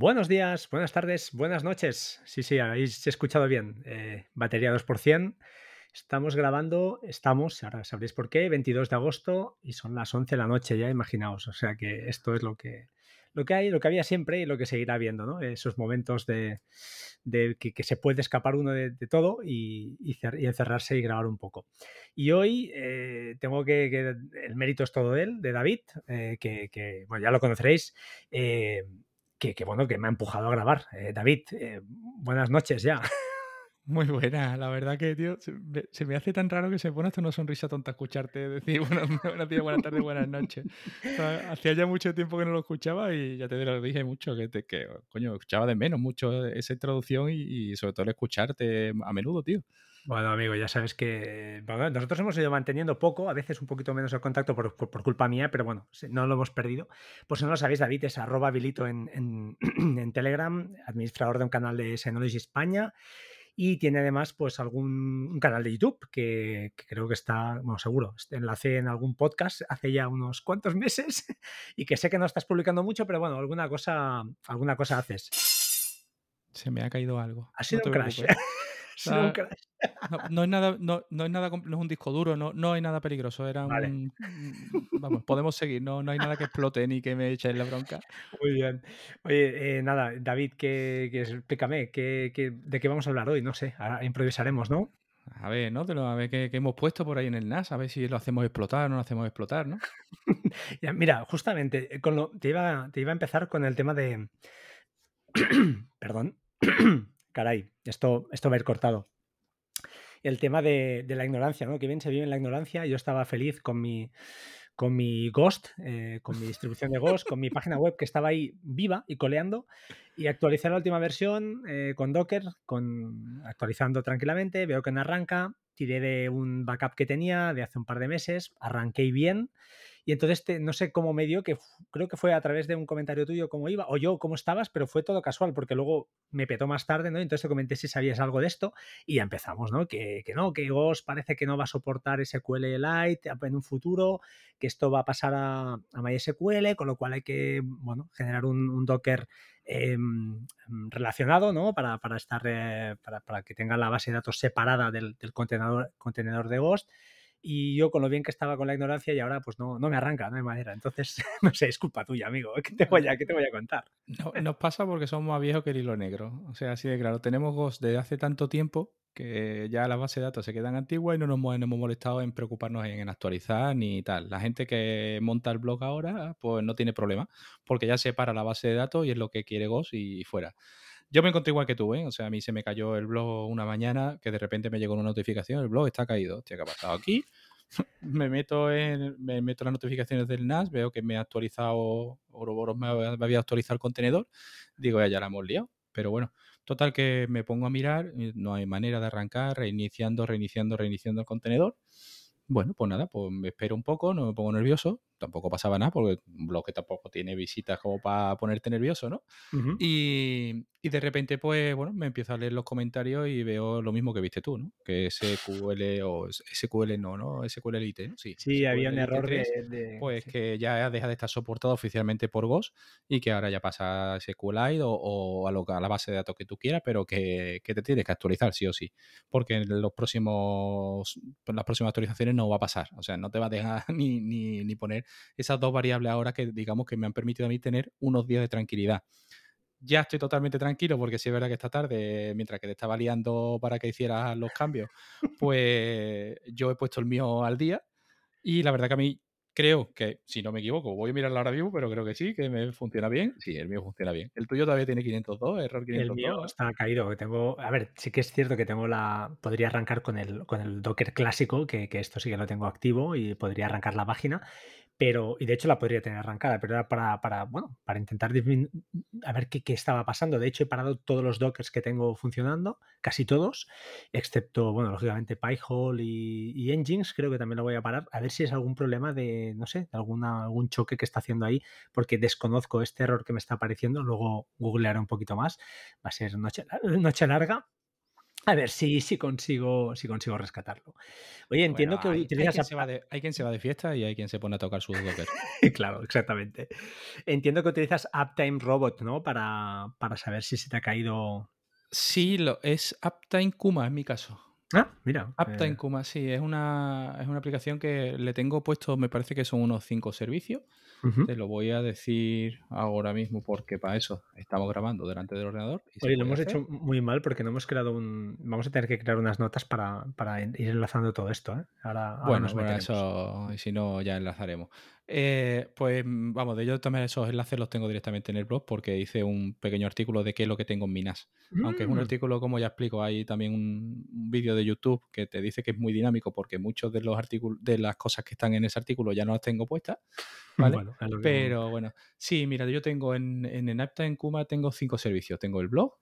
Buenos días, buenas tardes, buenas noches. Sí, sí, habéis escuchado bien. Eh, batería 2%. Estamos grabando, estamos, ahora sabréis por qué, 22 de agosto y son las 11 de la noche ya, imaginaos. O sea que esto es lo que, lo que hay, lo que había siempre y lo que seguirá habiendo, ¿no? Esos momentos de, que, se puede escapar uno de, todo y, encerrarse y grabar un poco. Y hoy eh, tengo que, el mérito es todo él, de David, eh, que, bueno, ya lo conoceréis. Eh, que, bueno, que me ha empujado a grabar. David, buenas noches ya. Muy buena, la verdad que, tío, se me, hace tan raro que se pone hasta una sonrisa tonta escucharte decir buenos, buenos días, buenas tardes, buenas noches. hacía ya mucho tiempo que no lo escuchaba y ya te lo dije mucho, que, te, que coño, escuchaba de menos mucho esa introducción y, sobre todo el escucharte a menudo, tío. Bueno, amigo, ya sabes que nosotros hemos ido manteniendo poco, a veces un poquito menos el contacto por, culpa mía, pero bueno, no lo hemos perdido. Pues si no lo sabéis, David es arroba habilito en, en, Telegram, administrador de un canal de Synology España y tiene además pues algún un canal de YouTube que, creo que está, bueno, seguro, este enlace en algún podcast hace ya unos cuantos meses y que sé que no estás publicando mucho, pero bueno, alguna cosa, alguna cosa haces. Se me ha caído algo. Ha sido un crash. No, es nada, no, es nada, no es un disco duro, no, no hay nada peligroso. Era un, vamos, podemos seguir, no, no hay nada que explote ni que me eche en la bronca. Muy bien. Oye, eh, nada, David, que, explícame, ¿qué, de qué vamos a hablar hoy? No sé, ahora improvisaremos, ¿no? A ver, ¿no? a ver qué, hemos puesto por ahí en el NAS, a ver si lo hacemos explotar o no lo hacemos explotar, ¿no? mira, justamente, eh, con lo, te, iba, te iba a empezar con el tema de. Perdón. Caray, esto, esto va a ir cortado el tema de, la ignorancia, ¿no? Que bien se vive en la ignorancia. Yo estaba feliz con mi, con mi Ghost, eh, con mi distribución de Ghost, con mi página web que estaba ahí viva y coleando y actualicé la última versión eh, con Docker, con, actualizando tranquilamente, veo que no arranca, tiré de un backup que tenía de hace un par de meses, arranqué bien y entonces no sé cómo me dio, que creo que fue a través de un comentario tuyo cómo iba, o yo cómo estabas, pero fue todo casual, porque luego me petó más tarde, ¿no? Entonces te comenté si sabías algo de esto y ya empezamos, ¿no? Que, no, que Ghost parece que no va a soportar SQL Lite en un futuro, que esto va a pasar a, a MySQL, con lo cual hay que, bueno, generar un, Docker em, relacionado, ¿no? Para, estar, eh, para, que tenga la base de datos separada del, contenedor, contenedor de Ghost y yo con lo bien que estaba con la ignorancia y ahora pues no, no me arranca, no hay manera. Entonces, no sé, es culpa tuya, amigo. ¿Qué te voy a, qué te voy a contar? No, nos pasa porque somos más viejos que el hilo negro. O sea, así de claro, tenemos Ghost desde hace tanto tiempo que ya las bases de datos se quedan antiguas y no nos hemos, molestado en preocuparnos en, actualizar ni tal. La gente que monta el blog ahora, pues no tiene problema, porque ya separa la base de datos y es lo que quiere Ghost y fuera. Yo me encontré igual que tú, ¿eh? O sea, a mí se me cayó el blog una mañana que de repente me llegó una notificación, el blog está caído. Hostia, ¿qué ha pasado aquí? me meto en me meto las notificaciones del NAS, veo que me ha actualizado, Ouroboros me había actualizado el contenedor, digo, ya, ya la hemos liado. Pero bueno, total que me pongo a mirar, no hay manera de arrancar, reiniciando, reiniciando, reiniciando el contenedor. Bueno, pues nada, pues me espero un poco, no me pongo nervioso, tampoco pasaba nada porque un blog que tampoco tiene visitas como para ponerte nervioso, ¿no? y, y, de repente, pues bueno, me empiezo a leer los comentarios y veo lo mismo que viste tú, ¿no? Que SQL o SQL no, ¿no? SQLite, ¿no? Sí, sí había un error de, Pues que ya deja de estar soportado oficialmente por Ghost y que ahora ya pasa a SQLite o, o a, lo, a, la base de datos que tú quieras, pero que, que, te tienes que actualizar sí o sí. Porque en los próximos, en las próximas actualizaciones no va a pasar. O sea, no te va a dejar ni, ni, ni poner esas dos variables ahora que digamos que me han permitido a mí tener unos días de tranquilidad. Ya estoy totalmente tranquilo porque sí es verdad que esta tarde, mientras que te estaba liando para que hicieras los cambios, pues yo he puesto el mío al día y la verdad que a mí creo que, si no me equivoco, voy a mirar la hora vivo, pero creo que sí, que me funciona bien. Sí, el mío funciona bien. El tuyo todavía tiene 502, error 502. El mío está caído. Tengo, a ver, sí que es cierto que tengo la. Podría arrancar con el, con el Docker clásico, que, que esto sí que lo tengo activo y podría arrancar la página, pero, y de hecho la podría tener arrancada, pero era para, para bueno, para intentar a ver qué, qué, estaba pasando. De hecho, he parado todos los dockers que tengo funcionando, casi todos, excepto, bueno, lógicamente PyHole y, Engines, creo que también lo voy a parar, a ver si es algún problema de, no sé, de alguna, algún choque que está haciendo ahí, porque desconozco este error que me está apareciendo, luego googlearé un poquito más, va a ser noche, noche larga, A ver si, si, consigo, si consigo rescatarlo. Oye, entiendo que hay, utilizas... quien se va de, hay quien se va de fiesta y hay quien se pone a tocar su Docker. claro, exactamente. Entiendo que utilizas Uptime Robot, ¿no? Para, para saber si se te ha caído... Sí, lo, es Uptime Kuma en mi caso. Ah, mira. Uptime eh, Kuma, sí, es una, es una aplicación que le tengo puesto, me parece que son unos cinco servicios. Te lo voy a decir ahora mismo porque para eso estamos grabando delante del ordenador. y Oye, lo hemos hacer. hecho muy mal porque no hemos creado un... Vamos a tener que crear unas notas para, para ir enlazando todo esto, ¿eh? Ahora, ahora Bueno, nos bueno, eso, y si no, ya enlazaremos. Eh, pues mm, vamos, de ello también esos enlaces los tengo directamente en el blog porque hice un pequeño artículo de qué es lo que tengo en mi NAS. Aunque es un Mm, artículo, como ya explico, hay también un, un vídeo de YouTube que te dice que es muy dinámico porque muchos de los artículos, de las cosas que están en ese artículo ya no las tengo puestas, ¿vale? Bueno, lo que- Pero bueno, sí, mira, yo tengo en, en Enapta, en Kuma, tengo cinco servicios. Tengo el blog,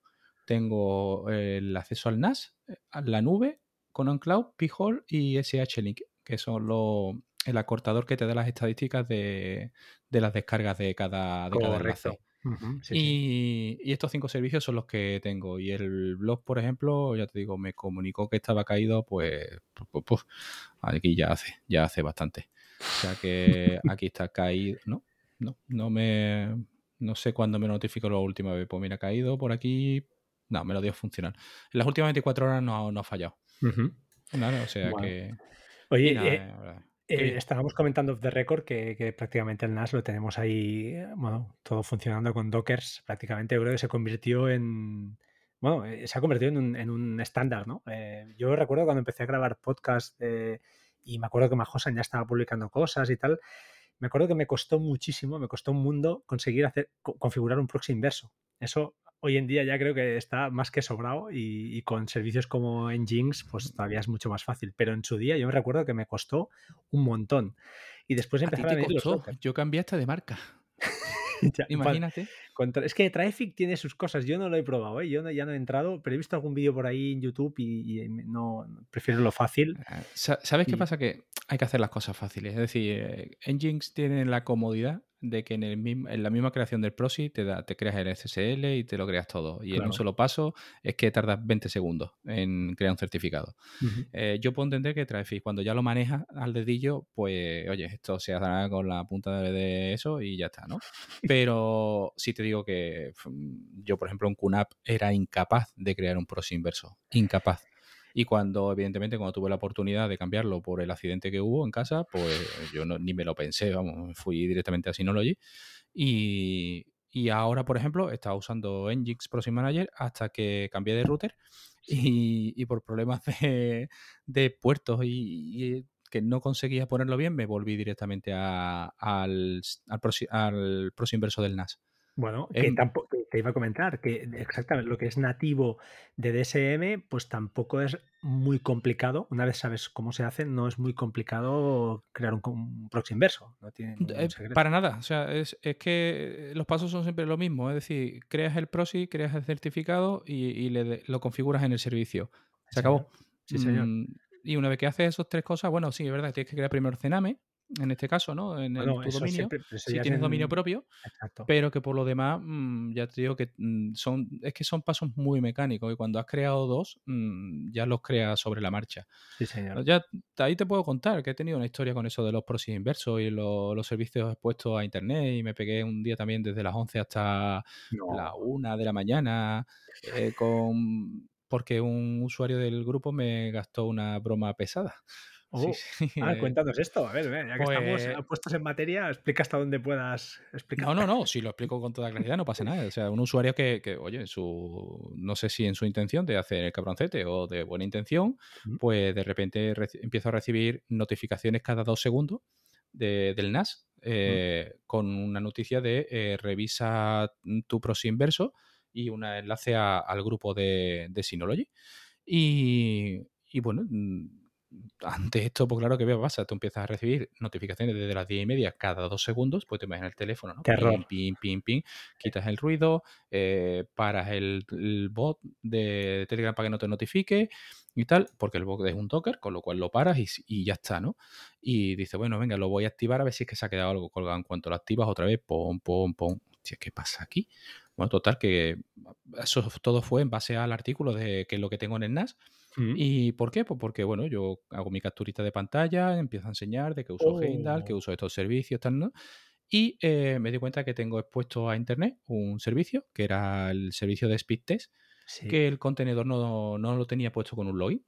tengo el acceso al NAS, eh, a la nube, con OnCloud, P-Hole y SH-Link, que son los, el acortador que te da las estadísticas de, de las descargas de cada, de cada enlace. Sí. Y, y estos cinco servicios son los que tengo. Y el blog, por ejemplo, ya te digo, me comunicó que estaba caído, pues, pu- pu- pu, aquí ya hace, ya hace bastante. O sea que aquí está caído, ¿no? No, no me, no sé cuándo me notificó la última vez. Pues mira, caído por aquí, no, me lo dio funcionar. En las últimas 24 horas no, no ha fallado. Vale, o sea Bueno. que... Oye, y nada, eh, eh, estábamos comentando off the record que, prácticamente el NAS lo tenemos ahí, eh, bueno, todo funcionando con Dockers. Prácticamente yo creo que se convirtió en, bueno, eh, se ha convertido en un, en un estándar, ¿no? Yo recuerdo cuando empecé a grabar podcast y me acuerdo que Majosan ya estaba publicando cosas y tal. Me acuerdo que me costó muchísimo, me costó un mundo conseguir hacer, co- configurar un proxy inverso. Eso hoy en día ya creo que está más que sobrado y, y con servicios como Nginx pues todavía es mucho más fácil. Pero en su día yo me recuerdo que me costó un montón. Y después A ti empezaron a te costó. Docker. Yo cambié hasta de marca. Ya, Imagínate. contra- Es que Traffic tiene sus cosas. Yo no lo he probado, ¿eh? yo no- ya no he entrado, pero he visto algún vídeo por ahí en YouTube y, y no prefiero lo fácil. Sa- ¿Sabes qué pasa? Que hay que hacer las cosas fáciles. Es decir, eh, Nginx tiene la comodidad de que en, el mismo, en la misma creación del proxy te, da, te creas el SSL y te lo creas todo. Y en un solo paso es que tardas 20 segundos en crear un certificado. Eh, yo puedo entender que Traffic, cuando ya lo manejas al dedillo, pues, oye, esto se hará con la punta de, de eso y ya está, ¿no? Pero sí te digo que mm, yo, por ejemplo, en QNAP era incapaz de crear un proxy inverso. Incapaz. Y cuando, evidentemente, cuando tuve la oportunidad de cambiarlo por el accidente que hubo en casa, pues yo no- ni me lo pensé, vamos, fui directamente a Synology. Y, y ahora, por ejemplo, estaba usando Nginx Proxy Manager hasta que cambié de router y, y por problemas de, de puertos y, y que no conseguía ponerlo bien, me volví directamente a- al, al, proxy, al proxy inverso del NAS. Bueno, que tampoco que te iba a comentar que exactamente lo que es nativo de DSM, pues tampoco es muy complicado. Una vez sabes cómo se hace, no es muy complicado crear un, un proxy inverso. No tiene Eh, para nada, o sea, es, es que los pasos son siempre lo mismo, es decir, creas el proxy, creas el certificado y, y le de- lo configuras en el servicio. Se Sí, acabó. Sí, señor. Mm, y una vez que haces esas tres cosas, bueno, sí, es verdad, tienes que crear primero Cename, en este caso, ¿no? En, tu dominio, siempre, si tienes dominio propio, Exacto. pero que por lo demás, mm, ya te digo que mm, son, es que son pasos muy mecánicos y cuando has creado dos, mm, ya los creas sobre la marcha. Sí, señor. Ya ahí te puedo contar que he tenido una historia con eso de los proxies inversos y lo- los servicios expuestos a internet y me pegué un día también desde las 11 hasta No. la 1 de la mañana eh, con porque un usuario del grupo me gastó una broma pesada. Oh. sí, Ah, cuéntanos esto. A ver, ya que estamos pues- eh, puestos en materia, explica hasta dónde puedas explicar. No, no, no, si lo explico con toda claridad no pasa nada. O sea, un usuario que, que, oye, en su, no sé si en su intención de hacer el cabroncete o de buena intención, pues de repente empiezo a recibir notificaciones cada dos segundos de- del NAS eh, con una noticia de eh, revisa tu proxy inverso y un enlace a- al grupo de, de Synology. Y, y bueno, mm, ante esto, pues claro que ¿qué pasa, tú empiezas a recibir notificaciones desde las 10 y media cada dos segundos, pues te imaginas el teléfono, ¿no? Terror. Pim, pim, pim, pim, quitas el ruido, eh, paras el, el bot de Telegram para que no te notifique y tal, porque el bot es un Docker, con lo cual lo paras y, y ya está, ¿no? Y dice, bueno, venga, lo voy a activar a ver si es que se ha quedado algo colgado. En cuanto lo activas otra vez, pom, pom, pom. Hostia, ¿qué pasa aquí? Bueno, total, que eso todo fue en base al artículo de que es lo que tengo en el NAS. Mm. ¿Y por qué? Pues porque, bueno, yo hago mi capturita de pantalla, empiezo a enseñar de que uso Heimdall, que Oh, uso estos servicios, tal, ¿no? Y eh, me di cuenta que tengo expuesto a internet un servicio, que era el servicio de speed test, sí, que el contenedor no, no lo tenía puesto con un login.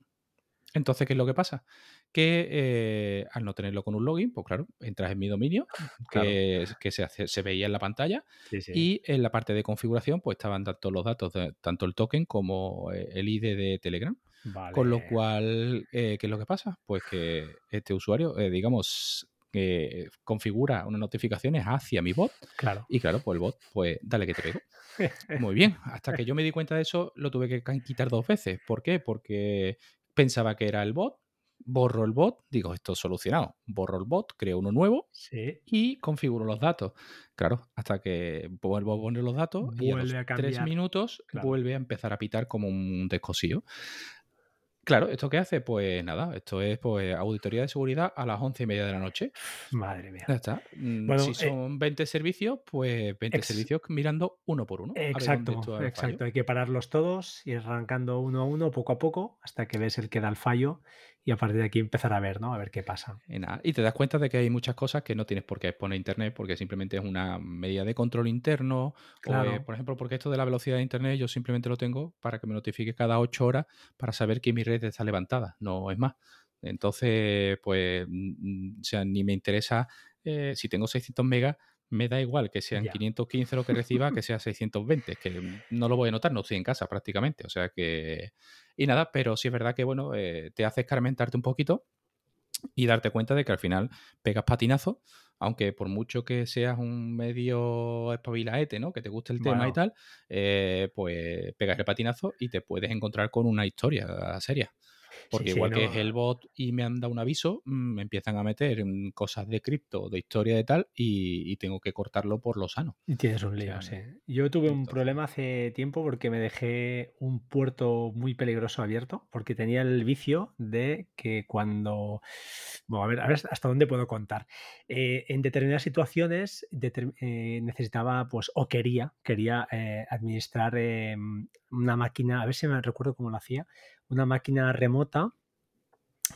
Entonces, ¿qué es lo que pasa? Que eh, al no tenerlo con un login, pues claro, entras en mi dominio, que, que se, hace- se veía en la pantalla, Sí, sí. y en la parte de configuración, pues estaban tanto los datos, de, tanto el token como eh, el ID de Telegram. Con lo cual, eh, ¿qué es lo que pasa? Pues que este usuario, eh, digamos, que configura unas notificaciones hacia mi bot Claro. y claro, pues el bot, pues dale que te pego. Muy bien, hasta que yo me di cuenta de eso, lo tuve que quitar dos veces. ¿Por qué? Porque pensaba que era el bot, borro el bot, digo, esto es solucionado, borro el bot, creo uno nuevo Sí. y configuro los datos. Claro, hasta que vuelvo a poner los datos y a los Vuelve a tres minutos Claro. vuelve a empezar a pitar como un descosío. Claro, ¿esto qué hace? Pues nada, esto es pues auditoría de seguridad a las once y media de la noche. Madre mía. Ya está. Mm, Bueno, si eh, son 20 servicios, pues 20 ex- servicios mirando uno por uno. Exacto, exacto. Hay que pararlos todos, ir arrancando uno a uno, poco a poco, hasta que ves el que da el fallo y a partir de aquí empezar a ver, ¿no? A ver qué pasa. Y, nada, y te das cuenta de que hay muchas cosas que no tienes por qué exponer a internet porque simplemente es una medida de control interno. O, eh, Claro. por ejemplo, porque esto de la velocidad de internet yo simplemente lo tengo para que me notifique cada 8 horas para saber que mi red está levantada, no es más. Entonces, pues, mm, o sea, ni me interesa eh, si tengo 600 megas, me da igual que sean Ya. 515 lo que reciba que sea 620, que no lo voy a notar, no estoy en casa prácticamente. O sea que. Y nada, pero sí es verdad que, bueno, eh, te hace escarmentarte un poquito y darte cuenta de que al final pegas patinazo, aunque por mucho que seas un medio espabilaete, ¿no? Que te guste el tema y tal, eh, pues pegas el patinazo y te puedes encontrar con una historia seria. Porque Sí, sí, igual que es el bot y me han dado un aviso, mm, me empiezan a meter en cosas de cripto, de historia de tal, y, y tengo que cortarlo por lo sano. Y tienes un O lío, sea, sí. Yo tuve un problema hace tiempo porque me dejé un puerto muy peligroso abierto, porque tenía el vicio de que cuando... Bueno, a ver, a ver hasta dónde puedo contar. Eh, en determinadas situaciones eh, necesitaba, pues, o quería, quería eh, administrar eh, una máquina, a ver si me recuerdo cómo lo hacía, una máquina remota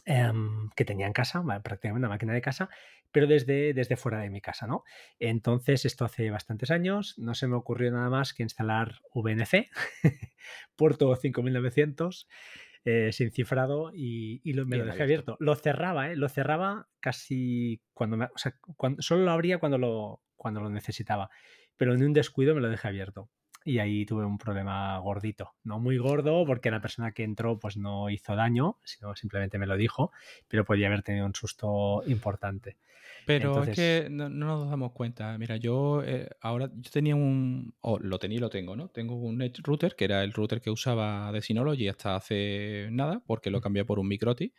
em, que tenía en casa, prácticamente una máquina de casa, pero desde, desde fuera de mi casa, ¿no? Entonces, esto hace bastantes años, no se me ocurrió nada más que instalar VNC, puerto 5900, eh, sin cifrado y, y lo- me lo dejé abierto. abierto. Lo cerraba, ¿eh? Lo cerraba casi cuando me, o sea, cuando, solo lo abría cuando lo, cuando lo necesitaba, pero en un descuido me lo dejé abierto. Y ahí tuve un problema gordito. No muy gordo, porque la persona que entró pues no hizo daño, sino simplemente me lo dijo, pero podía haber tenido un susto importante. Pero Entonces, es que no, no nos damos cuenta. Mira, yo eh, ahora yo tenía un. O lo tenía y lo tengo, ¿no? Tengo un Edge router, que era el router que usaba de Synology hasta hace nada, porque lo cambié por un Microti.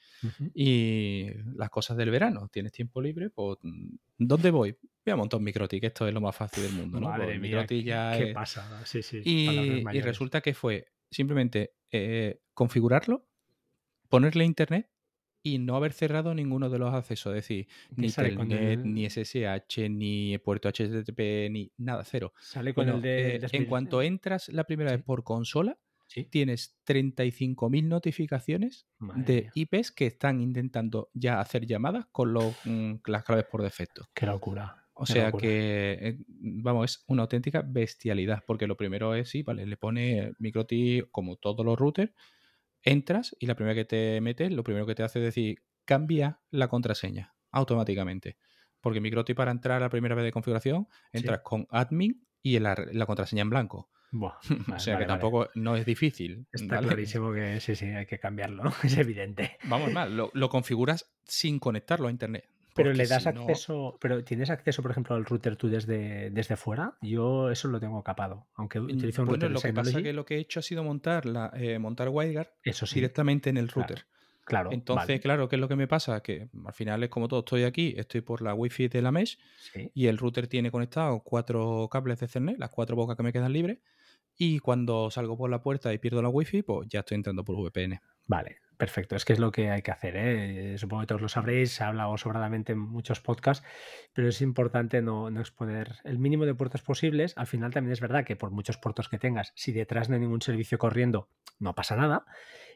Y las cosas del verano, tienes tiempo libre, pues mm, ¿dónde voy? Voy a montar un Microti, que esto es lo más fácil del mundo, ¿no? Pues Madre mía, qué, ya qué es. pasada. Sí, sí, Y, y resulta que fue simplemente eh, configurarlo, ponerle internet y no haber cerrado ninguno de los accesos, es decir, ni Telnet, ni SSH, ni puerto HTTP, ni nada, cero. sale con el de eh, en 2000. cuanto entras la primera vez por consola, sí. tienes 35.000 notificaciones Madre de mía, IPs que están intentando ya hacer llamadas con los, mm, las claves por defecto. qué locura, O sea que, eh, vamos, es una auténtica bestialidad, porque lo primero es, sí, vale, le pone Microti como todos los routers, entras y la primera que te metes, lo primero que te hace es decir, cambia la contraseña automáticamente. Porque Microti para entrar la primera vez de configuración, entras Sí. con admin y la, la contraseña en blanco. Buah, o vale, sea que vale. tampoco no es difícil, Está clarísimo que sí, sí, hay que cambiarlo, es evidente. Vamos mal, lo, lo configuras sin conectarlo a internet. Pero le das si no, acceso, pero ¿tienes acceso, por ejemplo, al router tú desde, desde fuera? Yo eso lo tengo capado, aunque Mm, utilizo un Bueno, router lo que pasa que lo que he hecho ha sido montar, la, eh, montar WireGuard eso sí, directamente en el claro, router. claro, Entonces, vale, claro, ¿qué es lo que me pasa? Que al final es como todo, estoy aquí, estoy por la wifi de la mesh sí, y el router tiene conectado cuatro cables de Ethernet, las cuatro bocas que me quedan libres, y cuando salgo por la puerta y pierdo la wifi, pues ya estoy entrando por VPN. Vale, perfecto. Es que es lo que hay que hacer. ¿eh? Supongo que todos lo sabréis, se ha hablado sobradamente en muchos podcasts, pero es importante no, no, exponer el mínimo de puertos posibles. Al final también es verdad que por muchos puertos que tengas, si detrás no hay ningún servicio corriendo, no pasa nada.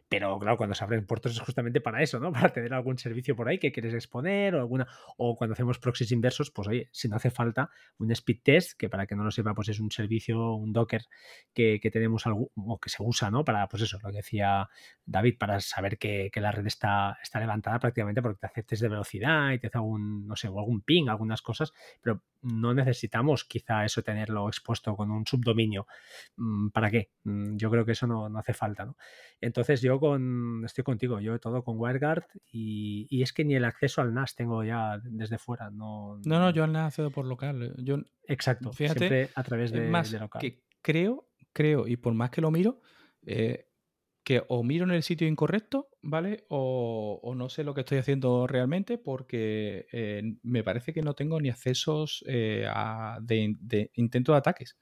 Pero claro, cuando se abren puertos es justamente para eso, ¿no? Para tener algún servicio por ahí que quieres exponer o alguna. O cuando hacemos proxies inversos, pues oye, si no hace falta un speed test, que para que no lo sepa, pues es un servicio, un Docker que, que tenemos algo, o que se usa, ¿no? Para, pues eso, lo que decía David, para saber que, que la red está, está levantada prácticamente porque te hace test de velocidad y te hace algún, no sé, algún ping, algunas cosas, pero no necesitamos quizá eso tenerlo expuesto con un subdominio. Mm, ¿Para qué? Mm, yo creo que eso no, no hace falta, ¿no? Entonces yo con, estoy contigo, yo todo con WireGuard y, y, es que ni el acceso al NAS tengo ya desde fuera. No, no, no yo al NAS accedo por local. Eh, yo, Exacto, fíjate, siempre a través de, más de local. Que creo, creo, y por más que lo miro, eh, que o miro en el sitio incorrecto, ¿vale? O, o, no sé lo que estoy haciendo realmente porque eh, me parece que no tengo ni accesos eh, a, de, de intento de ataques.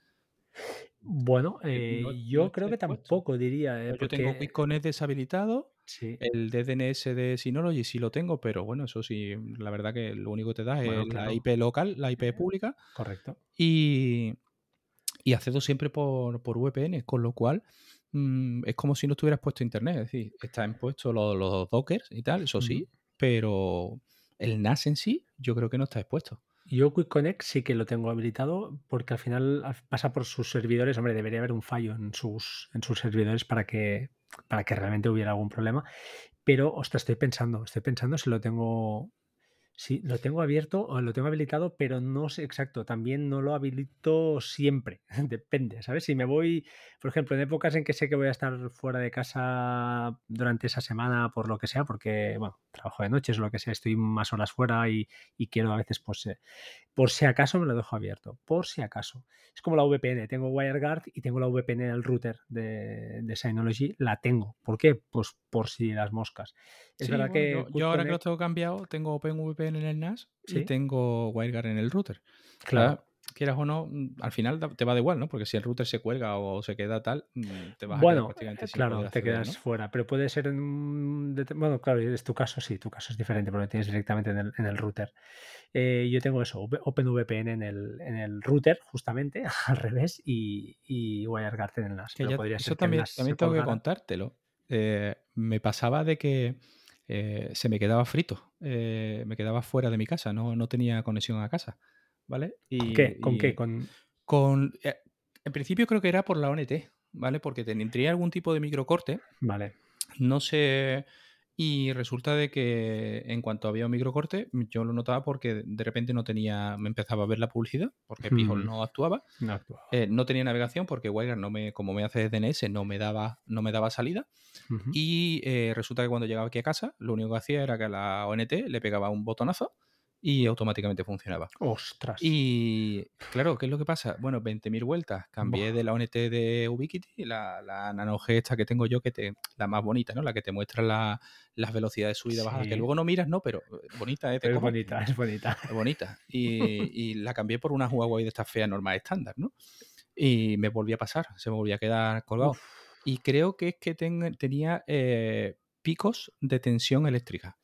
Bueno, eh, no, yo no creo que tampoco diría. Eh, yo porque... tengo QuickConnect deshabilitado. Sí. El DNS de Synology sí lo tengo, pero bueno, eso sí, la verdad que lo único que te da Bueno, es claro. la IP local, la IP pública. Correcto. Y, y accedo siempre por, por VPN, con lo cual mm, es como si no estuvieras puesto internet. Es decir, están puestos los, los dockers y tal, eso sí, pero el NAS en sí yo creo que no está expuesto. Yo Quick Connect sí que lo tengo habilitado porque al final al- pasa por sus servidores. Hombre, debería haber un fallo en sus, en sus servidores para que, para que realmente hubiera algún problema. Pero, ostras, estoy pensando, estoy pensando si lo tengo, si lo tengo abierto o lo tengo habilitado, pero no sé exacto. También no lo habilito siempre. Depende, ¿sabes? Si me voy, por ejemplo, en épocas en que sé que voy a estar fuera de casa durante esa semana por lo que sea, porque, bueno, trabajo de noches o lo que sea, estoy más horas fuera y, y quiero a veces, pues, eh, por si acaso me lo dejo abierto, por si acaso. Es como la VPN, tengo WireGuard y tengo la VPN en el router de, de Synology, la tengo. ¿Por qué? Pues por si las moscas. Es Sí, verdad bueno, que yo, yo ahora que lo tengo cambiado, tengo OpenVPN en el NAS y sí, tengo WireGuard en el router. claro. Quieras o no, mm, al final te va de igual, ¿no? Porque si el router se cuelga o se queda tal, mm, te vas a quedar Bueno, prácticamente eh, sin claro, te quedas ¿no? fuera, pero puede ser en un det- Bueno, claro, es tu caso, sí, tu caso es diferente porque lo tienes directamente en el, en el router. Eh, yo tengo eso, OpenVPN en el, en el router, justamente, al revés, y, y WireGuard en el NAS. Que ya, podría eso ser que también, se también tengo que contártelo. Eh, me pasaba de que eh, se me quedaba frito, eh, me quedaba fuera de mi casa, no, no tenía conexión a casa, ¿vale? ¿Con qué? Y, ¿Con qué? Con... con, eh, en principio creo que era por la ONT, ¿vale? Porque ten- tenía algún tipo de microcorte, Vale. no sé, y resulta de que en cuanto había un microcorte, yo lo notaba porque de repente no tenía, me empezaba a ver la publicidad, porque Pijol Hmm, no actuaba, no actuaba. eh, no tenía navegación porque WireGuard no me, como me hace DNS, no me daba, no me daba salida. Y eh, resulta que cuando llegaba aquí a casa, lo único que hacía era que a la ONT le pegaba un botonazo y automáticamente funcionaba. Ostras. Y claro, ¿qué es lo que pasa? Bueno, 20.000 vueltas. Cambié Buah. de la ONT de Ubiquiti, la, la Nano G esta que tengo yo, que te, la más bonita, ¿no? La que te muestra la- las velocidades subida y bajada, que Sí, luego no miras, ¿no? Pero eh, bonita, ¿eh? Pero es bonita, es bonita. Es bonita. Y, y la cambié por una Huawei de estas feas normal estándar, ¿no? Y me volví a pasar, se me volvía a quedar colgado. Uf. Y creo que es que ten- tenía eh, picos de tensión eléctrica.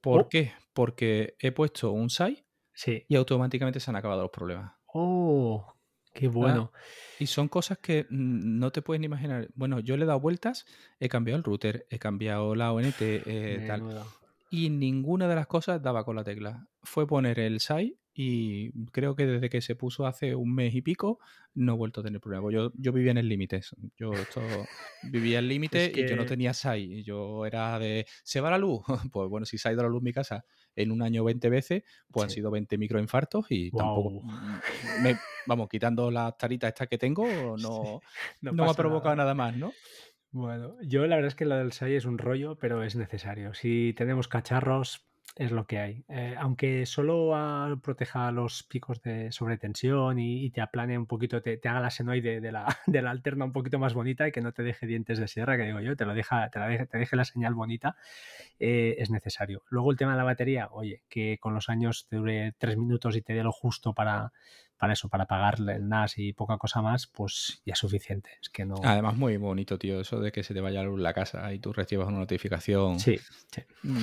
¿Por Oh, qué? Porque he puesto un SAI sí. y automáticamente se han acabado los problemas. Oh, qué bueno. y son cosas que no te puedes ni imaginar. Bueno, yo le he dado vueltas, he cambiado el router, he cambiado la ONT, eh, tal. Y ninguna de las cosas daba con la tecla. Fue poner el SAI y creo que desde que se puso hace un mes y pico no he vuelto a tener problemas. Yo, yo vivía en el límite. Yo esto, vivía al Es límite y yo no tenía SAI. Yo era de, ¿se va la luz? Pues bueno, si se ha ido la luz en mi casa en un año 20 veces, pues han sido 20 microinfartos y tampoco, Wow. mm, me, vamos, quitando las taritas estas que tengo, Sí, no, no me ha provocado nada. nada más, ¿no? Bueno, yo la verdad es que lo del SAI es un rollo, pero es necesario. Si tenemos cacharros, es lo que hay. Eh, aunque solo proteja los picos de sobretensión y, y te aplane un poquito, te, haga la senoide de la, de la alterna un poquito más bonita y que no te deje dientes de sierra, que digo yo, te lo deja, te, la deje, te la señal bonita, eh, es necesario. Luego el tema de la batería, oye, que con los años te dure tres minutos y te dé lo justo para, para eso, para pagar el NAS y poca cosa más, pues ya es suficiente. Es que no. Además, muy bonito, tío, eso de que se te vaya la luz en la casa y tú recibas una notificación. Sí, sí. Mm,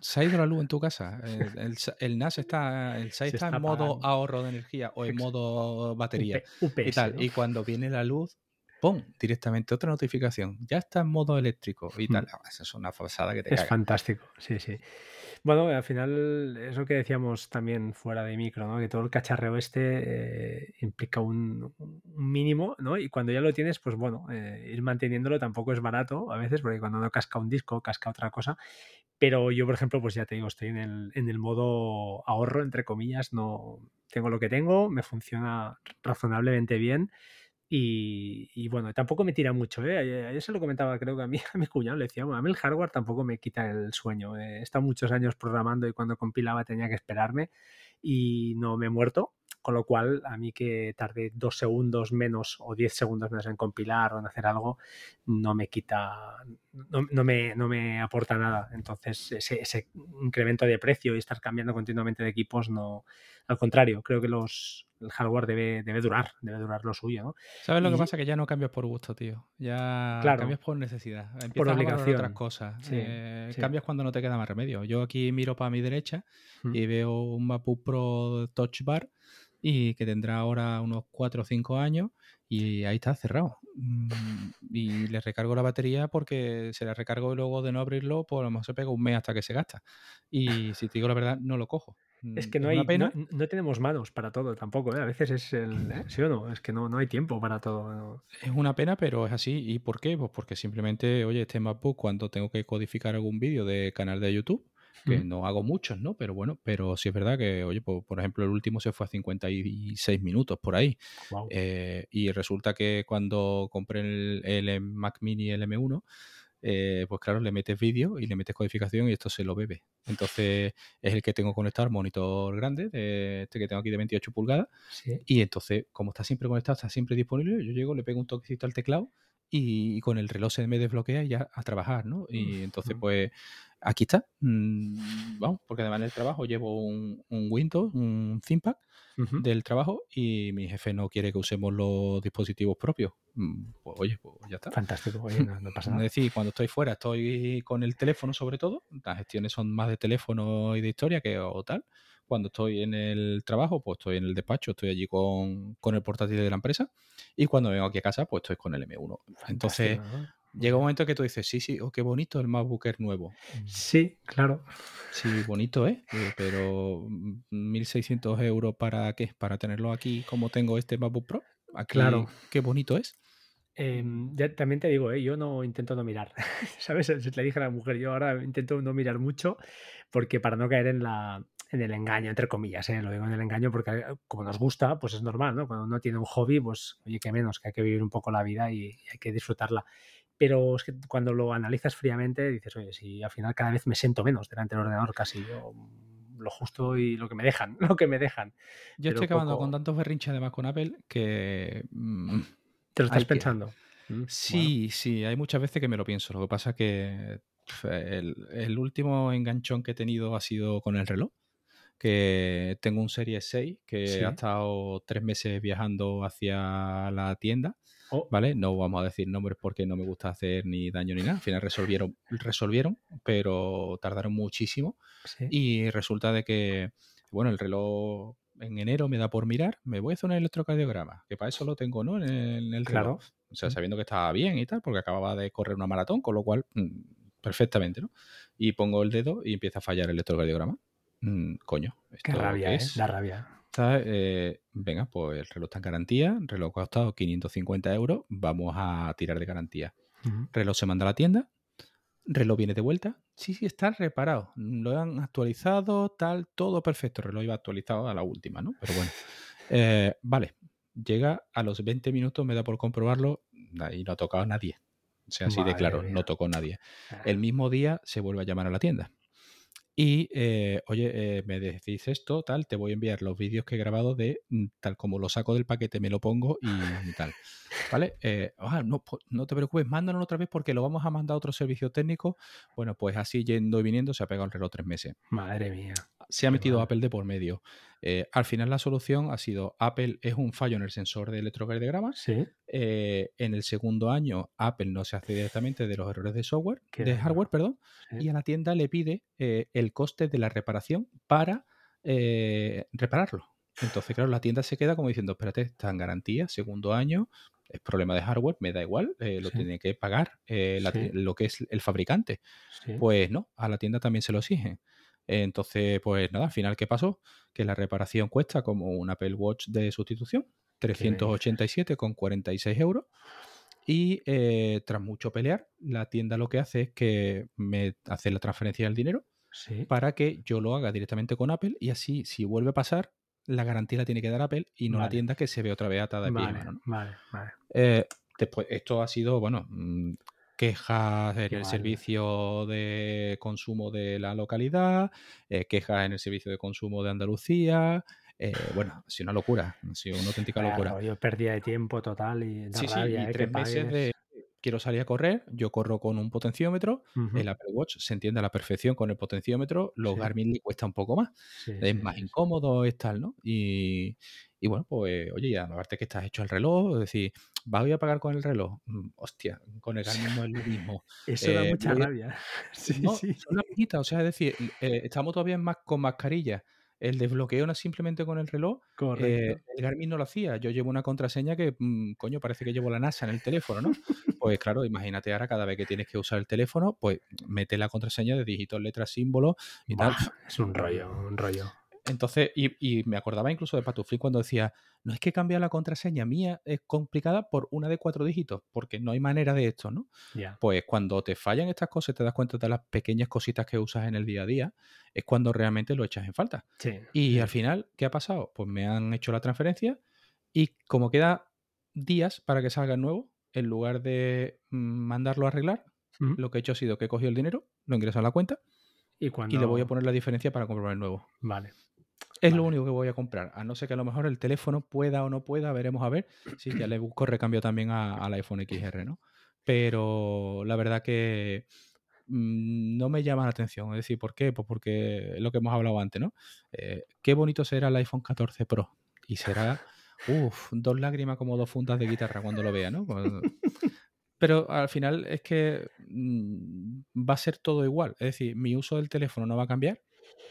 ¿Se ha ido la luz en tu casa? ¿El, el, NAS está, el SAI está, en modo ahorro de energía o en modo batería? y, tal. y cuando viene la luz, ¡pum! Directamente otra notificación. Ya está en modo eléctrico y tal. Hmm. Esa es una pasada que te Es fantástico, sí, sí. Bueno, al final es lo que decíamos también fuera de micro, ¿no? Que todo el cacharreo este eh, implica un, mínimo, ¿no? Y cuando ya lo tienes, pues bueno, eh, ir manteniéndolo tampoco es barato a veces, porque cuando no casca un disco, casca otra cosa. Pero yo, por ejemplo, pues ya te digo, estoy en el, en el modo ahorro, entre comillas, no tengo lo que tengo, me funciona razonablemente bien y, bueno, tampoco me tira mucho, ¿eh? Ayer se lo comentaba, creo que a mí, a mi cuñado le decía, a mí el hardware tampoco me quita el sueño. Eh, he estado muchos años programando y cuando compilaba tenía que esperarme y no me he muerto, con lo cual a mí que tarde dos segundos menos o diez segundos menos en compilar o en hacer algo, no me quita, no, me, no me aporta nada. Entonces ese, ese incremento de precio y estar cambiando continuamente de equipos no, al contrario, creo que los, el hardware debe, debe durar, debe durar lo suyo, ¿no? ¿Sabes lo que pasa? Que ya no cambias por gusto, tío. Ya cambias por necesidad. Empiezas por obligación. A otras cosas. Eh, cambias cuando no te queda más remedio. Yo aquí miro para mi derecha mm. y veo un MacBook Pro Touch Bar y que tendrá ahora unos 4 o 5 años y ahí está cerrado. Mm, y le recargo la batería porque se la recargo y luego de no abrirlo, pues a lo mejor se pega un mes hasta que se gasta. Y si te digo la verdad, no lo cojo. Es mm, que no hay pena. No, tenemos manos para todo tampoco, ¿eh? A veces es el. ¿eh? ¿Sí o no? Es que no, no hay tiempo para todo. Es una pena, pero es así. ¿Y por qué? Pues porque simplemente, oye, este MacBook, cuando tengo que codificar algún vídeo de canal de YouTube, que no hago muchos, ¿no? Pero bueno, pero sí es verdad que, oye, pues, por ejemplo, el último se fue a 56 minutos por ahí. Eh, y resulta que cuando compré el, el Mac Mini el M1, eh, pues claro, le metes vídeo y le metes codificación y esto se lo bebe. Entonces es el que tengo conectado al monitor grande, este que tengo aquí de 28 pulgadas. Y entonces, como está siempre conectado, está siempre disponible, yo llego, le pego un toquecito al teclado y, con el reloj se me desbloquea y ya a trabajar, ¿no? Y entonces, pues aquí está. Mm, vamos, porque además del trabajo llevo un, un Windows, un ThinkPad del trabajo y mi jefe no quiere que usemos los dispositivos propios. Mm, pues oye, pues ya está. Fantástico, oye, no, pasa nada. Es decir, cuando estoy fuera estoy con el teléfono sobre todo, las gestiones son más de teléfono y de historia que o tal. Cuando estoy en el trabajo, pues estoy en el despacho, estoy allí con, con el portátil de la empresa. Y cuando vengo aquí a casa, pues estoy con el M1. Entonces, llega un momento que tú dices, sí, sí, oh, qué bonito el MacBook Air nuevo. Sí, claro. Sí, bonito, ¿eh? eh pero 1.600 mm, euros para qué? Para tenerlo aquí como tengo este MacBook Pro. claro. Qué bonito es. Em, ya, también te digo, ¿eh? yo no intento no mirar, ¿sabes? Le dije a la mujer, yo ahora intento no mirar mucho porque para no caer en la, en el engaño, entre comillas, ¿eh? lo digo en el engaño porque eh, como nos gusta, pues es normal, ¿no? Cuando uno tiene un hobby, pues oye, que menos, que hay que vivir un poco la vida y, hay que disfrutarla. Pero es que cuando lo analizas fríamente, dices, oye, si al final cada vez me siento menos delante del ordenador, casi yo mm, lo justo y lo que me dejan, lo que me dejan. Yo estoy acabando con tantos berrinches además con Apple que... Mm, ¿Te lo estás pensando? Mm, sí, sí, hay muchas veces que me lo pienso. Lo que pasa es que el, el, último enganchón que he tenido ha sido con el reloj que tengo un Serie 6 que ha estado tres meses viajando hacia la tienda. Oh. ¿Vale? No vamos a decir nombres porque no me gusta hacer ni daño ni nada. Al final resolvieron, resolvieron pero tardaron muchísimo. Y resulta de que, bueno, el reloj en enero me da por mirar, me voy a hacer un electrocardiograma, que para eso lo tengo, ¿no? En el, reloj. O sea, sabiendo que estaba bien y tal, porque acababa de correr una maratón, con lo cual, mm, perfectamente, ¿no? Y pongo el dedo y empieza a fallar el electrocardiograma. Mm, coño. Qué rabia, ¿eh? es? La rabia. Eh, venga, pues el reloj está en garantía, el reloj ha costado 550 euros, vamos a tirar de garantía. Reloj se manda a la tienda, reloj viene de vuelta, sí, sí, está reparado, lo han actualizado, tal, todo perfecto, el reloj iba actualizado a la última, ¿no? Pero bueno, eh, vale, llega a los 20 minutos, me da por comprobarlo y no ha tocado a nadie. O sea, así de claro, no tocó nadie. Ah. El mismo día se vuelve a llamar a la tienda. Y, eh, oye, eh, me decís esto, tal, te voy a enviar los vídeos que he grabado de mm, tal como lo saco del paquete, me lo pongo y, tal. ¿Vale? Eh, ah, no, no, te preocupes, mándanos otra vez porque lo vamos a mandar a otro servicio técnico. Bueno, pues así yendo y viniendo se ha pegado el reloj tres meses. Madre mía. Se ha metido Apple de por medio. Eh, al final la solución ha sido Apple es un fallo en el sensor de electrocardiograma. Sí. Eh, en el segundo año Apple no se hace directamente de los errores de software, de hardware, perdón, y a la tienda le pide eh, el coste de la reparación para repararlo. Entonces, claro, la tienda se queda como diciendo, espérate, está en garantía, segundo año, es problema de hardware, me da igual, lo tiene que pagar lo que es el fabricante. Pues no, a la tienda también se lo exigen. Entonces, pues nada, al final, ¿qué pasó? Que la reparación cuesta como un Apple Watch de sustitución, 387,46 euros. Y eh, tras mucho pelear, la tienda lo que hace es que me hace la transferencia del dinero para que yo lo haga directamente con Apple y así, si vuelve a pasar, la garantía la tiene que dar Apple y no la tienda que se ve otra vez atada de vale, Vale, vale. Eh, después, esto ha sido, bueno, mm, quejas en el servicio de consumo de la localidad, eh, quejas en el servicio de consumo de Andalucía. Eh, bueno, ha sido una locura, ha sido una auténtica locura. Yo perdía de tiempo total y sí, sí, y tres meses de quiero salir a correr, yo corro con un potenciómetro, el Apple Watch se entiende a la perfección con el potenciómetro, los Garmin le cuesta un poco más, es más incómodo, es tal, ¿no? Y, y bueno, pues, oye, ya aparte que estás hecho el reloj, es decir, ¿voy a pagar con el reloj? Mm, hostia, con el Garmin no es lo mismo. Eso da eh, mucha rabia. Sí, no, sí. Son o sea, es decir, eh, estamos todavía más con mascarilla el desbloqueo no simplemente con el reloj. Eh, el Garmin no lo hacía. Yo llevo una contraseña que, mm, coño, parece que llevo la NASA en el teléfono, ¿no? pues claro, imagínate ahora cada vez que tienes que usar el teléfono, pues mete la contraseña de dígitos, letras, símbolos y tal. Es un rollo, un rollo. Entonces, y, me acordaba incluso de Patuflin cuando decía, no es que cambiar la contraseña mía es complicada por una de cuatro dígitos, porque no hay manera de esto, ¿no? Pues cuando te fallan estas cosas, te das cuenta de las pequeñas cositas que usas en el día a día, es cuando realmente lo echas en falta. y al final, ¿qué ha pasado? Pues me han hecho la transferencia y como queda días para que salga el nuevo, en lugar de mm, mandarlo a arreglar, lo que he hecho ha sido que he cogido el dinero, lo ingreso a la cuenta y, y le voy a poner la diferencia para comprar el nuevo. Vale. Es lo único que voy a comprar. A no ser que a lo mejor el teléfono pueda o no pueda, veremos a ver. Si ya le busco recambio también al iPhone XR, ¿no? Pero la verdad que mm, no me llama la atención. Es decir, ¿por qué? Pues porque es lo que hemos hablado antes, ¿no? Eh, qué bonito será el iPhone 14 Pro. Y será, uff, dos lágrimas como dos fundas de guitarra cuando lo vea, ¿no? Pues, pero al final es que mm, va a ser todo igual. Es decir, mi uso del teléfono no va a cambiar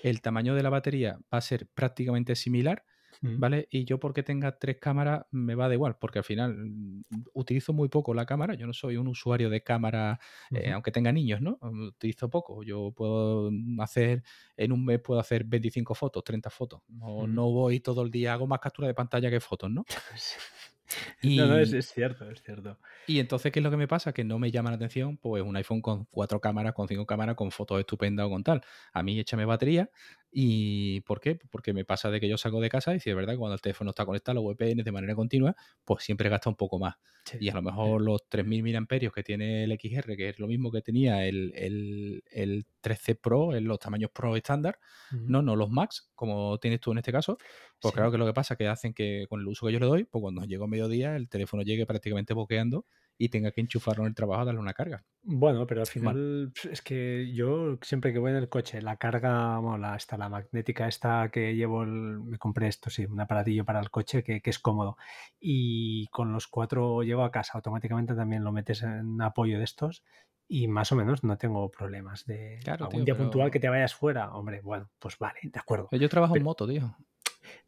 el tamaño de la batería va a ser prácticamente similar, ¿vale? Y yo porque tenga tres cámaras me va de igual, porque al final mm, utilizo muy poco la cámara, yo no soy un usuario de cámara, eh, aunque tenga niños, ¿no? Mm, utilizo poco, yo puedo hacer, en un mes puedo hacer 25 fotos, 30 fotos, no, no voy todo el día, hago más captura de pantalla que fotos, ¿no? Y, no, no, es, cierto, es cierto. Y entonces, ¿qué es lo que me pasa? Que no me llama la atención, pues un iPhone con cuatro cámaras, con cinco cámaras, con fotos estupendas o con tal. A mí échame batería. ¿Y por qué? Porque me pasa de que yo salgo de casa y si es verdad que cuando el teléfono está conectado a los VPN de manera continua, pues siempre gasta un poco más. y a lo mejor los 3.000 mAh que tiene el XR, que es lo mismo que tenía el, el, el 13 Pro, en los tamaños Pro estándar, no, no los Max, como tienes tú en este caso, pues claro que lo que pasa es que hacen que con el uso que yo le doy, pues cuando llego a mediodía el teléfono llegue prácticamente boqueando y tenga que enchufarlo en el trabajo a darle una carga. Bueno, pero al final es que yo siempre que voy en el coche, la carga, bueno, la, está la magnética esta que llevo, me compré esto, sí, un aparatillo para el coche que, es cómodo. Y con los cuatro llevo a casa, automáticamente también lo metes en apoyo de estos y más o menos no tengo problemas de claro, algún día puntual que te vayas fuera, hombre, bueno, pues vale, de acuerdo. Yo trabajo en moto, tío.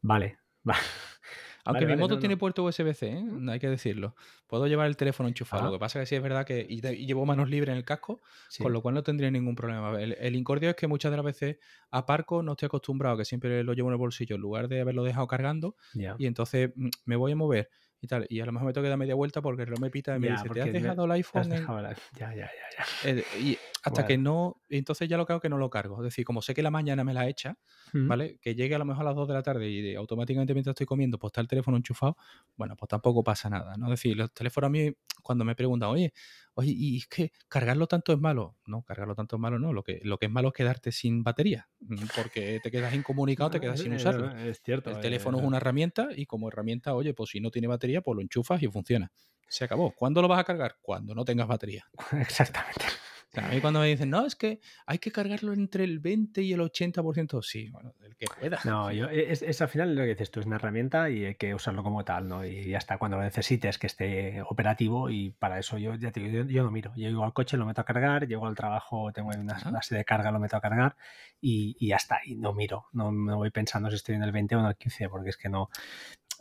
Vale, vale. Aunque mi moto tiene puerto USB-C, ¿eh? hay que decirlo. Puedo llevar el teléfono enchufado. Lo que pasa es que sí es verdad que y, llevo manos libres en el casco, con lo cual no tendría ningún problema. El, incordio es que muchas de las veces aparco, no estoy acostumbrado, que siempre lo llevo en el bolsillo en lugar de haberlo dejado cargando. Y entonces mm, me voy a mover y tal. Y a lo mejor me tengo que dar media vuelta porque el reloj me pita y me dice, ¿te has dejado el iPhone? Ya, ya, ya, ya. y hasta que no, entonces ya lo creo que no lo cargo. Es decir, como sé que la mañana me la echa, ¿vale? Que llegue a lo mejor a las 2 de la tarde y automáticamente mientras estoy comiendo, pues está el teléfono enchufado, bueno, pues tampoco pasa nada, ¿no? Es decir, los teléfonos a mí, cuando me preguntan, oye, oye, ¿y es que cargarlo tanto es malo? No, cargarlo tanto es malo no. Lo que, lo que es malo es quedarte sin batería, mm, porque te quedas incomunicado, te quedas sin usarlo. Es cierto. El teléfono es una herramienta y como herramienta, oye, pues si no tiene batería, pues lo enchufas y funciona. Se acabó. ¿Cuándo lo vas a cargar? Cuando no tengas batería. Exactamente. A mí cuando me dicen, no, es que hay que cargarlo entre el 20 y el 80%, sí, bueno, el que pueda. No, yo, es, es, al final lo que dices tú, es una herramienta y hay que usarlo como tal, ¿no? Y ya está, cuando lo necesites que esté operativo y para eso yo ya te digo, yo, no miro, yo llego al coche, lo meto a cargar, llego al trabajo, tengo una base de carga, lo meto a cargar y, y, ya está, y no miro, no me voy pensando si estoy en el 20 o en el 15, porque es que no...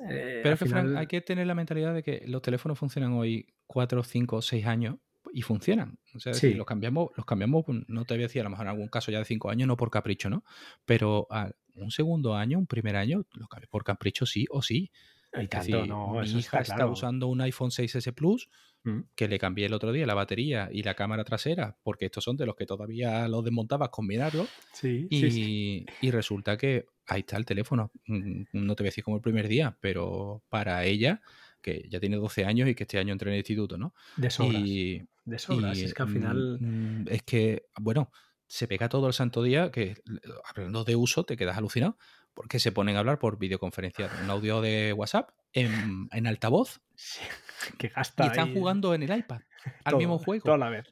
Eh, Pero es que, Frank, hay que tener la mentalidad de que los teléfonos funcionan hoy 4, 5, 6 años y funcionan. O sea, si los cambiamos, los cambiamos, pues, no te voy a decir, a lo mejor en algún caso ya de cinco años, no por capricho, ¿no? Pero a un segundo año, un primer año, lo cambias por capricho sí o sí. Y tanto, no, mi hija está, usando un iPhone 6S Plus mm. que le cambié el otro día la batería y la cámara trasera, porque estos son de los que todavía los desmontabas combinarlo. Sí, y, sí, y resulta que ahí está el teléfono. Mm, no te voy a decir como el primer día, pero para ella, que ya tiene 12 años y que este año entra en el instituto, ¿no? De sobras. de sobras. es que al final. Mm, es que, bueno, se pega todo el santo día que, hablando de uso, te quedas alucinado porque se ponen a hablar por videoconferencia, un audio de WhatsApp en, en altavoz. que gasta y están jugando en el iPad al mismo juego. Toda la vez.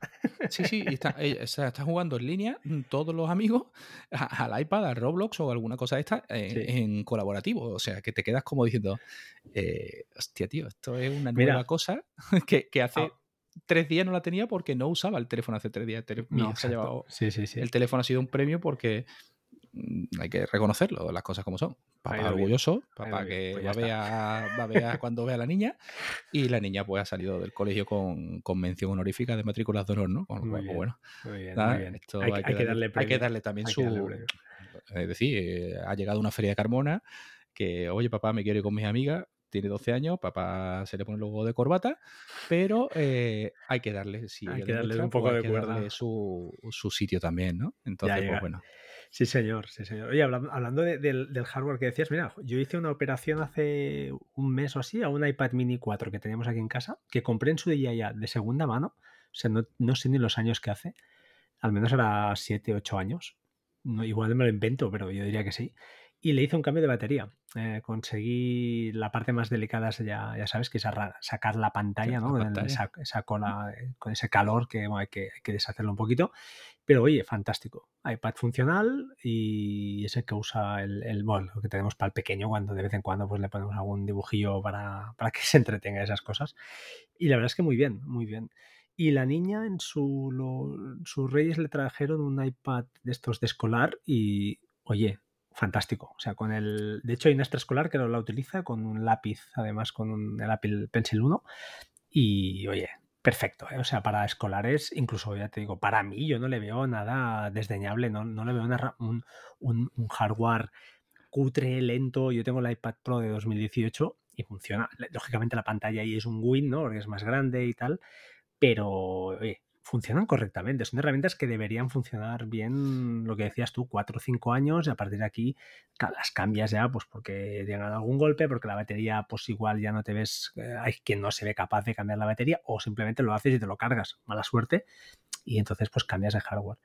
Sí, sí, y está, eh, están jugando en línea todos los amigos al iPad, al Roblox o alguna cosa de esta eh, en colaborativo. O sea, que te quedas como diciendo, eh, hostia, tío, esto es una nueva cosa que, que hace... Ah. tres días no la tenía porque no usaba el teléfono hace tres días. no, se ha llevado, sí, sí, sí. El teléfono ha sido un premio porque hay que reconocerlo, las cosas como son. Papá orgulloso, papá que pues va, a ver cuando ve a la niña y la niña pues ha salido del colegio con, mención honorífica de matrículas de honor, ¿no? muy bueno, Esto hay, que, darle, hay que darle también su... es decir, eh, ha llegado una feria de Carmona que, oye, papá, me quiero ir con mis amigas, tiene 12 años, papá se le pone el logo de corbata, pero eh, hay que darle, si hay que darle un poco pues de cuerda. su, su, sitio también, ¿no? Entonces, pues bueno. Sí, señor, sí, señor. Oye, hablando, del, hardware que decías, mira, yo hice una operación hace un mes o así a un iPad mini 4 que teníamos aquí en casa, que compré en su día ya de segunda mano, o sea, no, sé ni los años que hace, al menos era 7, 8 años. No, igual me lo invento, pero yo diría que sí y le hice un cambio de batería. Eh, conseguí la parte más delicada, ya, ya sabes, que es sacar la pantalla, ¿no? Esa, cola, con ese calor que, hay que hay que deshacerlo un poquito. Pero oye, fantástico. iPad funcional y ese que usa el, el lo que tenemos para el pequeño, cuando de vez en cuando pues le ponemos algún dibujillo para, para que se entretenga esas cosas. Y la verdad es que muy bien, muy bien. Y la niña en su, sus reyes le trajeron un iPad de estos de escolar y, oye, fantástico. O sea, con el. De hecho, hay una extraescolar que la utiliza con un lápiz, además con el Apple Pencil 1. Y oye, perfecto. ¿eh? O sea, para escolares, incluso ya te digo, para mí yo no le veo nada desdeñable, no, no le veo un, un, hardware cutre, lento. Yo tengo el iPad Pro de 2018 y funciona. Lógicamente la pantalla ahí es un Win, ¿no? Porque es más grande y tal. Pero, oye, funcionan correctamente. Son herramientas que deberían funcionar bien, lo que decías tú, cuatro o cinco años y a partir de aquí las cambias ya, pues porque llegan algún golpe, porque la batería, pues igual ya no te ves, eh, hay quien no se ve capaz de cambiar la batería o simplemente lo haces y te lo cargas, mala suerte, y entonces pues cambias de hardware.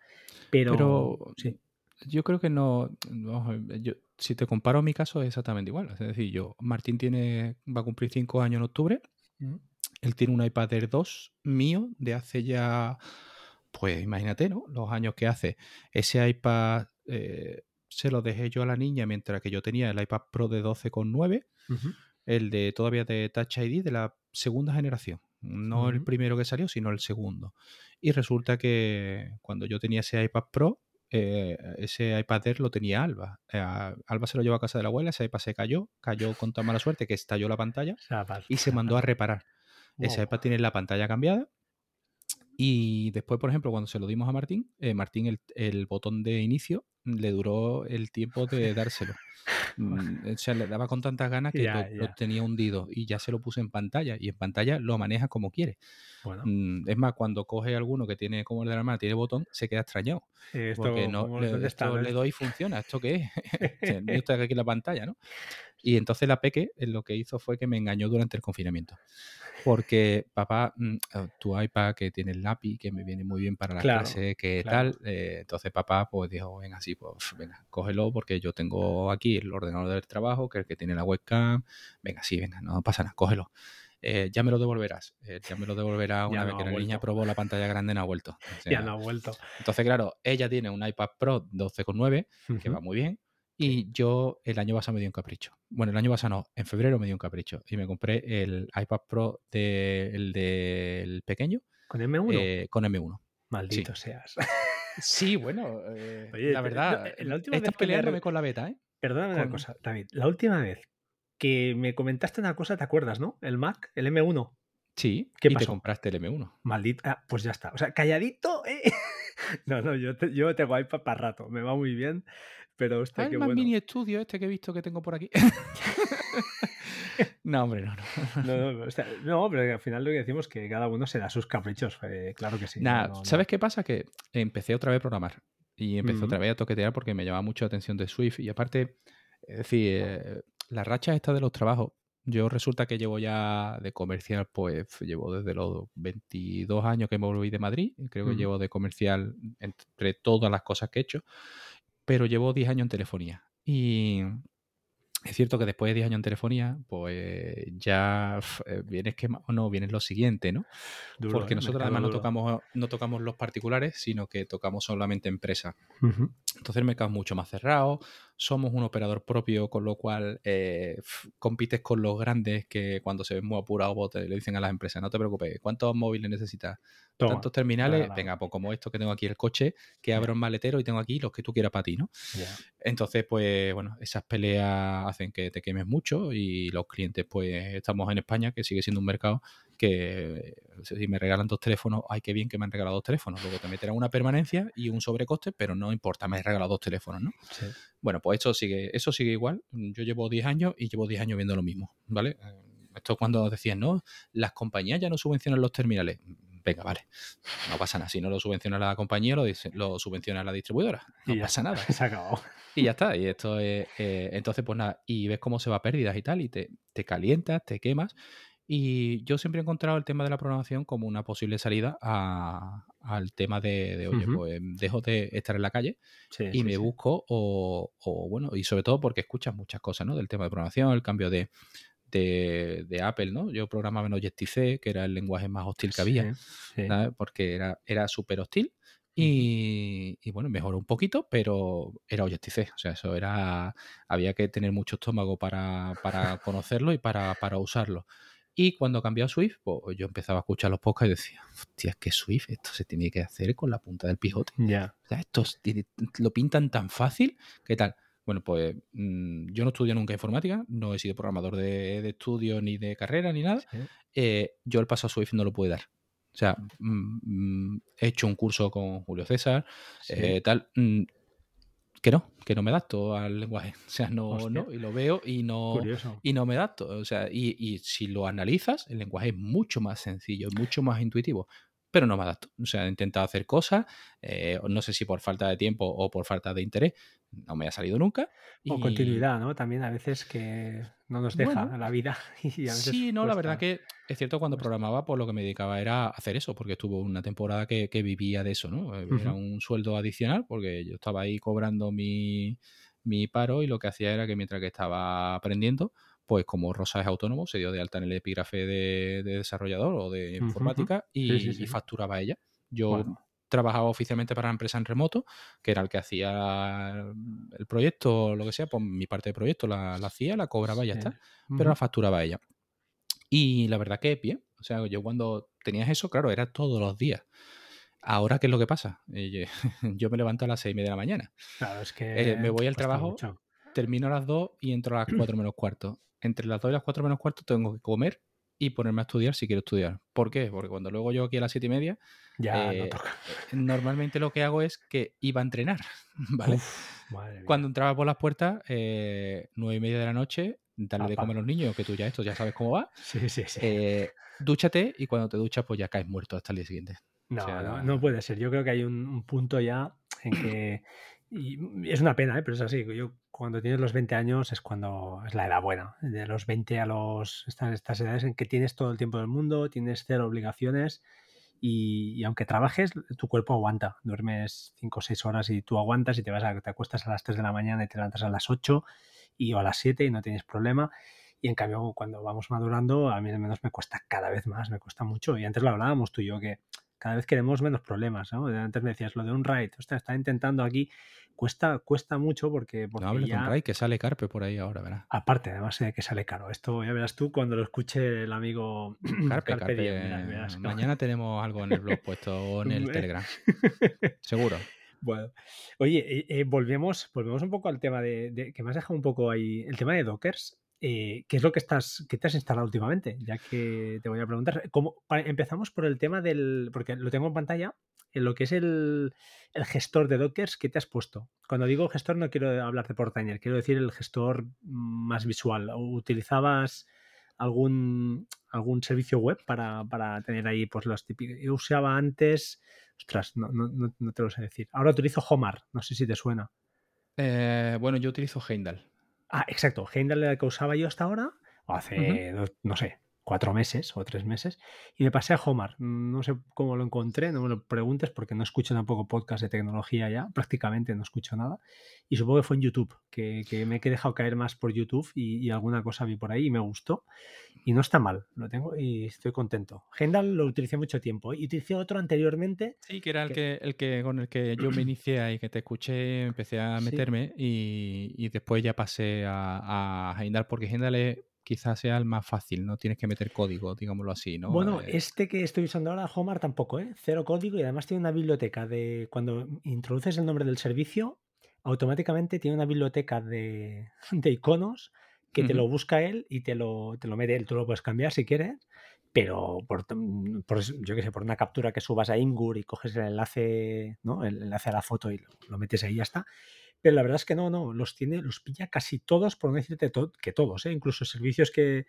Pero, sí. Yo creo que no, yo, si te comparo mi caso es exactamente igual. Es decir, yo, Martín tiene, va a cumplir cinco años en octubre. Él tiene un iPad Air 2 mío de hace ya, pues imagínate, ¿no? Los años que hace. Ese iPad eh, se lo dejé yo a la niña mientras que yo tenía el iPad Pro de 12,9, el de todavía de Touch ID de la segunda generación. No el primero que salió, sino el segundo. Y resulta que cuando yo tenía ese iPad Pro, eh, ese iPad Air lo tenía Alba. Eh, Alba se lo llevó a casa de la abuela, ese iPad se cayó, cayó con tan mala suerte que estalló la pantalla y se mandó a reparar. Ese iPad tiene la pantalla cambiada. Y después, por ejemplo, cuando se lo dimos a Martín, eh, Martín el, botón de inicio le duró el tiempo de dárselo. Mm, o sea, le daba con tantas ganas que lo, tenía hundido y ya se lo puse en pantalla y en pantalla lo maneja como quiere. Mm, es más, cuando coge alguno que tiene como el de la mano, tiene botón, se queda extrañado. porque no le, le, doy y funciona. ¿Esto qué es? Estoy aquí en la pantalla, ¿no? Y entonces la Peque eh, lo que hizo fue que me engañó durante el confinamiento porque papá, mm, oh, tu iPad que tiene el lápiz, que me viene muy bien para la clase, que tal, eh, entonces papá pues dijo, venga, así, pues venga, cógelo porque yo tengo aquí el ordenador del trabajo, que es el que tiene la webcam, venga, sí, venga, no pasa nada, cógelo. eh, ya me lo devolverás. eh, ya me lo devolverás una vez no que la niña probó la pantalla grande no ha vuelto. O Ya no ha vuelto. Entonces, claro, ella tiene un iPad Pro 12,9 que va muy bien. Y yo el año pasado me di un capricho. Bueno, el año pasado no, en febrero me di un capricho. Y me compré el iPad Pro de- el del pequeño ¿Con M1? eh, con M1. Maldito seas. Sí, bueno, eh, Oye, la te- verdad, la última estás vez que me peleándome re- con la beta, ¿eh? Perdóname una cosa, David. La última vez que me comentaste una cosa, ¿te acuerdas, no? El Mac, el M1. Sí, ¿Qué y te pasó? compraste el M1. Maldito. Ah, pues ya está. O sea, calladito, ¿eh? No, no, yo, te- yo tengo iPad para rato. Me va muy bien. Pero, hostia, Ah, qué bueno. mini estudio este que he visto que tengo por aquí. no, hombre, no, no. No, no, o sea, no, pero al final lo que decimos es que cada uno se da sus caprichos. eh, claro que sí. no, no. ¿sabes qué pasa? Que empecé otra vez a programar y empecé otra vez a toquetear porque me llamaba mucho la atención de Swift y aparte, es decir, eh, la racha esta de los trabajos, yo resulta que llevo ya de comercial, pues llevo desde los 22 años que me volví de Madrid, creo que llevo de comercial entre todas las cosas que he hecho, pero llevo 10 años en telefonía y... Es cierto que después de 10 años en telefonía, pues ya eh, vienes que ma- no vienes lo siguiente, ¿no? Duro, Porque ¿eh? nosotros además no tocamos, no tocamos los particulares, sino que tocamos solamente empresas. Ujú. Entonces el mercado es mucho más cerrado, somos un operador propio, con lo cual eh, compites con los grandes que cuando se ven muy apurados pues, te- le dicen a las empresas, no te preocupes, ¿cuántos móviles necesitas? Toma, ¿Tantos terminales? Venga, pues como esto que tengo aquí el coche, que abro un maletero y tengo aquí los que tú quieras para ti, ¿no? Entonces, pues bueno, esas peleas hacen que te quemes mucho y los clientes, pues estamos en España, que sigue siendo un mercado que si me regalan dos teléfonos, ay, qué bien que me han regalado dos teléfonos. Luego te meterán una permanencia y un sobrecoste, pero no importa, me han regalado dos teléfonos, ¿no? Sí. Bueno, pues eso sigue, eso sigue igual. Yo llevo 10 años y llevo 10 años viendo lo mismo, ¿vale? Eh, Esto cuando decían, no, las compañías ya no subvencionan los terminales. Venga, vale. No pasa nada. Si no lo subvenciona la compañía, lo, dice- lo subvenciona la distribuidora. No Y ya pasa nada. Se ha acabado. Y ya está. Y esto es. eh, entonces, pues nada. Y ves cómo se va a pérdidas y tal. Y te, te calientas, te quemas. Y yo siempre he encontrado el tema de la programación como una posible salida a- al tema de, de, oye, pues dejo de estar en la calle Sí, y sí, me sí. busco, o, o, bueno, y sobre todo porque escuchas muchas cosas, ¿no? Del tema de programación, el cambio de, de, de Apple, ¿no? Yo programaba en Objective-C, que era el lenguaje más hostil que había. ¿sabes? Porque era, era súper hostil. Y, y bueno, mejoró un poquito, pero era Objective-C. O sea, eso era. Había que tener mucho estómago para, para conocerlo y para, para usarlo. Y cuando cambió a Swift, pues yo empezaba a escuchar los podcasts y decía, hostia, es que Swift, esto se tiene que hacer con la punta del pijote. Ya. O sea, esto tiene- lo pintan tan fácil, ¿qué tal? Bueno, pues mm, yo no estudio nunca informática, no he sido programador de, de estudio ni de carrera ni nada Sí. eh, yo el paso a Swift no lo pude dar. O sea, mm, mm, he hecho un curso con Julio César, Sí. eh, tal, mm, que no, que no me adapto al lenguaje. O sea, no, Hostia. no, y lo veo y no, Curioso. y no me adapto. O sea, y, y si lo analizas, el lenguaje es mucho más sencillo, mucho más intuitivo, pero no me adapto. O sea, he intentado hacer cosas, eh, no sé si por falta de tiempo o por falta de interés, no me ha salido nunca. O y- continuidad, ¿no? También a veces que no nos deja Bueno, la vida. Y a veces Sí, no, la verdad que es cierto cuando programaba, pues lo que me dedicaba era hacer eso, porque estuvo una temporada que, que vivía de eso, ¿no? Eh, Era un sueldo adicional, porque yo estaba ahí cobrando mi, mi paro y lo que hacía era que mientras que estaba aprendiendo, pues como Rosa es autónomo, se dio de alta en el epígrafe de, de desarrollador o de informática y, Sí, sí, sí. y facturaba ella. Yo Bueno, trabajaba oficialmente para la empresa en remoto, que era el que hacía el proyecto lo que sea, pues mi parte de proyecto la, la hacía, la cobraba y ya está pero la facturaba ella. Y la verdad que bien. O sea, yo cuando tenías eso, claro, era todos los días. Ahora, ¿qué es lo que pasa? Eh, Yo, me levanto a las seis y media de la mañana. Claro, es Eh, me que voy al trabajo, mucho. termino a las dos y entro a las cuatro menos cuarto. Entre las dos y las cuatro menos cuarto tengo que comer y ponerme a estudiar si quiero estudiar. ¿Por qué? Porque cuando luego yo aquí a las siete y media, Ya no eh, toca. eh, normalmente lo que hago es que iba a entrenar, ¿vale? Uf, madre mía. Cuando entraba por las puertas, eh, nueve y media de la noche, darle de comer a los niños, que tú ya esto ya sabes cómo va. Sí, sí, sí. Eh, dúchate y cuando te duchas, pues ya caes muerto hasta el día siguiente. No, sea, no, no puede ser. Yo creo que hay un, un punto ya en que. Y es una pena, ¿eh? pero es así. Yo, cuando tienes los 20 años es cuando es la edad buena. De los 20 a los estas, estas edades en que tienes todo el tiempo del mundo, tienes cero obligaciones y, y aunque trabajes, tu cuerpo aguanta. Duermes 5 o 6 horas y tú aguantas y te vas a, te acuestas a las 3 de la mañana y te levantas a las 8 y, o a las 7 y no tienes problema. Y en cambio, cuando vamos madurando, a mí al menos me cuesta cada vez más, me cuesta mucho. Y antes lo hablábamos tú y yo, que cada vez queremos menos problemas, ¿no? Antes me decías lo de un raid, está intentando aquí, cuesta, cuesta mucho porque, porque no hables de un raid, que sale Carpe por ahí ahora, ¿verdad? Aparte, además de que sale caro. Esto ya verás tú cuando lo escuche el amigo Carpe. Carpe, mañana tenemos algo en el blog puesto o en el Telegram. Seguro. Bueno, oye, eh, eh, volvemos, volvemos un poco al tema de, que me has dejado un poco ahí, el tema de Dockers. Eh, ¿Qué es lo que estás, que te has instalado últimamente? Ya que te voy a preguntar. ¿cómo, empezamos por el tema del, porque lo tengo en pantalla, en lo que es el, gestor de Dockers que te has puesto. Cuando digo gestor no quiero hablar de Portainer, quiero decir el gestor más visual. ¿Utilizabas algún, algún servicio web para, para tener ahí pues los típicos? Yo usaba antes Ostras, no, no, no, te lo sé decir. Ahora utilizo Homar, no sé si te suena. Eh, bueno, yo utilizo Heimdall. Ah, exacto. Heimdall era el que usaba yo hasta ahora, o hace, no sé, cuatro meses o tres meses y me pasé a Homar. No sé cómo lo encontré, no me lo preguntes porque no escucho tampoco podcast de tecnología ya, prácticamente no escucho nada. Y supongo que fue en YouTube, que, me he dejado caer más por YouTube y, alguna cosa vi por ahí y me gustó. Y no está mal, lo tengo y estoy contento. Hendal lo utilicé mucho tiempo y utilicé otro anteriormente. Sí, que era el que, el que con el que yo me inicié y que te escuché, empecé a meterme y, después ya pasé a, a Heimdall porque Heimdall es quizás sea el más fácil, no tienes que meter código, digámoslo así, ¿no? Bueno, eh, este que estoy usando ahora, Homar, tampoco, ¿eh? Cero código y además tiene una biblioteca de cuando introduces el nombre del servicio, automáticamente tiene una biblioteca de, iconos que te lo busca él y te lo, te lo mete él. Tú lo puedes cambiar si quieres, pero por, yo qué sé, por una captura que subas a Ingur y coges el enlace, ¿no? El enlace a la foto y lo metes ahí y ya está. Pero la verdad es que no, no, los tiene, los pilla casi todos, por no decirte que todos, ¿eh? incluso servicios que,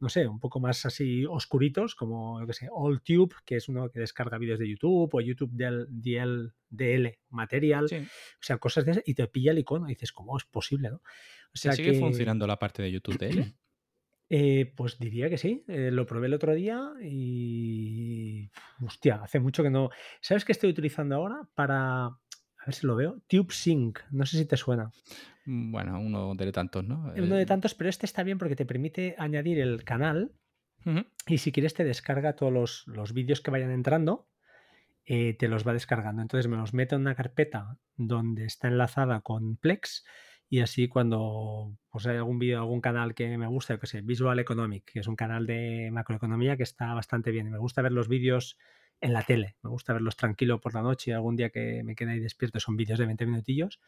no sé, un poco más así oscuritos, como, yo que sé, AllTube, que es uno que descarga vídeos de YouTube, o YouTube DL, DL, DL Material, o sea, cosas de ese, y te pilla el icono y dices, ¿cómo es posible? ¿no? O sea, ¿Sigue funcionando la parte de YouTube DL? Eh, pues diría que sí. Eh, lo probé el otro día y. Hostia, hace mucho que no. ¿Sabes qué estoy utilizando ahora? Para a ver si lo veo. TubeSync, no sé si te suena. Mm, bueno, uno de tantos, ¿no? Uno de eh, tantos, pero este está bien porque te permite añadir el canal y si quieres te descarga todos los, vídeos que vayan entrando, eh, te los va descargando. Entonces me los meto en una carpeta donde está enlazada con Plex y así cuando pues, hay algún vídeo, algún canal que me gusta, que sé, Visual Economic, que es un canal de macroeconomía que está bastante bien. Me gusta ver los vídeos en la tele. Me gusta verlos tranquilo por la noche y algún día que me quede ahí despierto son vídeos de 20 minutillos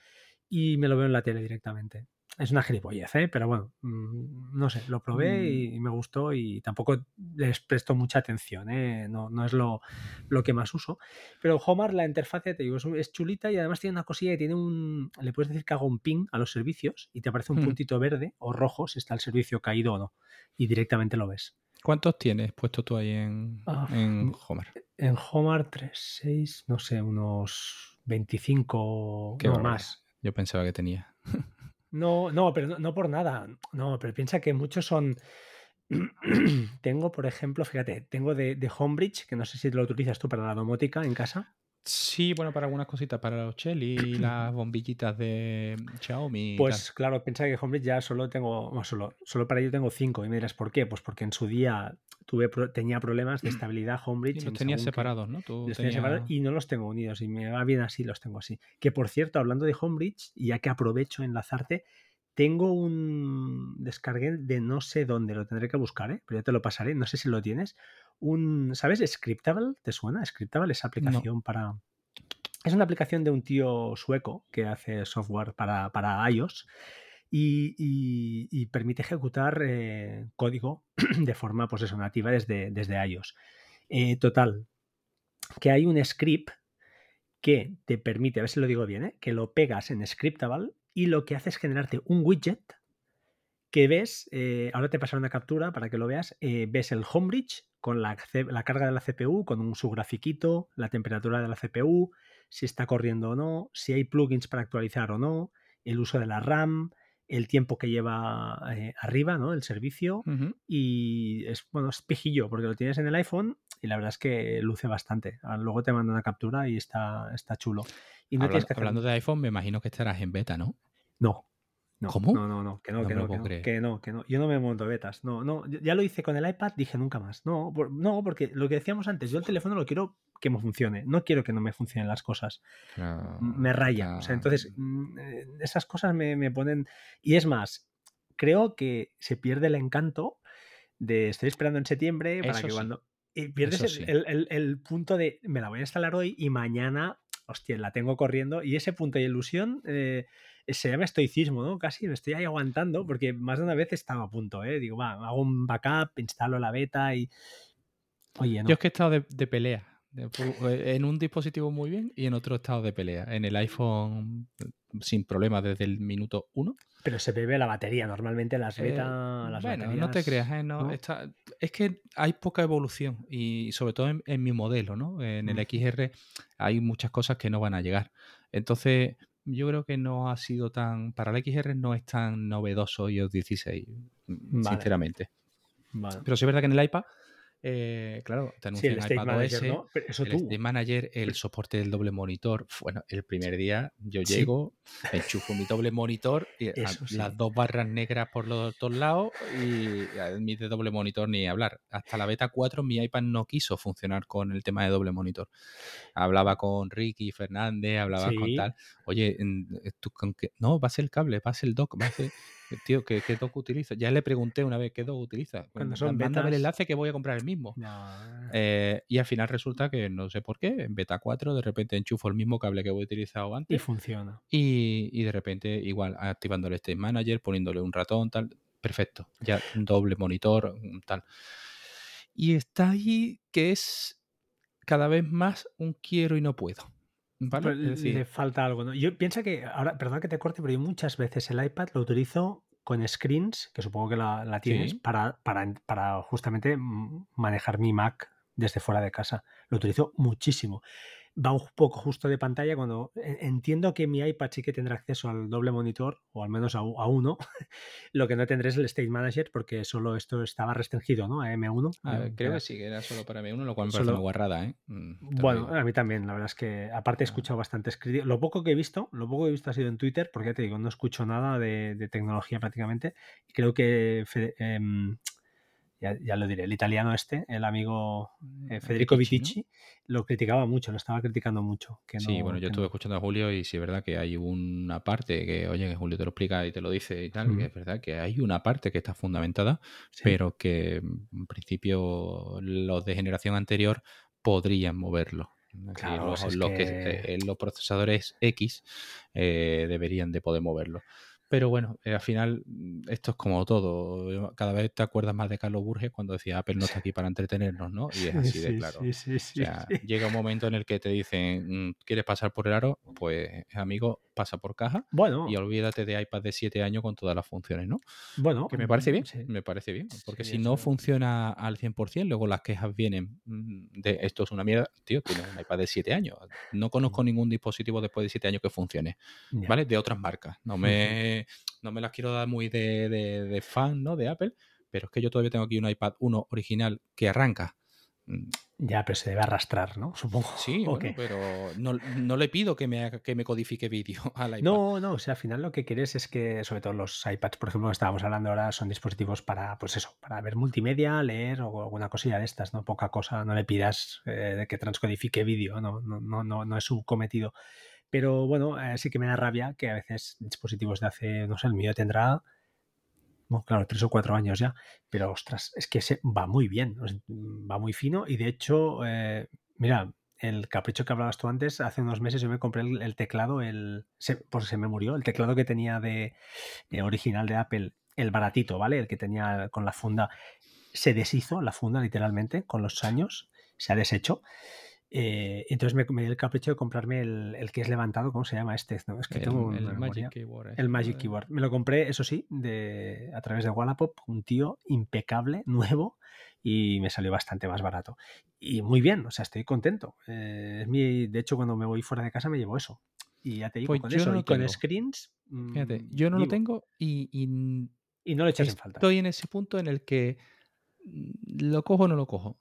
y me lo veo en la tele directamente. Es una gilipollez, ¿eh? pero bueno, mm, no sé, lo probé mm. y, me gustó y tampoco les presto mucha atención, ¿eh? no, no, es lo, lo, que más uso. Pero Homar, la interfaz, te digo, es, chulita y además tiene una cosilla que tiene un, le puedes decir que haga un ping a los servicios y te aparece un mm. puntito verde o rojo si está el servicio caído o no y directamente lo ves. ¿Cuántos tienes puesto tú ahí en, ah, en Homer? En Homer 3, 6, no sé, unos 25 o más. Yo pensaba que tenía. No, no, pero no, por nada. No, pero piensa que muchos son. tengo, por ejemplo, fíjate, tengo de, de, Homebridge, que no sé si lo utilizas tú para la domótica en casa. Sí, bueno, para algunas cositas, para los Chelly y las bombillitas de Xiaomi. Pues claro, piensa que Homebridge ya solo tengo, no, solo, solo para ello tengo cinco. Y me dirás, ¿por qué? Pues porque en su día tuve tenía problemas de estabilidad Homebridge. Y los tenías separados, ¿no? los tenía separados y no los tengo unidos. Y me va bien así, los tengo así. Que por cierto, hablando de Homebridge, ya que aprovecho enlazarte, tengo un descargue de no sé dónde, lo tendré que buscar, ¿eh? pero ya te lo pasaré, no sé si lo tienes. Un, ¿Sabes? Scriptable, ¿te suena? Scriptable es aplicación para... Es una aplicación de un tío sueco que hace software para, para iOS y, permite ejecutar eh, código de forma pues eso, nativa desde, desde iOS. Eh, total, que hay un script que te permite, a ver si lo digo bien, ¿eh? que lo pegas en Scriptable y lo que hace es generarte un widget que ves, eh, ahora te pasaré una captura para que lo veas, eh, ves el homebridge con la, la, carga de la CPU, con un, su grafiquito, la temperatura de la CPU, si está corriendo o no, si hay plugins para actualizar o no, el uso de la RAM, el tiempo que lleva eh, arriba, ¿no? El servicio. Y es, bueno, es pijillo, porque lo tienes en el iPhone y la verdad es que luce bastante. Ah, luego te mando una captura y está, está chulo. Y no hablando de iPhone, me imagino que estarás en beta, ¿no? No, No, ¿Cómo? No, no, no, que no, No que no, que no, que no, que no. Yo no me monto betas. No, no. Ya lo hice con el iPad, dije nunca más. No, por- no, porque lo que decíamos antes, yo el teléfono lo quiero que me funcione. No quiero que no me funcionen las cosas. Me raya. O sea, entonces, mm, eh, esas cosas me, me ponen. Y es más, creo que se pierde el encanto de estoy esperando en septiembre para Eso que sí, cuando. Y pierdes sí. el- el punto de me la voy a instalar hoy y mañana, hostia, la tengo corriendo. Y ese punto de ilusión eh, se llama estoicismo, ¿no? Casi me estoy ahí aguantando porque más de una vez estaba a punto, ¿eh? Digo, va, hago un backup, instalo la beta y. Oye, no. Yo es que he estado de, de pelea. eh, en un dispositivo muy bien y en otro he estado de pelea. En el iPhone eh, sin problema desde el minuto uno. Pero se bebe la batería. Normalmente las Eh, beta, las bueno, baterías. no te creas, ¿eh? No, ¿no? está- es que hay poca evolución y sobre todo en, en mi modelo, ¿no? En el. XR hay muchas cosas que no van a llegar. Entonces, yo creo que no ha sido tan, para el XR no es tan novedoso iOS 16, mm, Vale. sinceramente. Vale. Pero sí es verdad que en el iPad, eh, claro, te Sí, el anuncian State iPadOS, Manager, ¿no? Pero eso el tú. State Manager, el soporte del doble monitor. Bueno, el primer día yo Sí. llego, enchufo mi doble monitor y a- Eso sí. las dos barras negras por los dos lados y a mí de doble monitor ni hablar. Hasta la beta 4 mi iPad no quiso funcionar con el tema de doble monitor. Hablaba con Ricky Fernández, hablaba con tal. Oye, en- ¿tú con qué? No, va a ser el cable, va a ser el dock, va a ser... Tío, ¿qué, qué dock utiliza? Ya le pregunté una vez qué dock utiliza. Cuando son Mándame el enlace que voy a comprar el mismo. No. Eh, y al final resulta que no sé por qué, en beta 4 de repente enchufo el mismo cable que he utilizado Y antes funciona. y, y de repente igual activando el State Manager, poniéndole un ratón, tal, perfecto, ya doble monitor, mm, tal. Y está ahí que es cada vez más un quiero y no puedo. ¿Vale? Pero Es decir, le falta algo, ¿no? Yo pienso que, ahora, perdón que te corte, pero yo muchas veces el iPad lo utilizo con screens, que supongo que la, la tienes, Sí. para, para, para justamente manejar mi Mac desde fuera de casa. Lo utilizo muchísimo. Va un poco justo de pantalla cuando en- entiendo que mi iPad sí que tendrá acceso al doble monitor, o al menos a, uno. Lo que no tendré es el State Manager, porque solo esto estaba restringido, ¿no? A M1. a ver, eh, creo era- que sí, que era solo para M1, lo cual me parece una guarrada, ¿eh? Mm, Bueno, a mí también, la verdad es que aparte he Ah. escuchado bastantes críticas. Lo poco que he visto, lo poco que he visto ha sido en Twitter, porque ya te digo, no escucho nada de, de tecnología prácticamente. Creo que, em, ya, ya lo diré, el italiano este, el amigo eh, Federico Vitici, lo criticaba mucho, lo estaba criticando mucho. Que Sí, no- bueno, yo estuve no. escuchando a Julio y sí es verdad que hay una parte que, oye, que Julio te lo explica y te lo dice y tal, que es verdad que hay una parte que está fundamentada, Sí. pero que mm, en principio los de generación anterior podrían moverlo. Claro, los, si es los que- que- eh, los procesadores X eh, deberían de poder moverlo. Pero bueno, eh, al final mm, esto es como todo. Cada vez te acuerdas más de Carlos Burges cuando decía Apple no está aquí para entretenernos, ¿no? Y es así de claro. sí, sí, O sí, sea, sí. llega un momento en el que te dicen, mm, ¿quieres pasar por el aro? Pues, amigo, pasa por caja Bueno, y olvídate de iPad de 7 años con todas las funciones, ¿no? bueno, Que me parece bien, sí. me parece bien. Porque si no funciona al 100%, luego las quejas vienen mm, de esto es una mierda. Tío, tienes un iPad de 7 años. No conozco ningún dispositivo después de 7 años que funcione. ¿vale? De otras marcas. No me, no me las quiero dar muy de, de- de fan, ¿no? De Apple, pero es que yo todavía tengo aquí un iPad 1 original que arranca. Mm, Ya, pero se debe arrastrar, ¿no? Supongo. Sí, ¿O bueno, pero no, no le pido que me, que me codifique vídeo al iPad. No, no, o sea, al final lo que quieres es que, sobre todo los iPads, por ejemplo, que estábamos hablando ahora, son dispositivos para, pues eso, para ver multimedia, leer o alguna cosilla de estas, ¿no? Poca cosa, no le pidas eh, que transcodifique vídeo, no, no, no, no, no es su cometido. Pero bueno, eh, sí que me da rabia que a veces dispositivos de hace, no sé, el mío tendrá, bueno, claro, tres o cuatro años ya, pero ostras, es que se va muy bien, va muy fino y de hecho, eh, mira, el capricho que hablabas tú antes, hace unos meses yo me compré el, el teclado, el, se, pues se me murió, el teclado que tenía de eh, original de Apple, el baratito, ¿vale? El que tenía con la funda, se deshizo la funda literalmente con los años, se ha deshecho. Eh, entonces me, me dio el capricho de comprarme el, el que es levantado, ¿cómo se llama este? No, es que el, tengo el memoria. Magic Keyboard. ese, El ¿no? Magic Keyboard. Me lo compré, eso sí, de, a través de Wallapop, un tío impecable, nuevo, y me salió bastante más barato. Y muy bien, o sea, estoy contento. Eh, es mi, de hecho, cuando me voy fuera de casa me llevo eso. Y ya te digo, Pues con yo eso no y con tengo. screens. Fíjate, mm, yo no lo tengo y, y Y no lo echas en falta. estoy en ese punto en el que mm, lo cojo o no lo cojo.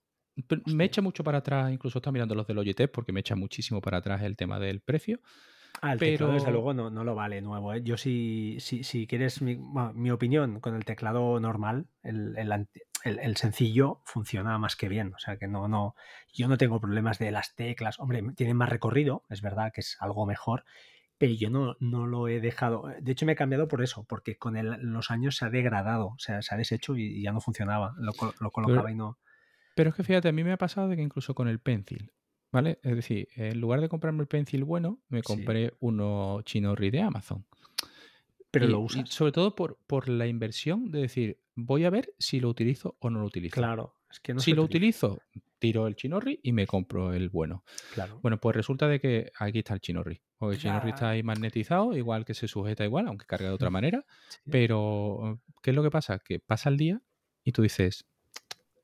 Pero Me Hostia. echa mucho para atrás, incluso está mirando los de Logitech porque me echa muchísimo para atrás el tema del precio. Ah, el teclado, desde luego, no, no lo vale nuevo. ¿eh? Yo, si, si, si quieres mi, mi, opinión, con el teclado normal, el, el, el, sencillo funciona más que bien. O sea que no, no, yo no tengo problemas de las teclas. Hombre, tienen más recorrido, es verdad que es algo mejor, pero yo no, no lo he dejado. De hecho, me he cambiado por eso, porque con los años se ha degradado, o sea, se ha deshecho y, ya no funcionaba. Lo, lo colocaba y no. Pero es que fíjate, a mí me ha pasado de que incluso con el pencil, ¿vale? Es decir, en lugar de comprarme el pencil bueno, me compré uno chinorri de Amazon. Pero lo usas. sobre todo por, por la inversión de decir, voy a ver si lo utilizo o no lo utilizo. Claro, es que no Si lo utilizo, tiro el chinorri y me compro el bueno. Claro. Bueno, pues resulta de que aquí está el chinorri. Porque el chinorri está ahí magnetizado, igual que se sujeta igual, aunque carga de otra manera. Pero, ¿qué es lo que pasa? Que pasa el día y tú dices,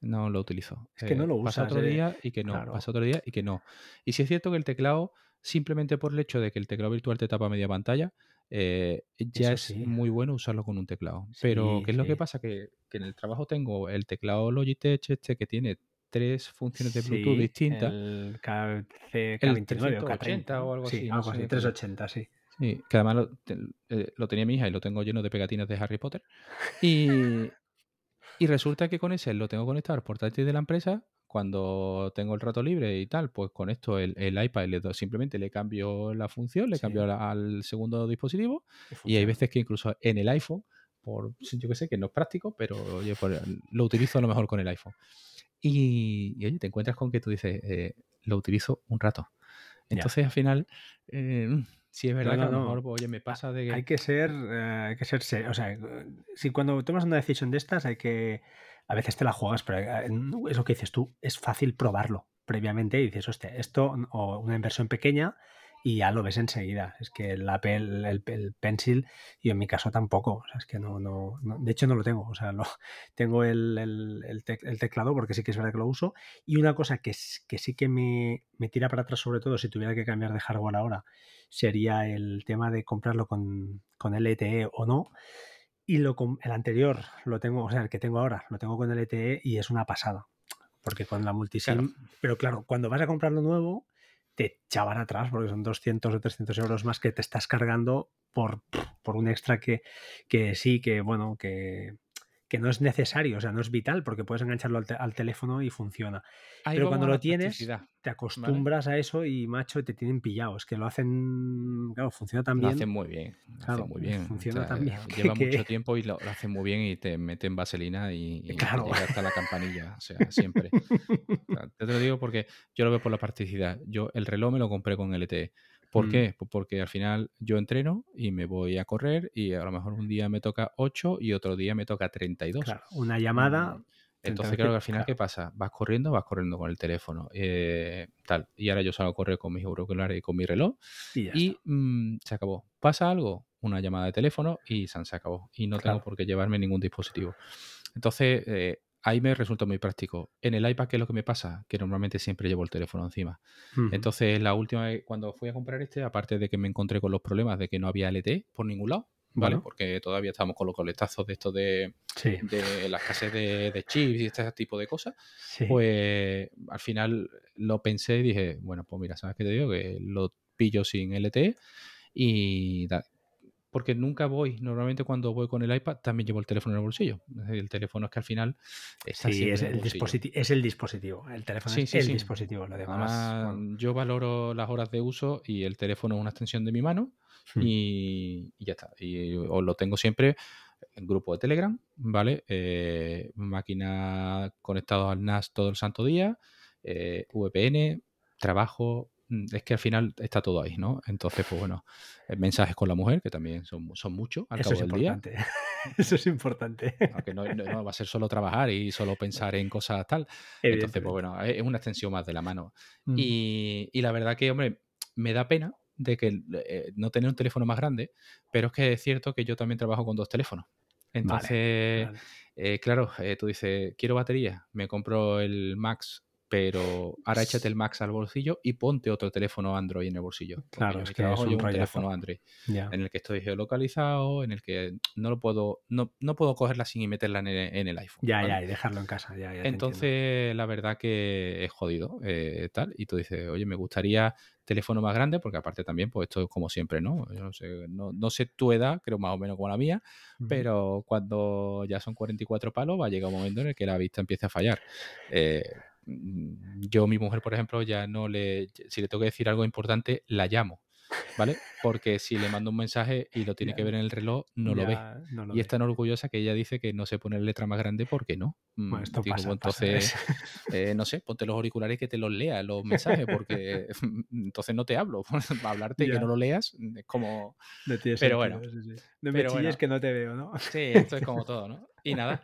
no lo utilizo. Es que no lo usas. Pasa otro día y que no. Pasa otro día y que no. Y si es cierto que el teclado, simplemente por el hecho de que el teclado virtual te tapa media pantalla, eh, ya es muy bueno usarlo con un teclado. Pero, ¿qué es lo que pasa? Que, en el trabajo tengo el teclado Logitech este que tiene tres funciones de Bluetooth distintas. El K29 o K30 o algo así. Algo así, 380, sí. Sí, que además lo, eh, lo, tenía mi hija y lo tengo lleno de pegatinas de Harry Potter. Y, y resulta que con ese lo tengo conectado al portátil de la empresa. Cuando tengo el rato libre y tal, pues con esto el, iPad le simplemente le cambio la función, le cambio al segundo dispositivo. Y, hay veces que incluso en el iPhone, por yo que sé, que no es práctico, pero oye, pues, lo utilizo a lo mejor con el iPhone. Y, oye, te encuentras con que tú dices, eh, lo utilizo un rato. Entonces al final, eh, Sí, es verdad que a lo mejor, oye, me pasa de que... Hay que ser, eh, hay que ser, o sea, si cuando tomas una decisión de estas hay que, a veces te la juegas, pero eh, es lo que dices tú, es fácil probarlo previamente y dices, hostia, esto o una inversión pequeña y ya lo ves enseguida. Es que el Apple, el, el, Pencil, y en mi caso tampoco. O sea, es que no, no, de hecho no lo tengo. O sea, lo, tengo el, el, teclado porque sí que es verdad que lo uso. Y una cosa que, que sí que me, me, tira para atrás, sobre todo si tuviera que cambiar de hardware ahora, sería el tema de comprarlo con, con LTE o no. Y lo, el anterior lo tengo, o sea, el que tengo ahora, lo tengo con LTE y es una pasada. Porque con la multisim. Pero claro, cuando vas a comprarlo nuevo, te echaban atrás porque son 200 o 300 euros más que te estás cargando por, por un extra que, que sí, que bueno, que, que no es necesario, o sea, no es vital porque puedes engancharlo al, teléfono y funciona. Pero cuando lo tienes, te acostumbras a eso y, macho, te tienen pillado. Es que lo hacen, claro, funciona tan bien. Lo hacen muy bien, lo muy bien. Funciona tan bien. Lleva mucho tiempo y lo, hacen muy bien y te meten vaselina y, llega hasta la campanilla, o sea, siempre. te lo digo porque yo lo veo por la practicidad. Yo el reloj me lo compré con LTE. ¿Por mm. qué? Pues porque al final yo entreno y me voy a correr y a lo mejor un día me toca 8 y otro día me toca 32. Claro, una llamada. Mm. Entonces, claro, al final, ¿qué pasa? Vas corriendo, vas corriendo con el teléfono. Eh, tal. Y ahora yo salgo a correr con mis auriculares y con mi reloj. Y, mm, se acabó. ¿Pasa algo? Una llamada de teléfono y se acabó. Y no tengo por qué llevarme ningún dispositivo. Entonces, eh, ahí me resulta muy práctico. En el iPad, ¿qué es lo que me pasa? Que normalmente siempre llevo el teléfono encima. Entonces, la última vez, cuando fui a comprar este, aparte de que me encontré con los problemas de que no había LTE por ningún lado, ¿vale? Porque todavía estamos con los coletazos de esto de, de las casas de, de, chips y este tipo de cosas, pues al final lo pensé y dije, bueno, pues mira, ¿sabes qué te digo? Que lo pillo sin LTE y porque nunca voy. Normalmente cuando voy con el iPad también llevo el teléfono en el bolsillo. El teléfono es que al final está sí, es el, dispositivo, es el dispositivo. El teléfono es el dispositivo. Lo demás, yo valoro las horas de uso y el teléfono es una extensión de mi mano hmm. y, ya está. Y os lo tengo siempre en grupo de Telegram, ¿vale? Eh, máquina conectado al NAS todo el santo día, eh, VPN, trabajo, es que al final está todo ahí, ¿no? Entonces, pues bueno, eh, mensajes con la mujer, que también son, son muchos al Eso cabo del día. Eso es importante. Aunque no, va a ser solo trabajar y solo pensar en cosas tal. Entonces, pues bueno, es una extensión más de la mano. Mm. Y, y, la verdad que, hombre, me da pena de que eh, no tener un teléfono más grande, pero es que es cierto que yo también trabajo con dos teléfonos. Entonces, eh, claro, tú dices, quiero batería, me compro el Max pero ahora échate el Max al bolsillo y ponte otro teléfono Android en el bolsillo. Claro, es que es un, teléfono Android en el que estoy geolocalizado, en el que no lo puedo, no, no puedo cogerla sin meterla en el, iPhone. Ya, ya, y dejarlo en casa. Ya, Entonces, la verdad que es jodido, eh, tal. Y tú dices, oye, me gustaría teléfono más grande, porque aparte también, pues esto es como siempre, ¿no? Yo no sé, no, sé tu edad, creo más o menos como la mía, pero cuando ya son 44 palos va a llegar un momento en el que la vista empiece a fallar. Eh, yo, mi mujer, por ejemplo, ya no le, si le tengo que decir algo importante, la llamo. ¿vale? Porque si le mando un mensaje y lo tiene que ver en el reloj, no lo ve. y es tan orgullosa que ella dice que no se pone letra más grande porque no. Mm, bueno, esto pasa, entonces, eh, no sé, ponte los auriculares y que te los lea los mensajes, porque entonces no te hablo. Hablarte y que no lo leas es como... pero bueno. No me chilles que no te veo, ¿no? Sí, esto es como todo, ¿no? Y nada,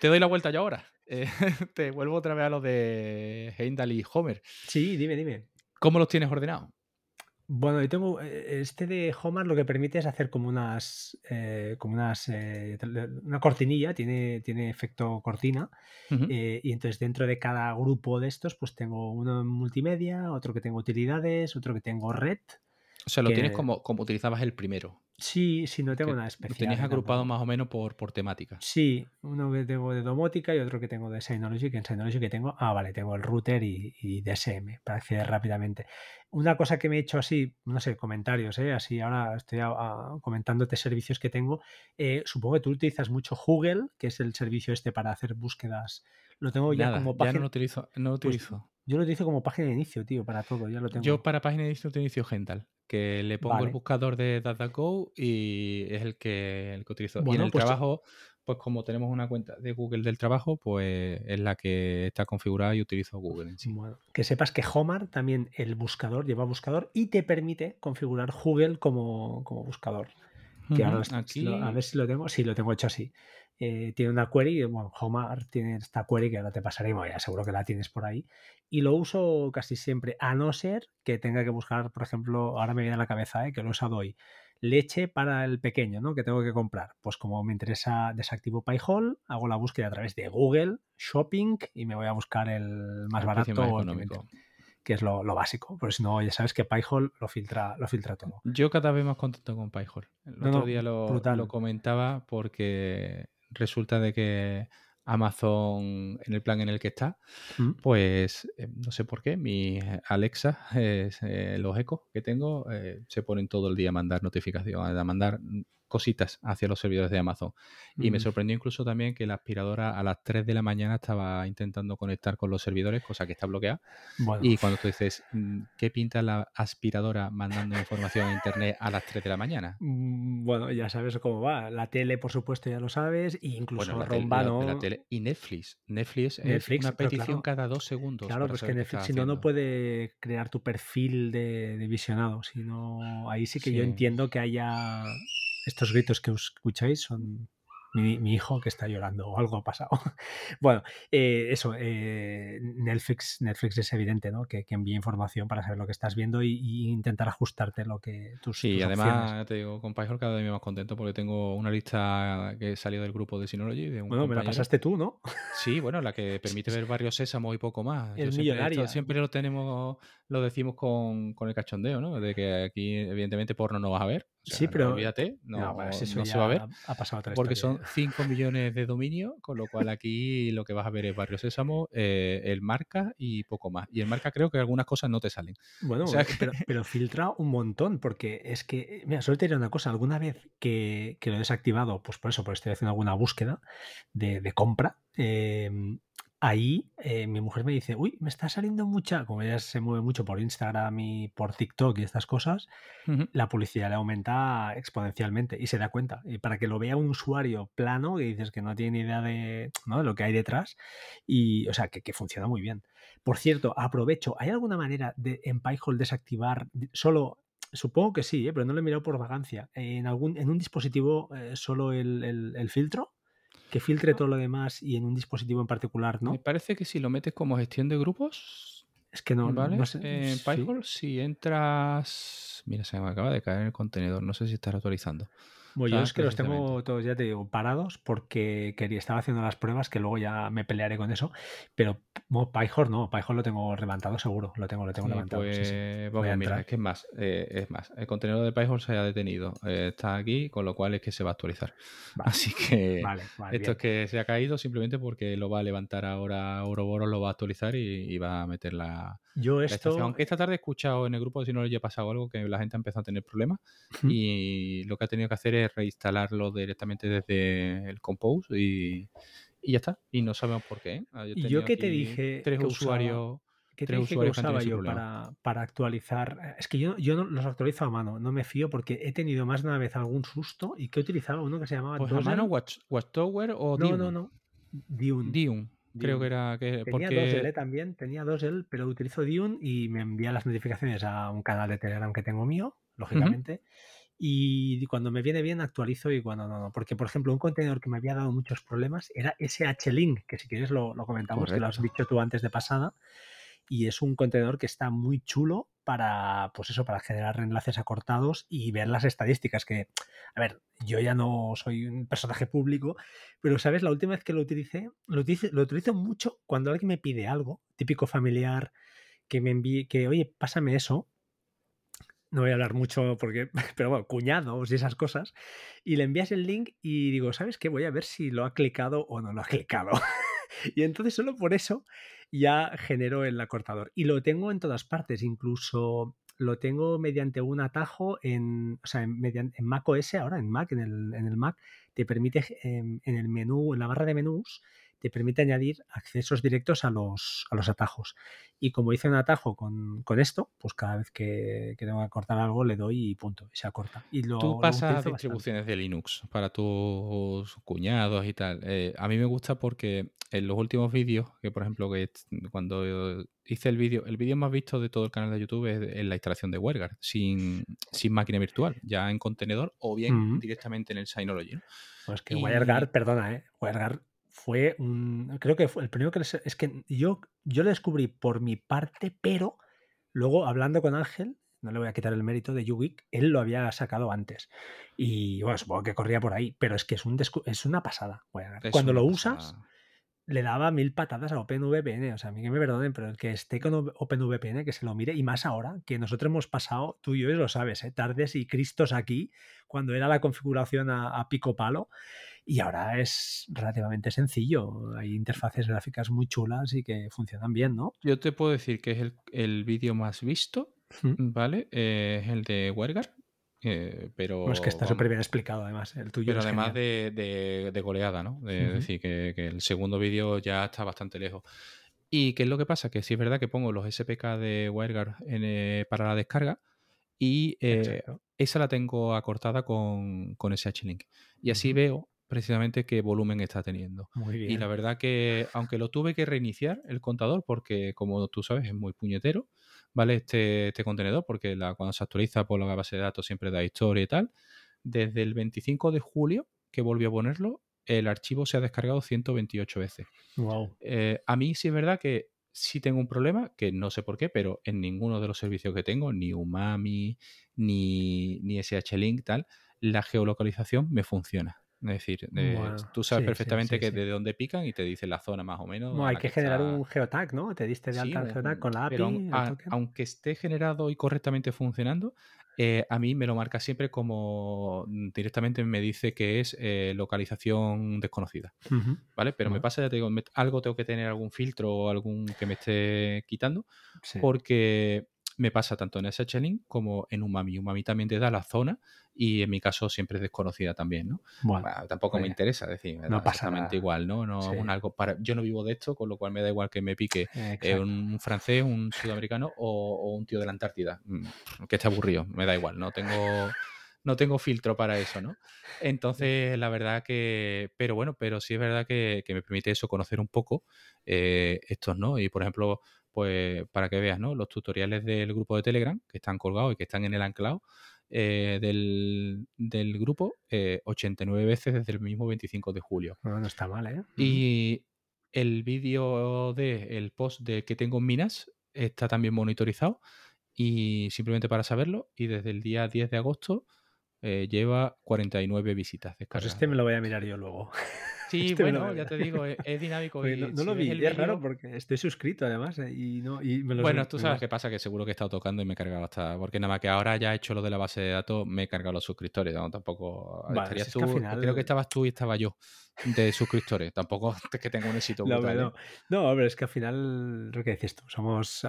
te doy la vuelta yo ahora. Eh, te vuelvo otra vez a lo de Heimdall y Homer. Sí, dime, dime. ¿Cómo los tienes ordenados? Bueno, yo tengo eh, este de Homar lo que permite es hacer como unas, eh, como unas, eh, una cortinilla, tiene, tiene efecto cortina, y entonces dentro de cada grupo de estos, pues tengo uno en multimedia, otro que tengo utilidades, otro que tengo red. O sea, lo tienes como, como utilizabas el primero. Sí, sí, no tengo nada especial. Tienes agrupado más o menos por, por temática. Sí, uno que tengo de domótica y otro que tengo de Synology, que en Synology que tengo, ah, vale, tengo el router y, y DSM para acceder rápidamente. Una cosa que me he hecho así, no sé, comentarios, ¿eh? así ahora estoy comentándote servicios que tengo. Eh, supongo que tú utilizas mucho Google, que es el servicio este para hacer búsquedas. Lo tengo ya como página. Ya no lo utilizo. No lo pues utilizo. Yo lo utilizo como página de inicio, tío, para todo. Ya lo tengo. Yo para página de inicio inicio Gental que le pongo el buscador de DataGo y es el que, el que utilizo. y en el pues trabajo, pues como tenemos una cuenta de Google del trabajo, pues es la que está configurada y utilizo Google en sí. que sepas que Homar también el buscador lleva buscador y te permite configurar Google como, buscador. Que Aquí... a ver si lo tengo. Sí, lo tengo hecho así. Eh, tiene una query, bueno, Homar tiene esta query que ahora te pasaremos, ya seguro que la tienes por ahí, y lo uso casi siempre, a no ser que tenga que buscar, por ejemplo, ahora me viene a la cabeza, eh, que lo he usado hoy, leche para el pequeño, ¿no? Que tengo que comprar. Pues como me interesa, desactivo PyHole, hago la búsqueda a través de Google, Shopping, y me voy a buscar el más barato económico que es lo, básico, porque si no, ya sabes que PyHole lo filtra, lo filtra todo. Yo cada vez más contento con PyHole. El otro día lo, lo, comentaba porque resulta de que Amazon en el plan en el que está, mm. pues eh, no sé por qué, mi Alexa, eh, los ecos que tengo, eh, se ponen todo el día a mandar notificaciones, a mandar cositas hacia los servidores de Amazon. Y me sorprendió incluso también que la aspiradora a las 3 de la mañana estaba intentando conectar con los servidores, cosa que está bloqueada. Y cuando tú dices, mm, ¿qué pinta la aspiradora mandando información a Internet a las 3 de la mañana? Mm, bueno, ya sabes cómo va. La tele, por supuesto, ya lo sabes. E incluso la Rombano... la, tele. Y Netflix. Netflix, es una petición cada dos segundos. Claro, pues que Netflix, si no, no puede crear tu perfil de, visionado. Si ahí sí que yo entiendo que haya estos gritos que escucháis son mi, hijo que está llorando o algo ha pasado. bueno, eh, eso, eh, Netflix, Netflix es evidente, ¿no? Que, que envía información para saber lo que estás viendo y, intentar ajustarte lo que tus Sí, además, te digo, con Python cada vez más contento porque tengo una lista que salió del grupo de Synology. De un bueno, me la pasaste tú, ¿no? Sí, bueno, la que permite ver varios sésamos y poco más. El millonario. siempre lo tenemos, lo decimos con, con, el cachondeo, ¿no? De que aquí, evidentemente, porno no vas a ver. sí, pero. No, olvídate, no, no se va a ver. Ha pasado otra Porque son 5 millones de dominio, con lo cual aquí lo que vas a ver es Barrio Sésamo, eh, el marca y poco más. Y el marca creo que algunas cosas no te salen. Bueno, pero, filtra un montón, porque es que, mira, solo te diré una cosa, alguna vez que, lo he desactivado, pues por eso, porque estoy haciendo alguna búsqueda de, de compra, eh, ahí eh, mi mujer me dice, uy, me está saliendo mucha, como ella se mueve mucho por Instagram y por TikTok y estas cosas, la publicidad le aumenta exponencialmente y se da cuenta. Y para que lo vea un usuario plano, que dices que no tiene ni idea de, lo que hay detrás, y, o sea, que, funciona muy bien. Por cierto, aprovecho, ¿hay alguna manera de en PyHole desactivar solo Supongo que sí, ¿eh? pero no lo he mirado por vagancia. En, algún, en un dispositivo eh, solo el, filtro que filtre todo lo demás y en un dispositivo en particular, ¿no? Me parece que si lo metes como gestión de grupos. Es que no, ¿vale? En PyHole, si entras. Mira, se me acaba de caer el contenedor. No sé si estás actualizando. Bueno, yo es que los tengo todos, ya te digo, parados porque quería, estaba haciendo las pruebas que luego ya me pelearé con eso. Pero no, PyHor no, PyHor lo tengo levantado seguro, lo tengo, lo tengo levantado. Pues, vamos, mira, es que es más, eh, es más, el contenedor de PyHor se ha detenido, eh, está aquí, con lo cual es que se va a actualizar. Así que esto es que se ha caído simplemente porque lo va a levantar ahora Ouroboros, lo va a actualizar y, va a meter la, yo esto... Aunque esta tarde he escuchado en el grupo, si no le haya pasado algo, que la gente ha empezado a tener problemas y lo que ha tenido que hacer es reinstalarlo directamente desde el Compose y, ya está. Y no sabemos por qué. ¿eh? ¿Y yo qué te dije? Tres usuarios. ¿Qué te dije que usaba yo para, actualizar? Es que yo, yo no los actualizo a mano, no me fío porque he tenido más de una vez algún susto y que utilizaba uno que se llamaba pues a mano Watch, Watchtower o No, no, no. Dune. Dune. Creo que era que. Tenía dos L también, tenía dos L, pero utilizo Dune y me envía las notificaciones a un canal de Telegram que tengo mío, lógicamente. Y cuando me viene bien actualizo y cuando no, no. Porque, por ejemplo, un contenedor que me había dado muchos problemas era SH-Link, que si quieres lo, comentamos, que lo has dicho tú antes de pasada. Y es un contenedor que está muy chulo para, pues eso, para generar enlaces acortados y ver las estadísticas. Que, a ver, yo ya no soy un personaje público, pero, ¿sabes? La última vez que lo utilicé, lo utilizo, lo utilizo mucho cuando alguien me pide algo, típico familiar, que me envíe, que, oye, pásame eso, no voy a hablar mucho porque, pero bueno, cuñados y esas cosas, y le envías el link y digo, ¿sabes qué? Voy a ver si lo ha clicado o no lo ha clicado. y entonces solo por eso ya genero el acortador. Y lo tengo en todas partes, incluso lo tengo mediante un atajo en, o sea, en, mediante, en Mac OS, ahora en Mac, en el, en el Mac, te permite en, en, el menú, en la barra de menús, te permite añadir accesos directos a los, a los atajos. Y como hice un atajo con, esto, pues cada vez que, tengo que cortar algo le doy y punto, y se acorta. Y lo, Tú pasas distribuciones de Linux para tus cuñados y tal. Eh, a mí me gusta porque en los últimos vídeos, que por ejemplo, que cuando hice el vídeo, el vídeo más visto de todo el canal de YouTube es, la instalación de WireGuard, sin, máquina virtual, ya en contenedor o bien directamente en el Synology. Pues que WireGuard, perdona, ¿eh? WireGuard fue un. Creo que fue el primero que Es que yo, yo lo descubrí por mi parte, pero luego hablando con Ángel, no le voy a quitar el mérito de YouGeek, él lo había sacado antes. Y bueno, supongo que corría por ahí, pero es que es, un es una pasada. Cuando lo usas, le daba mil patadas a OpenVPN. O sea, a mí que me perdonen, pero el que esté con OpenVPN, que se lo mire, y más ahora, que nosotros hemos pasado, tú y yo lo sabes, ¿eh? tardes y cristos aquí, cuando era la configuración a, a pico palo. Y ahora es relativamente sencillo. Hay interfaces gráficas muy chulas y que funcionan bien, ¿no? Yo te puedo decir que es el, el vídeo más visto, ¿vale? Eh, es el de WireGuard. Eh, pero es que está súper bien explicado además el tuyo pero además de, de, goleada no es decir que, que, el segundo vídeo ya está bastante lejos y qué es lo que pasa que sí es verdad que pongo los SPK de WireGuard eh, para la descarga y esa la tengo acortada con, con SH-Link y así veo precisamente qué volumen está teniendo. Y la verdad que, aunque lo tuve que reiniciar el contador, porque como tú sabes es muy puñetero, ¿vale? Este, este contenedor, porque la, cuando se actualiza por la base de datos siempre da historia y tal, desde el 25 de julio que volvió a ponerlo, el archivo se ha descargado 128 veces. Wow. Eh, a mí sí es verdad que sí tengo un problema, que no sé por qué, pero en ninguno de los servicios que tengo, ni Umami, ni, ni SH-Link, tal, la geolocalización me funciona. Es decir, tú sabes perfectamente que de dónde pican y te dice la zona más o menos. No, hay que, generar un geotag, ¿no? Te diste de alta geotag con la API. aunque esté generado y correctamente funcionando, eh, a mí me lo marca siempre como mm, directamente me dice que es eh, localización desconocida. ¿Vale? Pero me pasa, ya te digo, algo tengo que tener algún filtro o algún que me esté quitando. Porque me pasa tanto en SH-Link como en Umami. Umami también te da la zona y en mi caso siempre es desconocida también, ¿no? Bueno, tampoco me interesa, decir, me no da exactamente igual, ¿no? no algo para, yo no vivo de esto, con lo cual me da igual que me pique eh, un francés, un sudamericano o, un tío de la Antártida, mm, que esté aburrido, me da igual, no tengo no tengo filtro para eso, ¿no? Entonces, la verdad que, pero bueno, pero sí es verdad que, me permite eso, conocer un poco eh, estos, ¿no? Y por ejemplo, pues para que veas, ¿no? Los tutoriales del grupo de Telegram que están colgados y que están en el anclado eh, del, grupo 89 eh, veces desde el mismo 25 de julio. No, está mal, ¿eh? Y el vídeo de el post de que tengo en Minas está también monitorizado y simplemente para saberlo y desde el día 10 de agosto eh, lleva 49 visitas Pues este me lo voy a mirar yo luego. Sí, este bueno, ya te digo, es, es dinámico. Y no, no si lo vi, es raro vídeo- porque estoy suscrito además eh, y, no, y me lo Bueno, tú me sabes qué pasa, que seguro que he estado tocando y me he cargado hasta. Porque nada más que ahora ya he hecho lo de la base de datos, me he cargado los suscriptores. No, tampoco. Vale, estarías que tú. final- Creo que estabas tú y estaba yo de suscriptores. Tampoco es que tenga un éxito No, brutal. no, ¿eh? no, pero es que al final, lo que decís tú, somos, eh,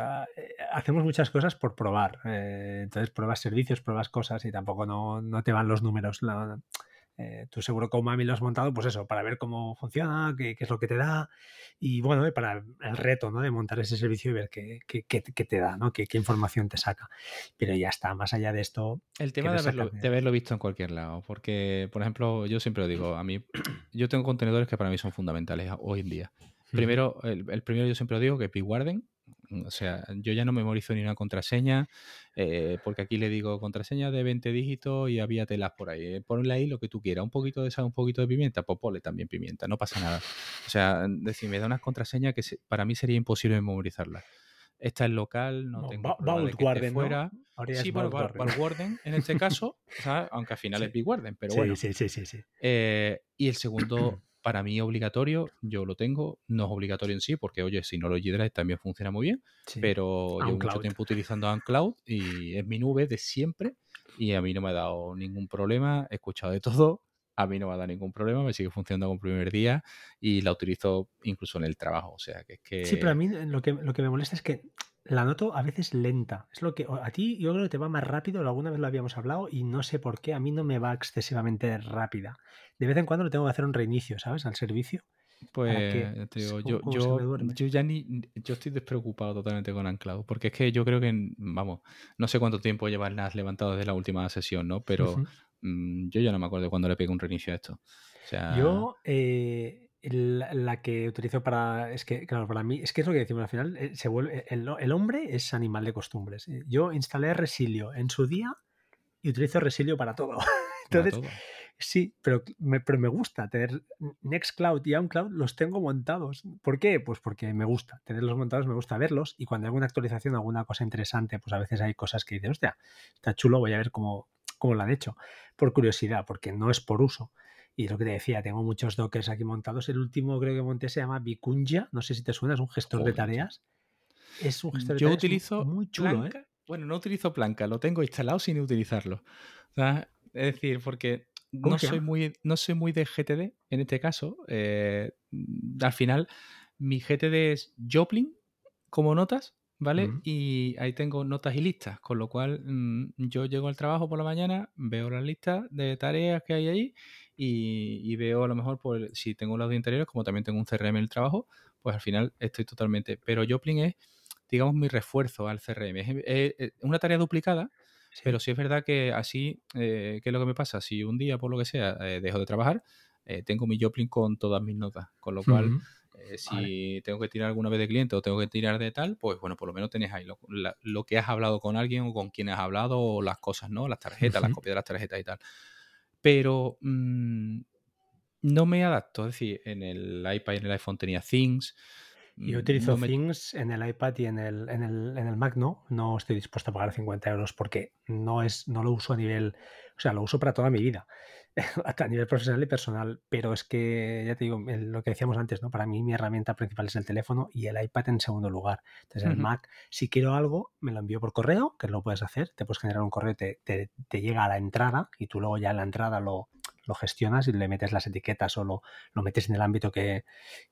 hacemos muchas cosas por probar. eh, entonces pruebas servicios, pruebas cosas y tampoco no, no te van los números. la- eh, tú seguro que Mami lo has montado, pues eso, para ver cómo funciona, qué, qué es lo que te da y bueno, eh, para el reto, ¿no? De montar ese servicio y ver qué, qué- qué- qué te da, ¿no? Qué, qué información te saca. Pero ya está, más allá de esto, El tema de haberlo, de haberlo visto en cualquier lado, porque, por ejemplo, yo siempre lo digo, a mí, yo tengo contenedores que para mí son fundamentales hoy en día. Primero, el, el primero yo siempre lo digo, que es. O sea, yo ya no memorizo ni una contraseña, eh, porque aquí le digo contraseña de 20 dígitos y había telas por ahí. Eh, Ponle ahí lo que tú quieras, un poquito de sal, un poquito de pimienta, pues ponle también pimienta, no pasa nada. O sea, decir, me da unas contraseñas que se- para mí sería imposible memorizarla. Esta es local, no No, tengo problema de que ¿no? fuera. ya Sí, bueno. Valwarden en este caso, aunque al final Sí. es Big Warden, pero sí, bueno. sí, sí, sí, sí. Eh, y el segundo, para mí obligatorio, yo lo tengo, no es obligatorio en sí, porque oye, si no lo G-Drive también funciona muy bien, sí. pero llevo mucho tiempo utilizando OnCloud y es mi nube de siempre y a mí no me ha dado ningún problema, he escuchado de todo, a mí no me ha dado ningún problema, me sigue funcionando como primer día y la utilizo incluso en el trabajo, o sea que es que... Sí, pero a mí lo que, lo que me molesta es que la noto a veces lenta. Es lo que a ti yo creo que te va más rápido, alguna vez lo habíamos hablado y no sé por qué, a mí no me va excesivamente rápida. De vez en cuando le tengo que hacer un reinicio, ¿sabes? Al servicio. Pues que ya te digo, es yo, yo, yo ya ni, yo estoy despreocupado totalmente con Ancloud, porque es que yo creo que, vamos, no sé cuánto tiempo llevas las levantado desde la última sesión, ¿no? Pero mm, yo ya no me acuerdo cuando le pegué un reinicio a esto. O sea, Yo, eh, la, la que utilizo para. Es que, claro, para mí, es que es lo que decimos al final, eh, se vuelve, el, el hombre es animal de costumbres. Eh, Yo instalé Resilio en su día y utilizo Resilio para todo. para Entonces, todo. Sí, pero me, pero me gusta tener Nextcloud y OnCloud, los tengo montados. ¿Por qué? Pues porque me gusta tenerlos montados, me gusta verlos y cuando hay alguna actualización, alguna cosa interesante, pues a veces hay cosas que dices, hostia, está chulo, voy a ver cómo, cómo lo han hecho. Por curiosidad, porque no es por uso. Y lo que te decía, tengo muchos dockers aquí montados. El último creo que monté se llama Vicunja, no sé si te suena, es un gestor de tareas. Es un gestor de Yo tareas utilizo muy chulo, ¿eh? Bueno, no utilizo Planka, lo tengo instalado sin utilizarlo. O sea, es decir, porque ¿Cómo no soy, muy, no soy muy de GTD en este caso. eh, al final, mi GTD es Joplin como notas, ¿vale? Y ahí tengo notas y listas, con lo cual mm, yo llego al trabajo por la mañana, veo las listas de tareas que hay ahí y, y veo a lo mejor, pues, si tengo los de interiores, como también tengo un CRM en el trabajo, pues al final estoy totalmente. Pero Joplin es, digamos, mi refuerzo al CRM. Es, es- es una tarea duplicada, Sí. pero sí es verdad que así, eh, ¿qué es lo que me pasa? Si un día, por lo que sea, eh, dejo de trabajar, eh, tengo mi Joplin con todas mis notas, con lo cual eh, si tengo que tirar alguna vez de cliente o tengo que tirar de tal, pues bueno, por lo menos tenés ahí lo, la- lo que has hablado con alguien o con quien has hablado o las cosas, ¿no? Las tarjetas, las copias de las tarjetas y tal. Pero mm, no me adapto, es decir, en el iPad y en el iPhone tenía Things. Yo mm, utilizo no me- Things en el iPad y en el, en el, en el Mac no. No estoy dispuesto a pagar 50 euros porque no, es, no lo uso a nivel, o sea, lo uso para toda mi vida, a nivel profesional y personal. Pero es que, ya te digo, lo que decíamos antes, ¿no? Para mí mi herramienta principal es el teléfono y el iPad en segundo lugar. Entonces el. Mac, si quiero algo, me lo envío por correo, que lo puedes hacer. Te puedes generar un correo, te, te, te llega a la entrada y tú luego ya en la entrada lo, lo gestionas y le metes las etiquetas o lo, lo metes en el ámbito que,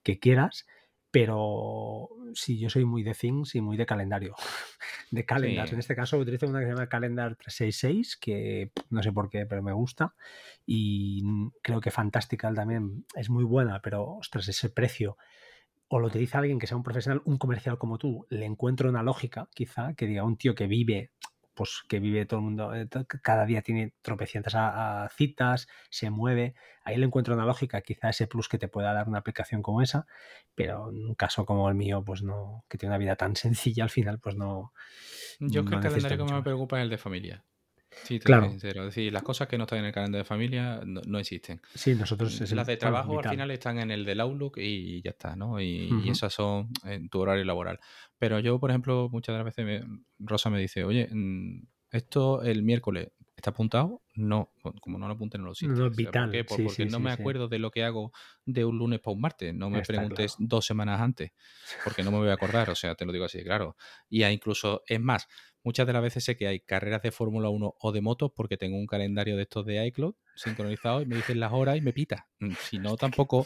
que quieras. Pero sí, yo soy muy de Things y muy de calendario. De calendars. Sí. En este caso utilizo una que se llama Calendar 366, que no sé por qué, pero me gusta. Y creo que Fantastical también es muy buena, pero ostras, ese precio. O lo utiliza alguien que sea un profesional, un comercial como tú, le encuentro una lógica, quizá, que diga un tío que vive, pues que vive todo el mundo, eh, cada día tiene tropecientas a- a citas, se mueve, ahí le encuentro una lógica, quizá ese plus que te pueda dar una aplicación como esa, pero en un caso como el mío, pues no, que tiene una vida tan sencilla al final, pues no. Yo es que el calendario que me preocupa es el de familia. Sí, te Claro. sincero. Es decir, las cosas que no están en el calendario de familia no, no existen. Sí, nosotros es Las de trabajo al final están en el del Outlook y ya está, ¿no? Y, esas son en tu horario laboral. Pero yo, por ejemplo, muchas de las veces me- Rosa me dice, oye, mm, esto el miércoles está apuntado, no, como no lo apunte no lo siento. No es vital. ¿Por qué? Por- Sí, porque sí, no sí, me acuerdo de lo que hago de un lunes para un martes. No me Está preguntes claro. dos semanas antes, porque no me voy a acordar. O sea, te lo digo así, claro. Y hay incluso, es más, muchas de las veces sé que hay carreras de Fórmula 1 o de motos porque tengo un calendario de estos de iCloud sincronizado y me dicen las horas y me pita. Mm, Si no, tampoco.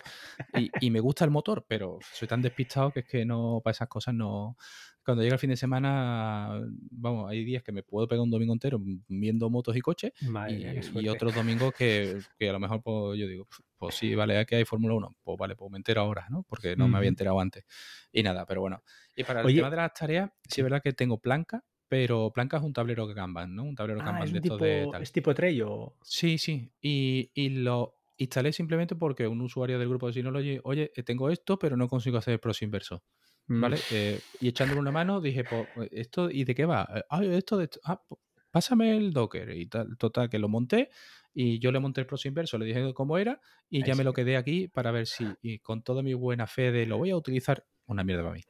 Y, y me gusta el motor, pero soy tan despistado que es que no, para esas cosas no. Cuando llega el fin de semana, vamos, hay días que me puedo pegar un domingo entero viendo motos y coches y, otros domingos que, que a lo mejor pues, yo digo, pues sí, vale, aquí hay Fórmula 1, pues vale, pues me entero ahora, ¿no? Porque no me había enterado antes. Y nada, pero bueno. Y para el Oye, tema de las tareas, sí es verdad que tengo Planka, pero Planka es un tablero Kanban, ¿no? Un tablero Ah, Kanban es de un estos de tipo, tal. es tipo Trello. Sí, sí. Y, y lo instalé simplemente porque un usuario del grupo de Synology, oye, eh, tengo esto, pero no consigo hacer el proxy inverso. Mm, ¿Vale? Eh, y echándole una mano dije, pues, eh, ¿esto y de qué va? Ah, esto de esto. Ah, pásame el Docker. Y tal, total, que lo monté y yo le monté el proxy inverso, le dije cómo era y ahí ya me lo que- quedé aquí para ver si, y con toda mi buena fe de lo voy a utilizar, una mierda para mí.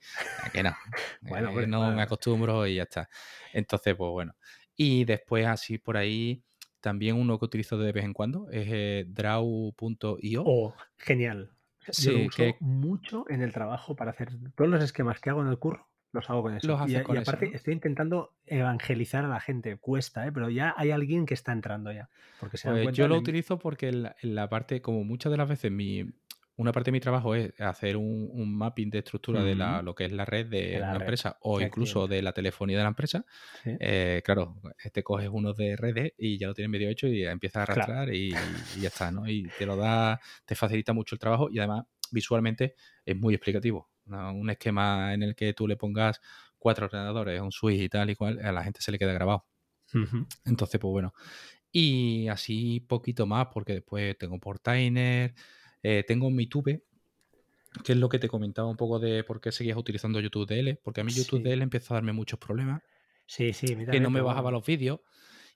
Ah, Que no, Bueno, eh, hombre, no me acostumbro y ya está. Entonces, pues bueno. Y después, así por ahí, también uno que utilizo de vez en cuando es eh, draw.io. Oh, genial. Sea, Yo lo Sí, uso que mucho en el trabajo para hacer todos los esquemas que hago en el curro, los hago con eso. los Y, y con eso, aparte ¿no? estoy intentando evangelizar a la gente. Cuesta, ¿eh? pero ya hay alguien que está entrando ya. Porque se Pues yo lo utilizo porque en la, en la parte, como muchas de las veces, mi, una parte de mi trabajo es hacer un, un mapping de estructura de la, lo que es la red de de la una red. empresa o incluso de la telefonía de la empresa. Sí. Eh, claro, te coges uno de redes y ya lo tienes medio hecho y empiezas a Claro. arrastrar y, y ya está, ¿no? Y te lo da, te facilita mucho el trabajo y además visualmente es muy explicativo. ¿no? Un esquema en el que tú le pongas cuatro ordenadores, un switch y tal y cual, a la gente se le queda grabado. Entonces, pues bueno. Y así poquito más, porque después tengo Portainer, eh, tengo mi Tube, que es lo que te comentaba un poco de por qué seguías utilizando YouTube DL, porque a mí YouTube Sí, DL empezó a darme muchos problemas, sí, sí, a mí que no me bajaba los vídeos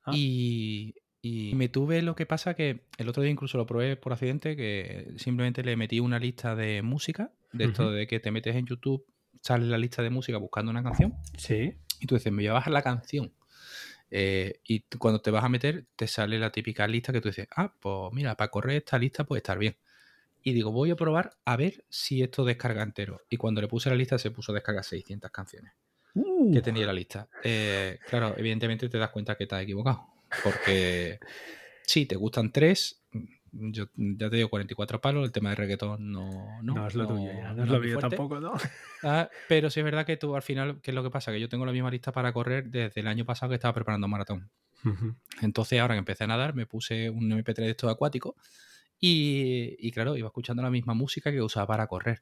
Ah, y, y me tuve lo que pasa que el otro día incluso lo probé por accidente, que simplemente le metí una lista de música, de esto de que te metes en YouTube, sale la lista de música buscando una canción Sí. y tú dices, me voy a bajar la canción. Eh, y cuando te vas a meter, te sale la típica lista que tú dices, ah, pues mira, para correr esta lista puede estar bien. Y digo, voy a probar a ver si esto descarga entero. Y cuando le puse la lista, se puso a descargar 600 canciones que Uh, tenía la lista. Eh, claro, evidentemente te das cuenta que has equivocado. Porque sí, te gustan tres. Yo ya te digo 44 palos, el tema de reggaetón no, no, no es lo tuyo ya, no, no es no lo mío tampoco, ¿no? Ah, pero sí es verdad que tú al final, ¿qué es lo que pasa? Que yo tengo la misma lista para correr desde el año pasado que estaba preparando un maratón. Entonces, ahora que empecé a nadar, me puse un MP3 de estos acuáticos y, y claro, iba escuchando la misma música que usaba para correr.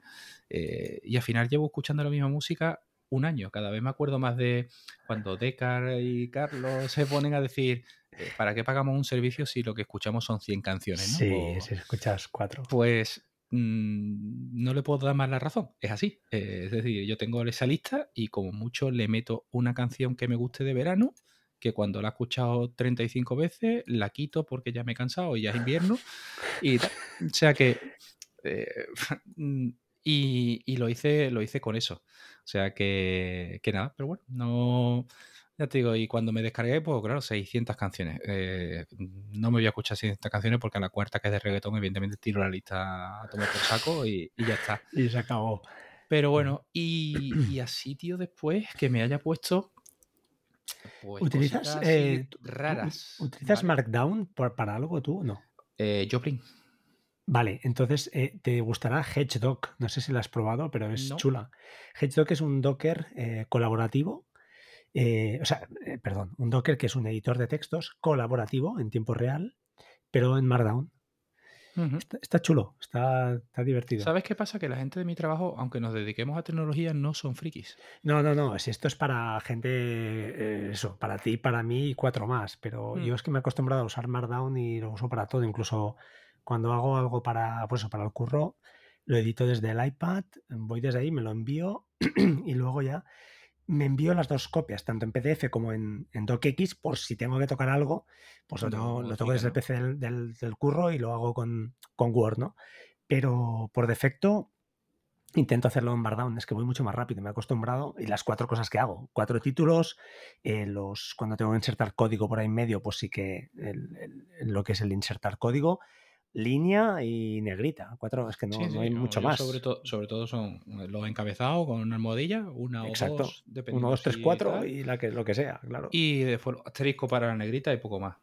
Eh, y al final llevo escuchando la misma música un año. Cada vez me acuerdo más de cuando Decar y Carlos se ponen a decir, eh, ¿para qué pagamos un servicio si lo que escuchamos son 100 canciones? ¿no? Sí, si escuchas cuatro. pues mm, no le puedo dar más la razón. Es así. Eh, es decir, yo tengo esa lista y como mucho le meto una canción que me guste de verano, que cuando la he escuchado 35 veces, la quito porque ya me he cansado y ya es invierno. Y. O sea que... eh, mm, y, y lo hice lo hice con eso. O sea que, que nada, pero bueno, no... Ya te digo, y cuando me descargué, pues claro, 600 canciones. Eh, no me voy a escuchar 600 canciones porque a la cuarta que es de reggaetón, evidentemente tiro la lista a tomar por saco y, y ya está. Y se acabó. Pero bueno, y, y así, tío, después que me haya puesto pues ¿Utilizas, eh, raras. ¿Utilizas ¿vale? Markdown por- para algo tú? No. Eh, Joplin. Vale, entonces eh, te gustará Hedgedoc. No sé si lo has probado, pero es No. chula. Hedgedoc es un Docker colaborativo. o sea, perdón, un Docker que es un editor de textos colaborativo en tiempo real, pero en Markdown. Está, está chulo, está, está divertido. ¿Sabes qué pasa? Que la gente de mi trabajo, aunque nos dediquemos a tecnología, no son frikis. No, no, no. Si esto es para gente, eh, eso, para ti, para mí y cuatro más. Pero Mm. yo es que me he acostumbrado a usar Markdown y lo uso para todo. Incluso cuando hago algo para, pues para el curro, lo edito desde el iPad, voy desde ahí, me lo envío y luego ya me envío las dos copias, tanto en PDF como en, en DocX, por si tengo que tocar algo, pues lo, tengo- lo toco desde el. PC del, del- del curro y lo hago con, con Word, ¿no? Pero por defecto intento hacerlo en Bardown, es que voy mucho más rápido, me he acostumbrado y las cuatro cosas que hago, cuatro títulos, eh, los cuando tengo que insertar código por ahí en medio, pues sí que lo que es el insertar código, línea y negrita, cuatro, es que no, hay mucho más. Sobre, todo sobre todo son los encabezados con una almohadilla, una o dos, dependiendo. Uno, dos, tres, cuatro y la que, lo que sea, claro. Y después asterisco para la negrita y poco más.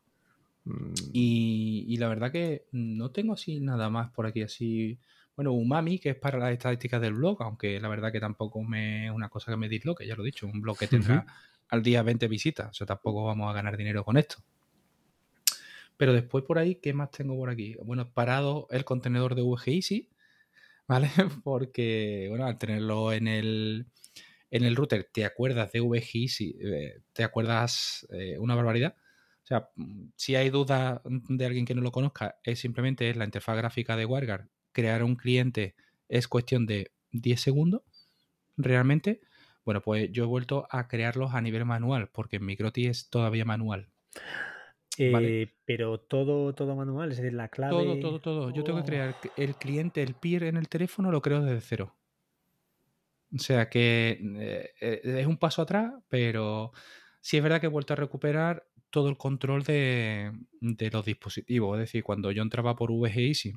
Mm. Y, y, la verdad que no tengo así nada más por aquí así bueno, Umami, que es para las estadísticas del blog, aunque la verdad que tampoco me, es una cosa que me disloque, ya lo he dicho, un blog que tendrá al día 20 visitas, o sea, tampoco vamos a ganar dinero con esto. Pero después por ahí, ¿qué más tengo por aquí? Bueno, parado el contenedor de VG ¿vale? Porque, bueno, al tenerlo en el, en el router, te acuerdas de VG eh, te acuerdas eh, una barbaridad. O sea, si hay duda de alguien que no lo conozca, es simplemente la interfaz gráfica de WireGuard crear un cliente es cuestión de 10 segundos, realmente. Bueno, pues yo he vuelto a crearlos a nivel manual, porque en Microti es todavía manual. Eh, pero todo, todo manual, es decir, la clave. Todo, todo, todo. Yo tengo que crear el cliente, el peer en el teléfono, lo creo desde cero. O sea que eh, eh, es un paso atrás, pero sí es verdad que he vuelto a recuperar todo el control de, de los dispositivos. Es decir, cuando yo entraba por VG Easy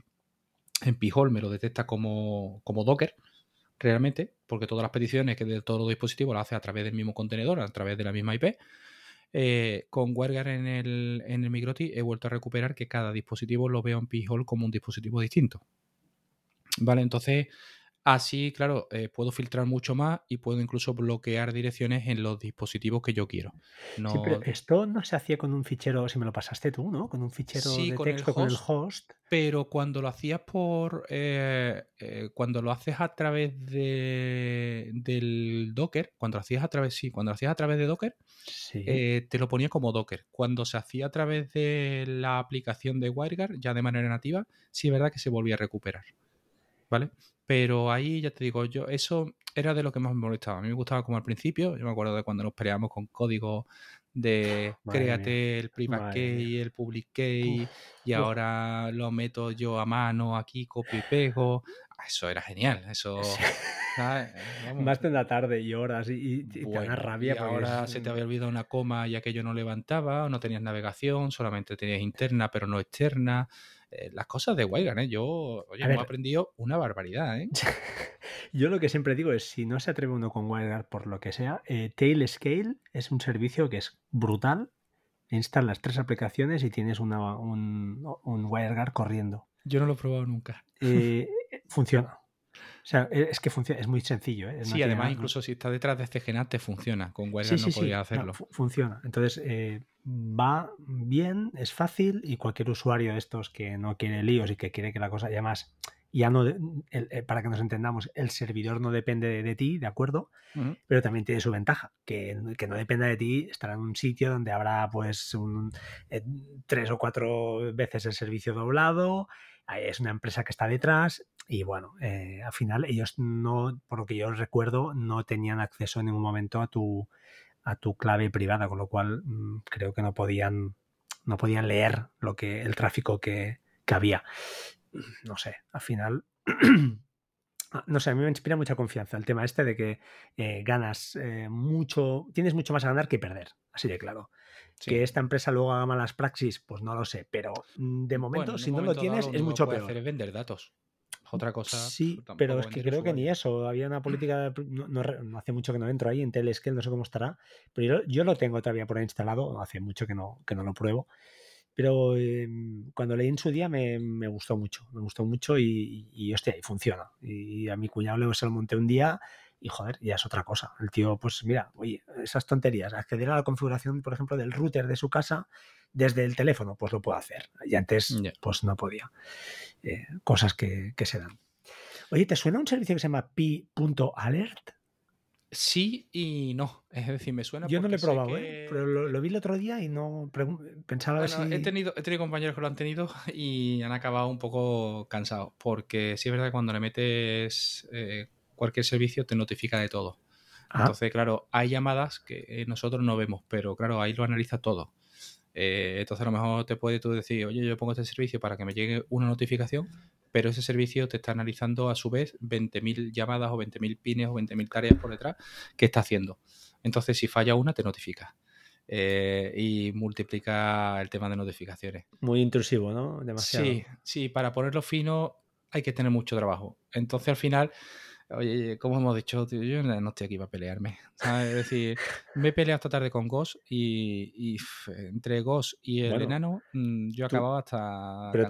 en Pijol me lo detecta como, Docker, realmente, porque todas las peticiones que de todos los dispositivos las hace a través del mismo contenedor, a través de la misma IP. Eh, con WireGuard en el, en el Migroti he vuelto a recuperar que cada dispositivo lo veo en Pijol como un dispositivo distinto. Vale, entonces Así, claro, eh, puedo filtrar mucho más y puedo incluso bloquear direcciones en los dispositivos que yo quiero. No... pero esto no se hacía con un fichero, si me lo pasaste tú, ¿no? Con un fichero de texto con el host. Pero cuando lo hacías por. Eh, eh, cuando lo haces a través de, del Docker, cuando lo hacías a través, sí, cuando lo hacías a través de Docker, te lo ponía como Docker. Cuando se hacía a través de la aplicación de WireGuard, ya de manera nativa, sí es verdad que se volvía a recuperar. ¿Vale? Pero ahí ya te digo, yo eso era de lo que más me molestaba. A mí me gustaba como al principio, yo me acuerdo de cuando nos peleábamos con código de créate el private key, y el public key, y ahora lo meto yo a mano aquí, copio y pego. Ah, eso era genial, eso... Más de la tarde y horas y, te da rabia. Y ahora se te había olvidado una coma y aquello no levantaba, no tenías navegación, solamente tenías interna pero no externa. Eh, las cosas de Wireguard, ¿eh? Yo, oye, hemos aprendido una barbaridad, ¿eh? Yo lo que siempre digo es, si no se atreve uno con WireGuard por lo que sea, eh, Tailscale es un servicio que es brutal. Instalas tres aplicaciones y tienes una, un, un WireGuard corriendo. Yo no lo he probado nunca. Eh, funciona. Sea, es que funciona, es muy sencillo. ¿eh? sí, además, incluso si está detrás de este genate, funciona. Con WireGuard no podría hacerlo. funciona. Entonces, eh, va bien, es fácil y cualquier usuario de estos que no quiere líos y que quiere que la cosa ya más, ya no, eh, para que nos entendamos, el servidor no depende de, ti, ¿de acuerdo? Pero también tiene su ventaja, que, no dependa de ti, estará en un sitio donde habrá pues un, eh, tres o cuatro veces el servicio doblado, es una empresa que está detrás y bueno, eh, al final ellos no, por lo que yo recuerdo, no tenían acceso en ningún momento a tu a tu clave privada, con lo cual mm, creo que no podían, no podían leer lo que, el tráfico que, había. No sé, al final. No sé, a mí me inspira mucha confianza el tema este de que eh, ganas eh, mucho, tienes mucho más a ganar que perder, así de claro. Que esta empresa luego haga malas praxis, pues no lo sé, pero mm, de momento, si no lo tienes, es mucho peor. Hacer es vender datos otra cosa. Sí, pero es que creo que ni eso. Había una política, no, hace mucho que no entro ahí en Telescale, no sé cómo estará, pero yo, lo tengo todavía por ahí instalado, hace mucho que no, que no lo pruebo. Pero em, cuando leí en su día me, gustó mucho, me gustó mucho y, y, hostia, y funciona. Y a mi cuñado le se lo monté un día y joder, ya es otra cosa. El tío, pues mira, oye, esas tonterías, acceder a la configuración, por ejemplo, del router de su casa desde el teléfono, pues lo puedo hacer. Y antes, pues no podía. Eh, cosas que, se dan. Oye, ¿te suena un servicio que se llama pi.alert? Sí y no. Es decir, me suena. Yo no lo he probado, ¿eh? pero lo, vi el otro día y no pensaba si. He tenido, he tenido compañeros que lo han tenido y han acabado un poco cansados. Porque sí es verdad que cuando le metes eh, cualquier servicio te notifica de todo. Ah. Entonces, claro, hay llamadas que nosotros no vemos, pero claro, ahí lo analiza todo. Eh, entonces a lo mejor te puede tú decir, oye, yo pongo este servicio para que me llegue una notificación, pero ese servicio te está analizando a su vez 20.000 llamadas o 20.000 pines o 20.000 tareas por detrás que está haciendo. Entonces, si falla una, te notifica. Eh, y multiplica el tema de notificaciones. Muy intrusivo, ¿no? Demasiado. Sí, sí, para ponerlo fino hay que tener mucho trabajo. Entonces, al final Oye, como hemos dicho, yo no estoy aquí para pelearme. Es decir, me he peleado esta tarde con Ghost y, entre Ghost y el enano mm, yo acababa hasta pero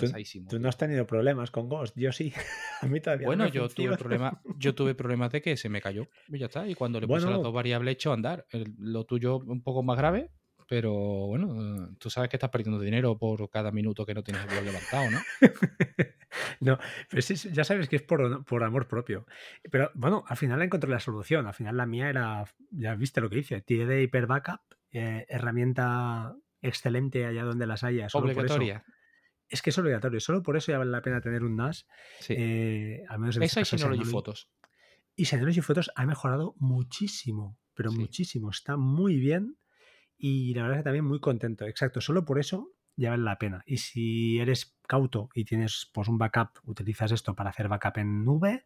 Tú, no has tenido problemas con Ghost, yo sí. A mí todavía Bueno, yo tuve problemas, yo tuve problemas de que se me cayó y ya está. Y cuando le puse las dos variables hecho a andar. lo tuyo un poco más grave, pero bueno, tú sabes que estás perdiendo dinero por cada minuto que no tienes el levantado, ¿no? no, pero sí, ya sabes que es por, por, amor propio. Pero bueno, al final encontré la solución. Al final la mía era, ya viste lo que hice, de Hyper Backup, eh, herramienta excelente allá donde las haya. Obligatoria. es que es obligatorio. Solo por eso ya vale la pena tener un NAS. Sí. Eh, al menos en Esa este y Synology Fotos. Y Synology Fotos ha mejorado muchísimo, pero muchísimo. Está muy bien y la verdad es que también muy contento. Exacto, solo por eso ya vale la pena. Y si eres cauto y tienes pues un backup, utilizas esto para hacer backup en nube,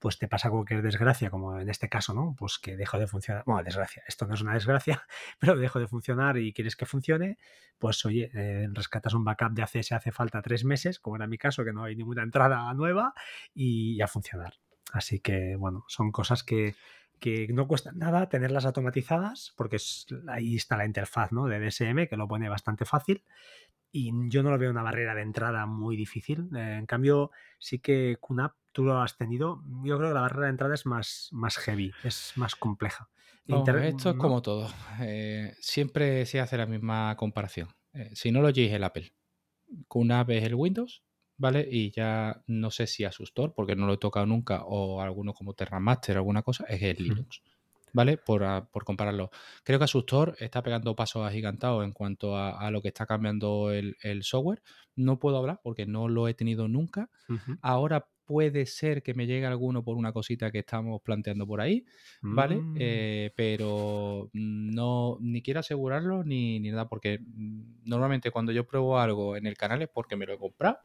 pues te pasa cualquier desgracia, como en este caso, ¿no? Pues que dejo de funcionar. Bueno, desgracia, esto no es una desgracia, pero dejo de funcionar y quieres que funcione, pues oye, eh, rescatas un backup de hace, se hace falta tres meses, como era mi caso, que no hay ninguna entrada nueva, y a funcionar. Así que, bueno, son cosas que, que no cuesta nada tenerlas automatizadas, porque ahí está la interfaz ¿no? de DSM, que lo pone bastante fácil. Y yo no lo veo una barrera de entrada muy difícil. Eh, en cambio, sí que QNAP tú lo has tenido. Yo creo que la barrera de entrada es más, más heavy, es más compleja. esto es como todo. Eh, siempre se hace la misma comparación. Eh, si no lo es el Apple. QNAP es el Windows ¿vale? Y ya no sé si Asustor, porque no lo he tocado nunca, o alguno como Terramaster, alguna cosa, es el Linux. ¿Vale? Por, por, compararlo. Creo que Asustor está pegando pasos agigantados en cuanto a, lo que está cambiando el, software. No puedo hablar porque no lo he tenido nunca. Ahora puede ser que me llegue alguno por una cosita que estamos planteando por ahí, ¿vale? Mm. Eh, pero no, ni quiero asegurarlo ni, ni, nada, porque normalmente cuando yo pruebo algo en el canal es porque me lo he comprado.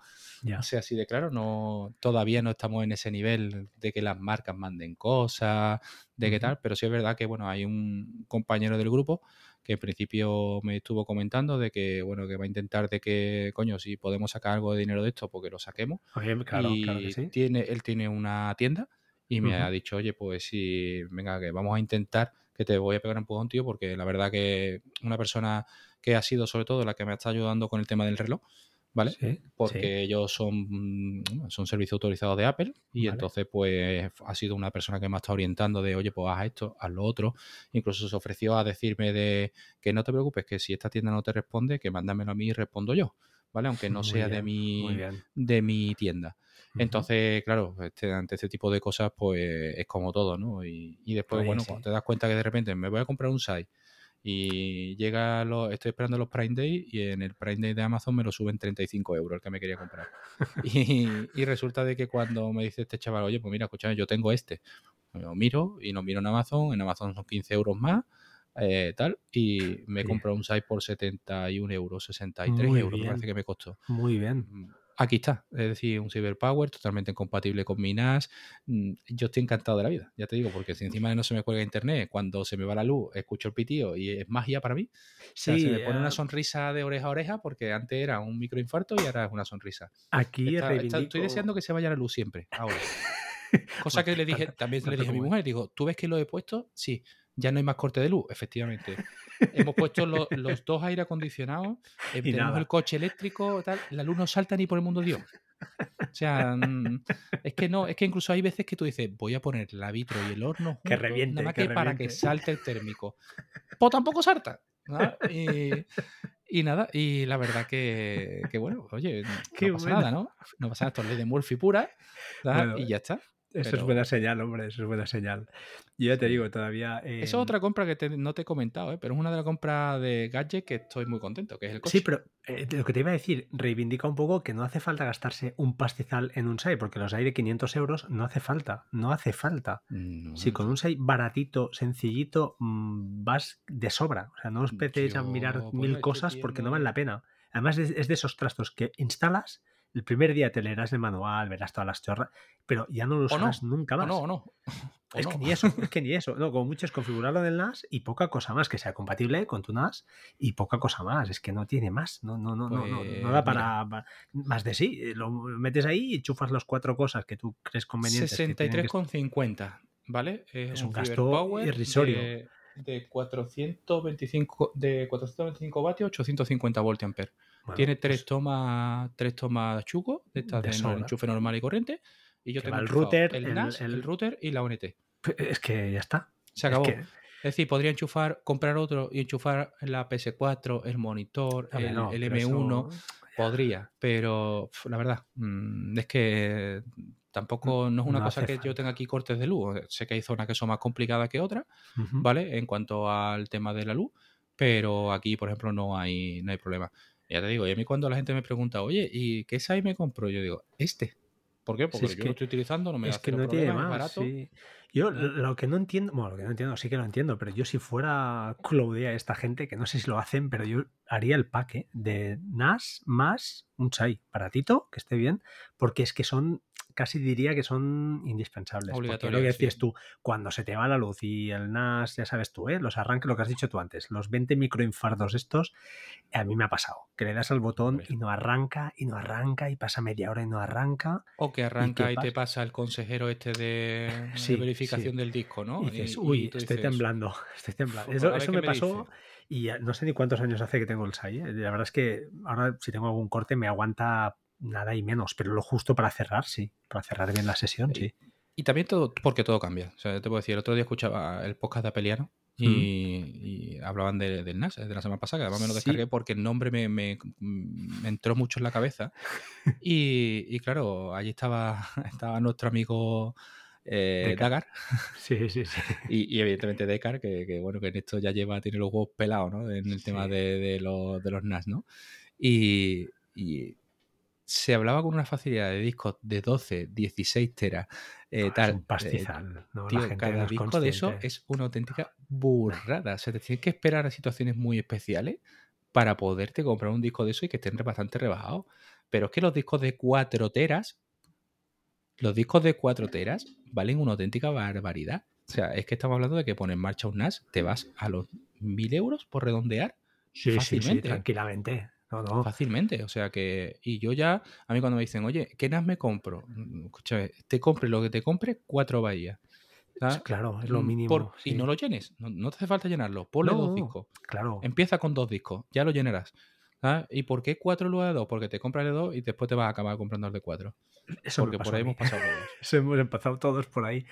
O sea, así de claro, no, todavía no estamos en ese nivel de que las marcas manden cosas, de qué tal, pero sí es verdad que, bueno, hay un compañero del grupo que en principio me estuvo comentando de que, bueno, que va a intentar de que, coño, si podemos sacar algo de dinero de esto, porque lo saquemos. claro, claro que sí. Tiene, él tiene una tienda y me ha dicho, oye, pues sí, venga, que vamos a intentar que te voy a pegar un empujón, tío, porque la verdad que una persona que ha sido sobre todo la que me está ayudando con el tema del reloj, ¿vale? Porque ellos son, mm, son servicios autorizados de Apple y entonces pues ha sido una persona que me ha estado orientando de, oye, pues haz esto, haz lo otro. Incluso se ofreció a decirme de que no te preocupes, que si esta tienda no te responde, que mándamelo a mí y respondo yo, ¿vale? Aunque no sea de, mi, de mi tienda. Entonces, claro, este, ante este tipo de cosas, pues es como todo, ¿no? Y, después, pues bueno, cuando te das cuenta que de repente me voy a comprar un site y llega, lo, estoy esperando los Prime Day y en el Prime Day de Amazon me lo suben 35 euros el que me quería comprar. y, resulta de que cuando me dice este chaval, oye, pues mira, escúchame, yo tengo este, lo miro y lo miro en Amazon, en Amazon son 15 euros más, eh, tal, y me compro un site por 71 euros, 63 euros, me parece que me costó. Muy bien. Aquí está, es decir, un Cyberpower totalmente compatible con mi NAS. Mm, yo estoy encantado de la vida, ya te digo, porque si encima no se me cuelga internet, cuando se me va la luz, escucho el pitío y es magia para mí. Sí, se me pone una sonrisa de oreja a oreja porque antes era un microinfarto y ahora es una sonrisa. Aquí estoy deseando que se vaya la luz siempre, ahora. Cosa que le dije, también le dije a mi mujer, digo, ¿tú ves que lo he puesto? Sí ya no hay más corte de luz, efectivamente. Hemos puesto los dos aire acondicionados, eh, tenemos el coche eléctrico, tal, la luz no salta ni por el mundo Dios. O sea, mm, es que no, es que incluso hay veces que tú dices, voy a poner la vitro y el horno que reviente, nada más que, para que salte el térmico. Pues tampoco salta. Y, nada, y la verdad que, bueno, oye, no pasa nada, ¿no? No pasa nada, esto es ley de Murphy pura, y ya está. Eso es buena señal, hombre, eso es buena señal. Y ya te digo, todavía... Esa es otra compra que no te he comentado, ¿eh? pero es una de las compras de gadget que estoy muy contento, que es el coche. Sí, pero eh, lo que te iba a decir, reivindica un poco que no hace falta gastarse un pastizal en un SAI, porque los hay de 500 euros no hace falta, no hace falta. si con un SAI baratito, sencillito, mm, vas de sobra. O sea, no os empeces a mirar mil cosas porque no vale la pena. Además es de esos trastos que instalas El primer día te leerás el manual, verás todas las chorras, pero ya no lo usarás nunca más. O no, o no. es que ni eso, es que ni eso. No, como mucho es configurarlo en el NAS y poca cosa más, que sea compatible con tu NAS y poca cosa más. Es que no tiene más. No, no, no, no, no, no da Pues para, para- más de sí. Lo metes ahí y chufas las cuatro cosas que tú crees convenientes. que tienen que 63,50, ¿vale? Es un gasto irrisorio. De, de 425, de 425 vatios, 850 voltiamperes. Bueno, Tiene tres pues, tomas, tres tomas chuco, de estas De enchufe normal y corriente. Y yo tengo el router, el el- NAS, el, el- router y la ONT. es que ya está. Se Es acabó. que- Es decir, podría enchufar, comprar otro y enchufar la PS4, el monitor, el, no, el pero M1. eso- Podría, pero la verdad, mm, es que tampoco no es una No cosa que yo tenga aquí cortes de luz. Sé que hay zonas que son más complicadas que otras. ¿vale? En cuanto al tema de la luz, pero aquí, por ejemplo, no hay, no hay problema. Ya te digo, y a mí cuando la gente me pregunta, oye, ¿y qué SAI me compro? Yo digo, este. ¿Por qué? Si Porque es yo que- lo estoy utilizando, no me da es que no tiene problema, es más. barato. sí. Yo ¿no? lo que no entiendo, bueno, lo que no entiendo, sí que lo entiendo, pero yo si fuera Cloudea esta gente, que no sé si lo hacen, pero yo haría el pack de NAS más un SAI baratito, que esté bien, porque es que son, casi diría que son indispensables. Porque lo que decías sí. tú, cuando se te va la luz y el NAS, ya sabes tú, ¿eh? los arranques, lo que has dicho tú antes, los 20 microinfardos estos, a mí me ha pasado, que le das al botón y no arranca, y no arranca, y pasa media hora y no arranca. O que arranca y, pasa? te pasa el consejero este de, de Sí, verificación sí. del disco, ¿no? Y dices, Y- uy, estoy dices, temblando, estoy temblando. "Fu, Eso, me me pasó dice". y ya no sé ni cuántos años hace que tengo el SAI. ¿eh? La verdad es que ahora si tengo algún corte me aguanta nada y menos, pero lo justo para cerrar, sí, para cerrar bien la sesión, sí. Y también todo, porque todo cambia. O sea, te puedo decir, el otro día escuchaba el podcast de Apeliano y, y hablaban de- del NAS, de la semana pasada, que además me lo Sí. descargué porque el nombre me, me- me entró mucho en la cabeza. Y, y claro, allí estaba, estaba nuestro amigo eh. Dagar Sí, sí, sí. y, y evidentemente Dekar, que, que, bueno, que en esto ya lleva, tiene los huevos pelados, ¿no? En el tema Sí. de, de los, de los NAS, ¿no? Y, y se hablaba con una facilidad de discos de 12, 16 teras, eh, tal. es un eh, pastizal. ¿no? Tío, la gente cada no disco de eso es una auténtica burrada. O sea, te tienes que esperar a situaciones muy especiales para poderte comprar un disco de eso y que estén bastante rebajados. Pero es que los discos de 4 teras, los discos de 4 teras valen una auténtica barbaridad. O sea, es que estamos hablando de que pones en marcha un NAS, te vas a los 1000 euros por redondear Sí, sí, sí, fácilmente. tranquilamente. No, no. Fácilmente, o sea que. Y yo ya, a mí cuando me dicen, oye, ¿qué NAS me compro? Mm, Escúchame, te compre lo que te compre, cuatro bahías. ¿sabes? Claro, es lo Mm, mínimo. por- Y no lo llenes, no, no te hace falta llenarlo. Ponle No, dos discos. Claro. Empieza con dos discos, ya lo llenarás. ¿sabes? ¿Y por qué cuatro lugar de dos? Porque te compras de dos y después te vas a acabar comprando el de cuatro. Eso Porque por ahí hemos pasado todos. Eso hemos empezado todos por ahí.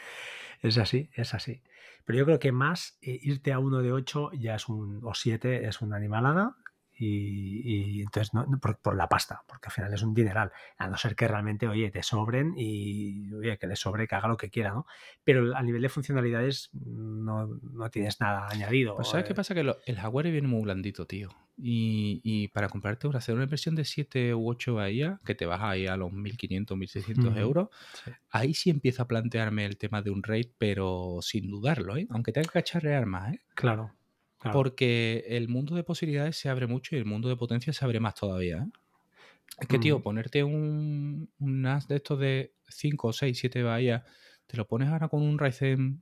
Es así, es así. Pero yo creo que más eh, irte a uno de 8 ya es un, o 7 es una animalada. Y, y entonces, no, por, por la pasta, porque al final es un dineral. A no ser que realmente, oye, te sobren y, oye, que le sobre, que haga lo que quiera, ¿no? Pero a nivel de funcionalidades no, no tienes nada añadido. Pues ¿sabes qué eh, pasa? Que lo- el hardware viene muy blandito, tío. Y, y para comprarte una, hacer una inversión de 7 u 8 bahías, que te vas ahí a los 1.500, 1.600 Ujú. euros, sí. ahí sí empieza a plantearme el tema de un raid, pero sin dudarlo, ¿eh? Aunque tenga que cacharrear más, ¿eh? Claro. Claro. Porque el mundo de posibilidades se abre mucho y el mundo de potencia se abre más todavía, ¿eh? Es que, tío, Ujú. ponerte un, un NAS de estos de 5, 6, 7 bahías, te lo pones ahora con un Ryzen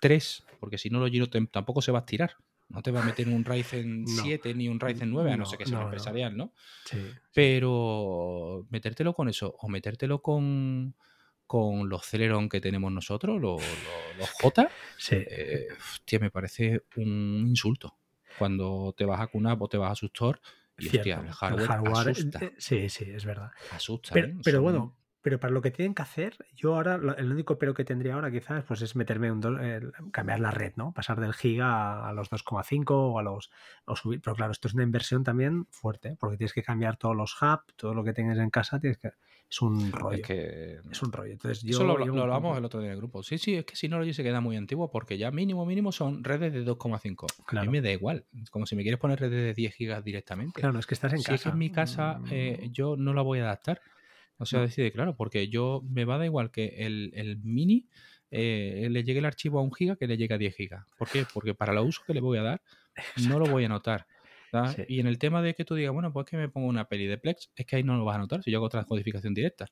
3, porque si no lo giro te- tampoco se va a estirar. No te va a meter un Ryzen No. 7 ni un Ryzen 9, a no, No, ser que sea no. empresarial, ¿no? Sí, Pero metértelo con eso, o metértelo con, con los Celeron que tenemos nosotros, los, los- los J, sí. eh, hostia, me parece un insulto. Cuando te vas a QNAP o te vas a Sustor, y hostia, Cierto, el hardware, asusta. eh, sí, sí, es verdad. asusta, Pero, ¿eh? pero Son- bueno, pero para lo que tienen que hacer, yo ahora el único pero que tendría ahora quizás pues es meterme un el- cambiar la red, ¿no? Pasar del giga a, a los 2,5 o a los o subir, pero claro, esto es una inversión también fuerte, porque tienes que cambiar todos los hubs, todo lo que tengas en casa, tienes que es un rollo. Es que. Es un rollo. Entonces yo Eso lo, yo- lo hablamos el otro día en el grupo. Sí, sí, es que Synology se queda muy antiguo porque ya mínimo, mínimo son redes de 2,5. A Claro. mí me da igual. Como si me quieres poner redes de 10 gigas directamente. Claro, es que estás en si casa. es que en mi casa eh, Mm, yo no la voy a adaptar. O sea, No. decide, claro, porque yo me va a dar igual que el, el mini eh, le llegue el archivo a un giga que le llegue a 10 gigas. ¿Por qué? Porque para el uso que le voy a dar no lo voy a notar. Y en el tema de que tú digas, bueno, pues que me pongo una peli de Plex, es que ahí no lo vas a notar si yo hago transcodificación directa.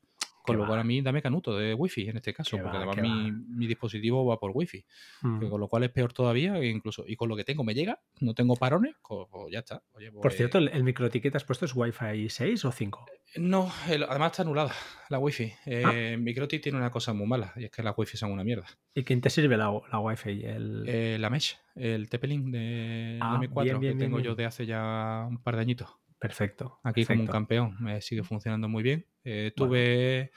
Con lo cual a mí dame canuto de wifi en este caso, porque va, además mi, dispositivo va por wifi. Mm. con lo cual es peor todavía, e incluso, y con lo que tengo me llega, no tengo parones, pues ya está. Oye, Por pues- cierto, el, el microticket que has puesto es Wi-Fi 6 o 5. No, el- además está anulada la wifi. Ah. Eh, Microtik tiene una cosa muy mala, y es que las wifi son una mierda. ¿Y quién te sirve la, la Wi-Fi? El... Eh, la Mesh, el TP-Link de Ah, M4 bien, bien, que tengo bien. yo de hace ya un par de añitos. Perfecto. Aquí como un campeón, me sigue funcionando muy bien. Eh, tuve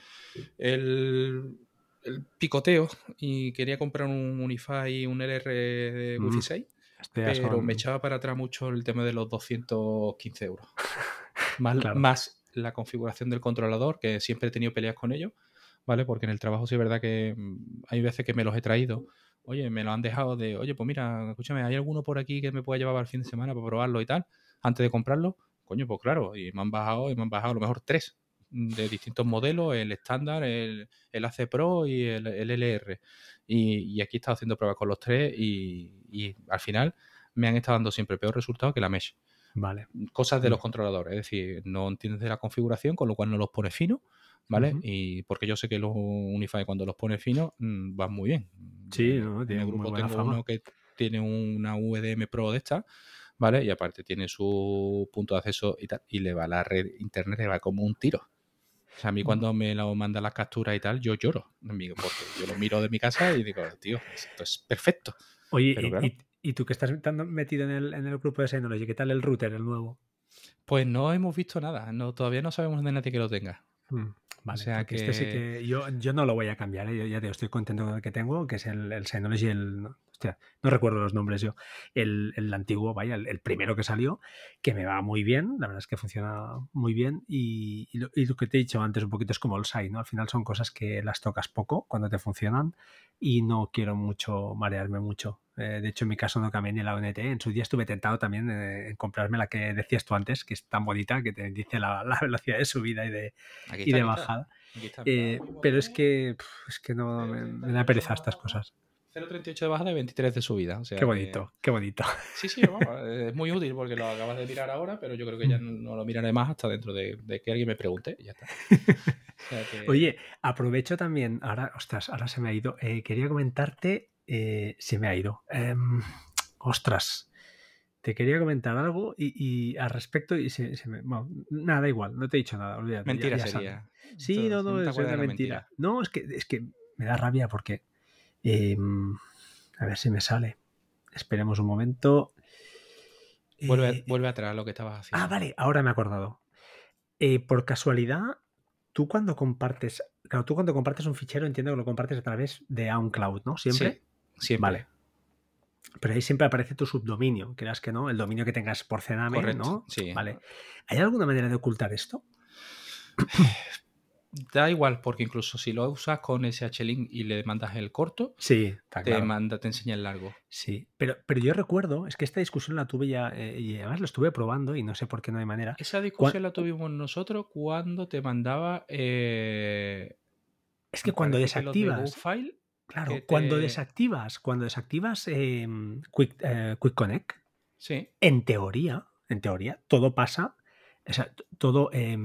el, el picoteo y quería comprar un Unify, un LR de Wi-Fi Mm, 6, Esto ya pero son- me echaba para atrás mucho el tema de los 215 euros. Más, Claro. más la configuración del controlador, que siempre he tenido peleas con ellos, ¿vale? Porque en el trabajo sí es verdad que mm, hay veces que me los he traído. Oye, me lo han dejado de, oye, pues mira, escúchame, ¿hay alguno por aquí que me pueda llevar al fin de semana para probarlo y tal? Antes de comprarlo. Coño, pues claro, y me han bajado, y me han bajado a lo mejor tres de distintos modelos, el estándar, el, el AC Pro y el, el LR. Y, y aquí he estado haciendo pruebas con los tres y, y al final me han estado dando siempre peor resultado que la Mesh Vale. cosas de los Mm. controladores, es decir, no entiendes de la configuración, con lo cual no los pones finos, ¿vale? Y porque yo sé que los Unify cuando los pones finos mm, van muy bien. Sí, Eh, no, en tiene el muy grupo tengo fama. uno que tiene una VDM Pro de esta, ¿vale? Y aparte tiene su punto de acceso y tal, y le va la red internet, le va como un tiro. O sea, a mí cuando me lo mandan las capturas y tal, yo lloro, porque yo lo miro de mi casa y digo, tío, esto es perfecto. Oye, Pero y, claro. y- y tú que estás metido en el, en el grupo de Synology, ¿qué tal el router, el nuevo? Pues no hemos visto nada, no, todavía no sabemos de nadie que lo tenga. Mm, Vale, sea porque este sí que- que yo, yo no lo voy a cambiar, ¿eh? yo ya te estoy contento con el que tengo, que es el, el Synology, el, hostia, no recuerdo los nombres yo, el, el antiguo, vaya, el, el primero que salió, que me va muy bien, la verdad es que funciona muy bien y, y lo, y lo que te he dicho antes un poquito es como el SAI, ¿no? Al final son cosas que las tocas poco cuando te funcionan y no quiero mucho marearme mucho. Eh, de hecho, en mi caso no cambié ni la ONT. En su día estuve tentado también eh, en comprarme la que decías tú antes, que es tan bonita, que te dice la, la velocidad de subida y de, y de bajada. Eh, pero es que, es que no me, me da pereza estas cosas. 0.38 de bajada y 23 de subida. O sea Qué que- bonito, qué bonito. Sí, sí, vamos, es muy útil porque lo acabas de mirar ahora, pero yo creo que ya no, no lo miraré más hasta dentro de, de que alguien me pregunte y ya está. O sea que- Oye, aprovecho también, ahora, ostras, ahora se me ha ido. eh, quería comentarte, eh, se me ha ido. Em, ostras, te quería comentar algo y, y al respecto y se, se me, bueno, nada igual, no te he dicho nada, olvídate. ya- mentira ya sabe. sería. Sí, Entonces, no, no, es una de mentira. No, es que, es que me da rabia porque. Em, a ver si me sale. Esperemos un momento. Vuelve, Eh, vuelve atrás lo que estabas haciendo. Ah, vale, ahora me he acordado. Eh, por casualidad, tú cuando compartes. Claro, tú cuando compartes un fichero entiendo que lo compartes a través de OnCloud, ¿no? Siempre. Sí, siempre. Vale. Pero ahí siempre aparece tu subdominio, creas que no, el dominio que tengas por Cename, Correcto, ¿no? sí. Vale. ¿Hay alguna manera de ocultar esto? Da igual, porque incluso si lo usas con SH-Link y le mandas el corto, Sí, te claro. manda, te enseña el largo. Sí, pero, pero yo recuerdo, es que esta discusión la tuve ya, eh, y además lo estuve probando y no sé por qué no hay manera. Esa discusión la tuvimos nosotros cuando te mandaba. eh, Es que cuando que desactivas, GoFile, claro, que cuando desactivas, cuando desactivas eh, Quick, eh, Quick Connect, sí, en teoría, en teoría, todo pasa, o sea, todo, eh,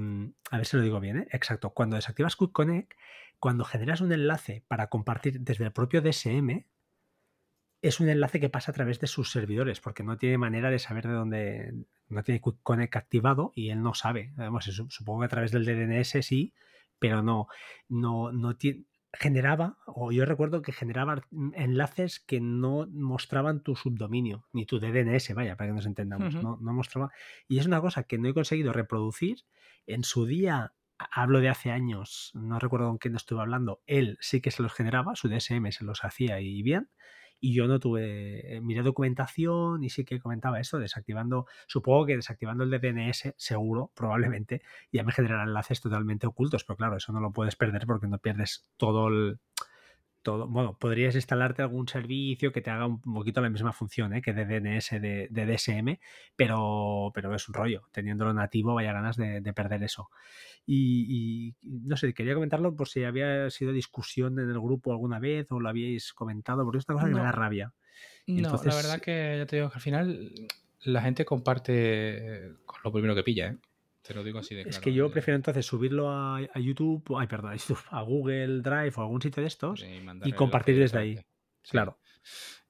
a ver si lo digo bien, ¿eh? exacto, cuando desactivas Quick Connect, cuando generas un enlace para compartir desde el propio DSM, es un enlace que pasa a través de sus servidores, porque no tiene manera de saber de dónde, no tiene Quick Connect activado y él no sabe. Su- supongo que a través del DNS sí, pero no, no, no tiene generaba, o yo recuerdo que generaba enlaces que no mostraban tu subdominio, ni tu DNS, vaya, para que nos entendamos, no, no mostraba. Y es una cosa que no he conseguido reproducir. En su día, hablo de hace años, no recuerdo con quién estuve hablando, él sí que se los generaba, su DSM se los hacía y bien, y yo no tuve, eh, miré documentación y sí que comentaba eso, desactivando, supongo que desactivando el DNS, seguro, probablemente, ya me generará enlaces totalmente ocultos, pero claro, eso no lo puedes perder porque no pierdes todo el... Todo, bueno, podrías instalarte algún servicio que te haga un poquito la misma función ¿eh? que de DNS de, de DSM, pero, pero es un rollo. Teniéndolo nativo, vaya ganas de, de perder eso. Y, y, no sé, quería comentarlo por si había sido discusión en el grupo alguna vez o lo habíais comentado, porque es una cosa que me da rabia. No, Entonces- la verdad que ya te digo que al final la gente comparte con lo primero que pilla, ¿eh? Te lo digo así de Es que yo prefiero entonces subirlo a, YouTube, ay, perdón, a Google Drive o algún sitio de estos y, compartir desde ahí. Claro.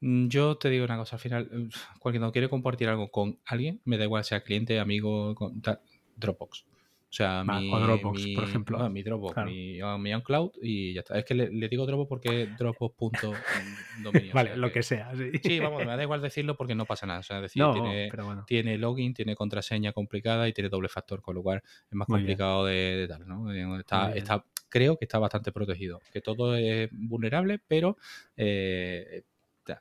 Mm, yo te digo una cosa, al final, cuando quiere compartir algo con alguien, me da igual sea cliente, amigo, con, Dropbox. O sea, mi, Dropbox, por ejemplo. Ah, mi Dropbox, mi, ah, mi, OnCloud y ya está. Es que le, digo Dropbox porque es Dropbox.dominio. vale, lo que, sea. Sí. vamos, me da igual decirlo porque no pasa nada. O sea, decir, tiene, tiene, login, tiene contraseña complicada y tiene doble factor, con lo cual es más complicado de, tal, ¿no? Eh, está, está, creo que está bastante protegido. Que todo es vulnerable, pero eh,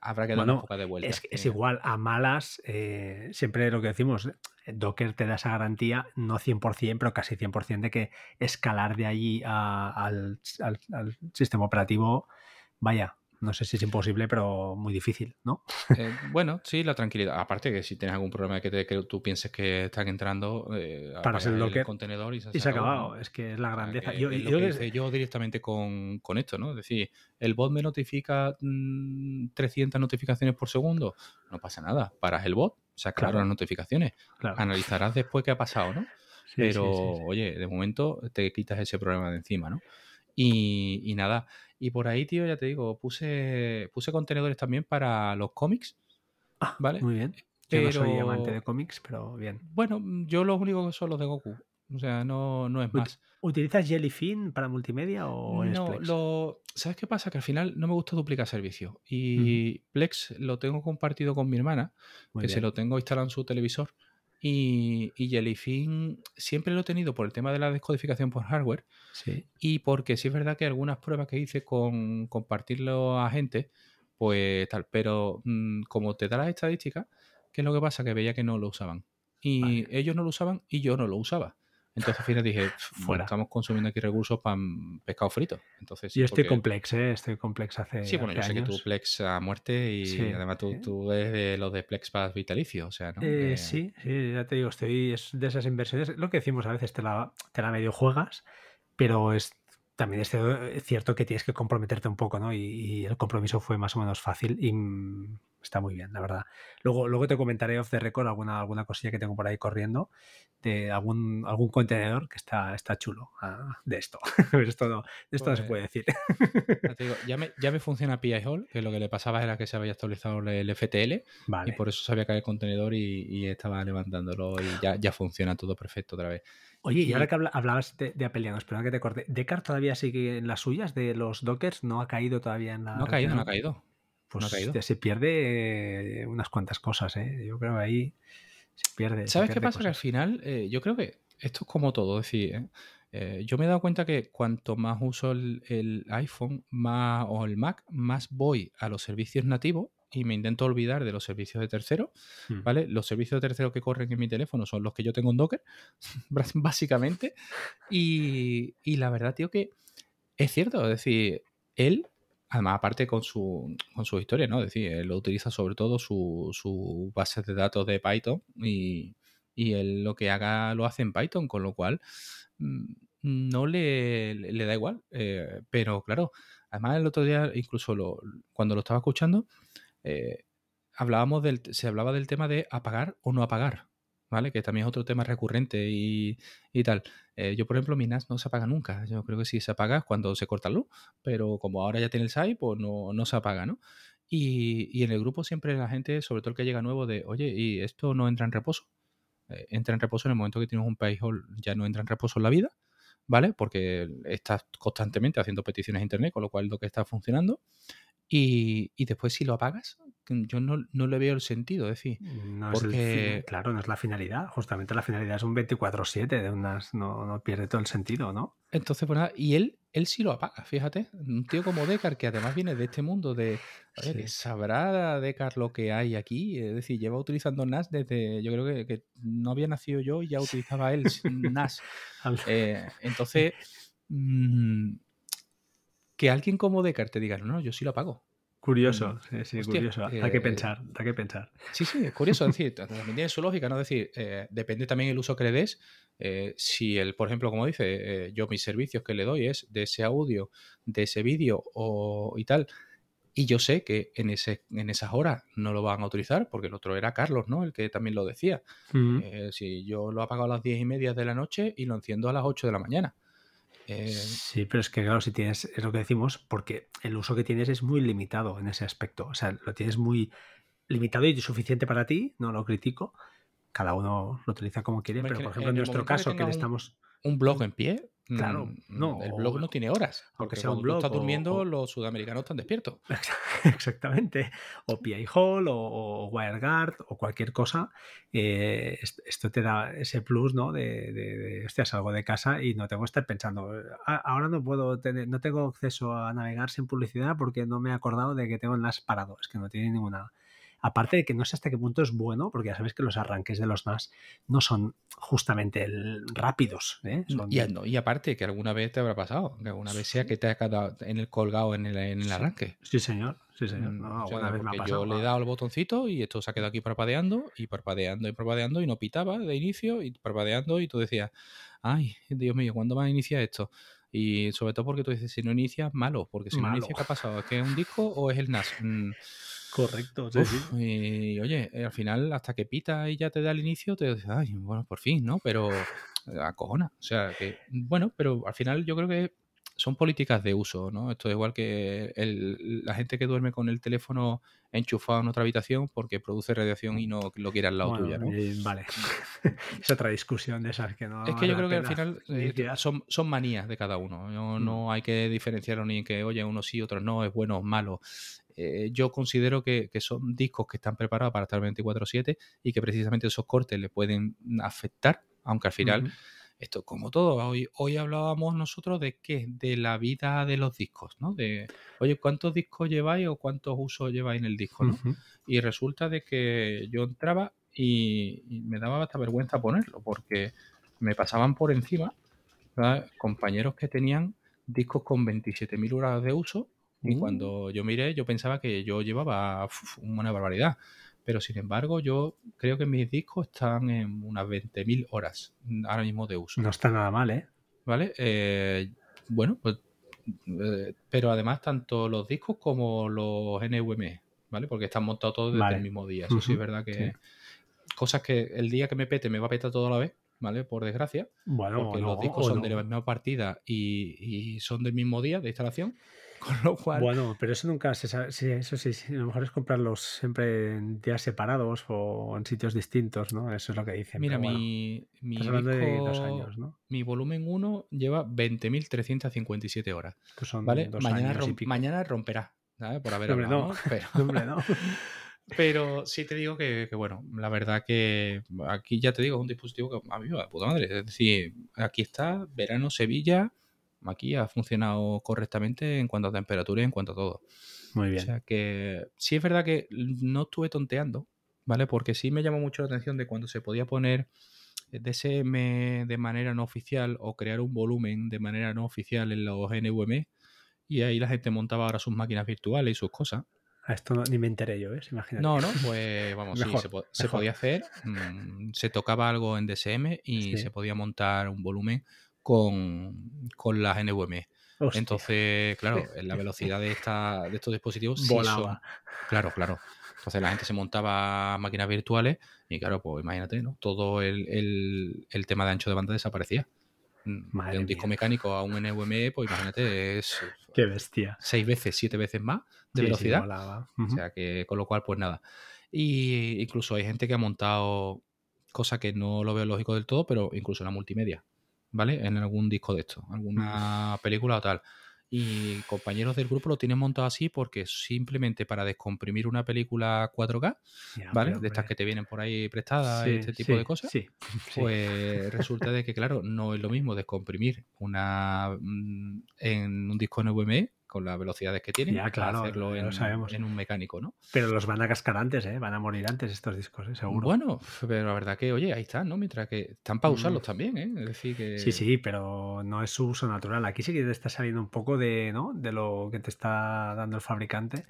habrá que dar un poco de vuelta. Es, es, igual, a malas, eh, siempre lo que decimos, Docker te da esa garantía, no 100%, pero casi 100% de que escalar de allí al, sistema operativo, vaya, no sé si es imposible, pero muy difícil, ¿no? Eh, bueno, sí, la tranquilidad. Aparte que si tienes algún problema que, te, que tú pienses que están entrando eh, para ser el contenedor y se, ha acabado. Es que es la grandeza. yo, yo, directamente con, esto, ¿no? Es decir, el bot me notifica 300 mm, notificaciones por segundo. No pasa nada. Paras el bot, se aclaran las notificaciones. Analizarás después qué ha pasado, ¿no? Pero, oye, de momento te quitas ese problema de encima, ¿no? Y, y, nada, y por ahí, tío, ya te digo, puse, puse contenedores también para los cómics. Ah, ¿Vale? Muy bien. Yo no soy amante de cómics, pero bien. Bueno, yo los únicos que son los de Goku. O sea, no, no es más. ¿Utilizas Jellyfin para multimedia o no? Lo, ¿Sabes qué pasa? Que al final no me gusta duplicar servicio. Y Plex lo tengo compartido con mi hermana, que se lo tengo instalado en su televisor. Y, y, Jellyfin siempre lo he tenido por el tema de la descodificación por hardware. Sí. Y porque sí es verdad que algunas pruebas que hice con compartirlo a gente, pues tal. Pero mm, como te da las estadísticas, ¿qué es lo que pasa? Que veía que no lo usaban. Y ellos no lo usaban y yo no lo usaba. Entonces al final dije, fuera. estamos consumiendo aquí recursos para pescado frito. Entonces, yo estoy complex, ¿eh? Estoy complex hace Sí, bueno, yo sé que tú Plex a muerte y además tú, tú, eres de los de Plex Pass vitalicio, o sea, ¿no? Eh, sí, sí, ya te digo, estoy es de esas inversiones. Lo que decimos a veces, te la, te la medio juegas, pero es también es cierto que tienes que comprometerte un poco, ¿no? Y, el compromiso fue más o menos fácil y mm, está muy bien, la verdad. Luego, luego te comentaré off the record alguna, alguna cosilla que tengo por ahí corriendo de algún, algún contenedor que está, está chulo ah, de esto. esto no, de esto no se pues, puede decir. ya, me, ya me funciona PI Hall, que lo que le pasaba era que se había actualizado el FTL y por eso sabía que el contenedor y, estaba levantándolo y ya, ya funciona todo perfecto otra vez. Oye, y, ahora que hablabas de, de Apelianos, perdón que te corte, ¿Decar todavía sigue en las suyas de los Dockers? ¿No ha caído todavía en la.? No ha caído, no ha caído. Pues se pierde eh, unas cuantas cosas, ¿eh? Yo creo que ahí se pierde. ¿Sabes qué pasa? Que al final, eh, yo creo que esto es como todo, es decir, ¿eh? yo me he dado cuenta que cuanto más uso el, el, iPhone más, o el Mac, más voy a los servicios nativos y me intento olvidar de los servicios de tercero, hmm. ¿vale? Los servicios de tercero que corren en mi teléfono son los que yo tengo en Docker, básicamente. Y, la verdad, tío, que es cierto, es decir, él, además, aparte con su, con su historia, ¿no? Es decir, él lo utiliza sobre todo su, su base de datos de Python y, y él lo que haga lo hace en Python, con lo cual mm, no le, le da igual. Eh, pero claro, además el otro día, incluso cuando lo estaba escuchando, eh, hablábamos del, se hablaba del tema de apagar o no apagar, ¿vale? Que también es otro tema recurrente y, tal. Eh, yo, por ejemplo, mi NAS no se apaga nunca. Yo creo que sí se apaga cuando se corta la luz, pero como ahora ya tiene el SAI, pues no, no se apaga, ¿no? Y, en el grupo siempre la gente, sobre todo el que llega nuevo, de, oye, ¿y esto no entra en reposo? Eh, entra en reposo en el momento que tienes un page ya no entra en reposo en la vida, ¿vale? Porque estás constantemente haciendo peticiones a internet, con lo cual lo que está funcionando. Y, y después si lo apagas, yo no, no le veo el sentido, es decir, no porque... claro, no es la finalidad, justamente la finalidad es un 24-7 de unas, no, no, pierde todo el sentido, ¿no? Entonces, pues nada, y él, él sí lo apaga, fíjate, un tío como Decar, que además viene de este mundo de, oye, sabrá Decar lo que hay aquí, es decir, lleva utilizando NAS desde, yo creo que, que no había nacido yo y ya utilizaba él NAS. eh, entonces... Mmm, que alguien como Descartes te diga, no, no, yo sí lo pago. Curioso, mm. sí, sí, curioso. hay que eh, pensar, hay que pensar. Sí, sí, es curioso. Es decir, también tiene su lógica, ¿no? Es decir, eh, depende también el uso que le des. Eh, si el, por ejemplo, como dice, yo mis servicios que le doy es de ese audio, de ese vídeo o y tal, Y yo sé que en, ese, en esas horas no lo van a utilizar, porque el otro era Carlos, ¿no? El que también lo decía. Mm. Eh, si yo lo apago a las diez y media de la noche y lo enciendo a las 8 de la mañana. Eh, Sí, pero es que claro, si tienes, es lo que decimos, porque el uso que tienes es muy limitado en ese aspecto. O sea, lo tienes muy limitado y suficiente para ti, no lo critico. Cada uno lo utiliza como quiere, pero por ejemplo, en nuestro momento que caso, que le estamos. un blog en pie. Claro, mm, no, El blog no tiene horas. Porque sea un cuando tú blog estás durmiendo, o- los sudamericanos están despiertos. Exactamente. O PI Hall o, o WireGuard o cualquier cosa. eh, est- esto te da ese plus, ¿no? De, de, de, hostia, salgo de casa y no tengo que estar pensando. "Ah, Ahora no puedo tener, no tengo acceso a navegar sin publicidad porque no me he acordado de que tengo NAS parado. Es que no tiene ninguna. Aparte de que no sé hasta qué punto es bueno, porque ya sabes que los arranques de los NAS no son justamente el- rápidos. ¿eh? Son- Y, no, y aparte, que alguna vez te habrá pasado, que alguna vez sea que te ha quedado en el colgado en el, en el Sí. arranque. Sí, señor. Sí, señor. Mm, No, alguna vez me ha pasado. yo le he dado el botoncito y esto se ha quedado aquí parpadeando y parpadeando y parpadeando y no pitaba de inicio y parpadeando y tú decías, ay, Dios mío, ¿cuándo vas a iniciar esto? Y sobre todo porque tú dices, si no inicias, malo, porque si no Malo. inicia, ¿qué ha pasado? ¿Es que es un disco o es el NAS? Mm, Correcto. sí, uf, sí. y oye, eh, al final, hasta que pita y ya te da el inicio, te dices, ay, bueno, por fin, ¿no? Pero eh, acojona. O sea, que, bueno, pero al final yo creo que son políticas de uso, ¿no? Esto es igual que el- la gente que duerme con el teléfono enchufado en otra habitación porque produce radiación y no lo quiere al lado Bueno, tuya, ¿no? vale. es otra discusión de esas que no. Es que yo creo que al final eh, son, son manías de cada uno. No, Mm. no hay que diferenciarlo ni en que, oye, uno sí, otro no, es bueno o malo. Eh, yo considero que, que son discos que están preparados para estar 24-7 y que precisamente esos cortes le pueden afectar, aunque al final, Ujú. esto como todo, hoy, hoy hablábamos nosotros de qué, de la vida de los discos, ¿no? De, oye, ¿cuántos discos lleváis o cuántos usos lleváis en el disco. Y resulta de que yo entraba y, y me daba hasta vergüenza ponerlo, porque me pasaban por encima compañeros que tenían discos con 27.000 horas de uso y Uh. cuando yo miré yo pensaba que yo llevaba uf, una barbaridad. Pero sin embargo yo creo que mis discos están en unas 20.000 horas ahora mismo de uso. No está nada mal, ¿eh? ¿Vale? Eh, bueno, pues, eh, pero además tanto los discos como los NVMe, ¿vale? Porque están montados todos desde Vale. el mismo día. Eso sí es verdad que sí. cosas que el día que me pete me va a petar todo a la vez, ¿vale? Por desgracia, Bueno, porque no, los discos son no. de la misma partida y, y son del mismo día de instalación, con lo cual... Bueno, pero eso nunca se sabe. Sí, eso sí, sí, a lo mejor es comprarlos siempre en días separados o en sitios distintos, ¿no? Eso es lo que dicen. Mira, pero bueno, mi, mi de dos años, ¿no? mi volumen 1 lleva 20.357 horas, son ¿vale? dos Mañana, años y rom- pico. mañana romperá, ¿sabes? Por haber No, hombre, hablado, no. ¿no? Pero, hombre, no. pero sí te digo que, que, bueno, la verdad que aquí ya te digo, es un dispositivo que a mí me va de puta madre. Es decir, aquí está, verano Sevilla, aquí ha funcionado correctamente en cuanto a temperatura y en cuanto a todo. Muy O bien. sea que sí es verdad que no estuve tonteando, ¿vale? Porque sí me llamó mucho la atención de cuando se podía poner DSM de manera no oficial o crear un volumen de manera no oficial en los NVMe y ahí la gente montaba ahora sus máquinas virtuales y sus cosas. A esto no- ni me enteré yo, ¿ves? Imagínate. No, no, pues vamos, sí, Mejor, se, po- se podía hacer, mm, se tocaba algo en DSM y Sí. se podía montar un volumen con, con las NVMe. Hostia, Entonces, claro, la velocidad de, esta, de estos dispositivos sí son. Claro, claro. Entonces la gente se montaba máquinas virtuales y claro, pues imagínate, ¿no? Todo el, el- el tema de ancho de banda desaparecía. Mm, Madre de un disco mecánico a un NVMe, pues imagínate, es Qué bestia. seis veces, siete veces más de Sí, sí, velocidad. volaba. O sea que, con lo cual, pues nada. Y incluso hay gente que ha montado cosas que no lo veo lógico del todo, pero incluso en la multimedia, ¿vale? En algún disco de esto, alguna película o tal. Y compañeros del grupo lo tienen montado así porque simplemente para descomprimir una película 4K, Ya, ¿vale? De estas que te vienen por ahí prestadas, sí, este tipo sí, de cosas. Sí. Pues resulta de que, claro, no es lo mismo descomprimir una mm, en un disco NVMe con las velocidades que tienen Ya, claro, hacerlo ya lo en, sabemos. en un mecánico, ¿no? Pero los van a cascar antes, ¿eh? Van a morir antes estos discos, ¿eh? Seguro. Bueno, pero la verdad que, oye, ahí están, ¿no? Mientras que están para Mm. también, ¿eh? Es decir, que... Sí, sí, pero no es su uso natural. Aquí sí que te está saliendo un poco de, ¿no? de lo que te está dando el fabricante.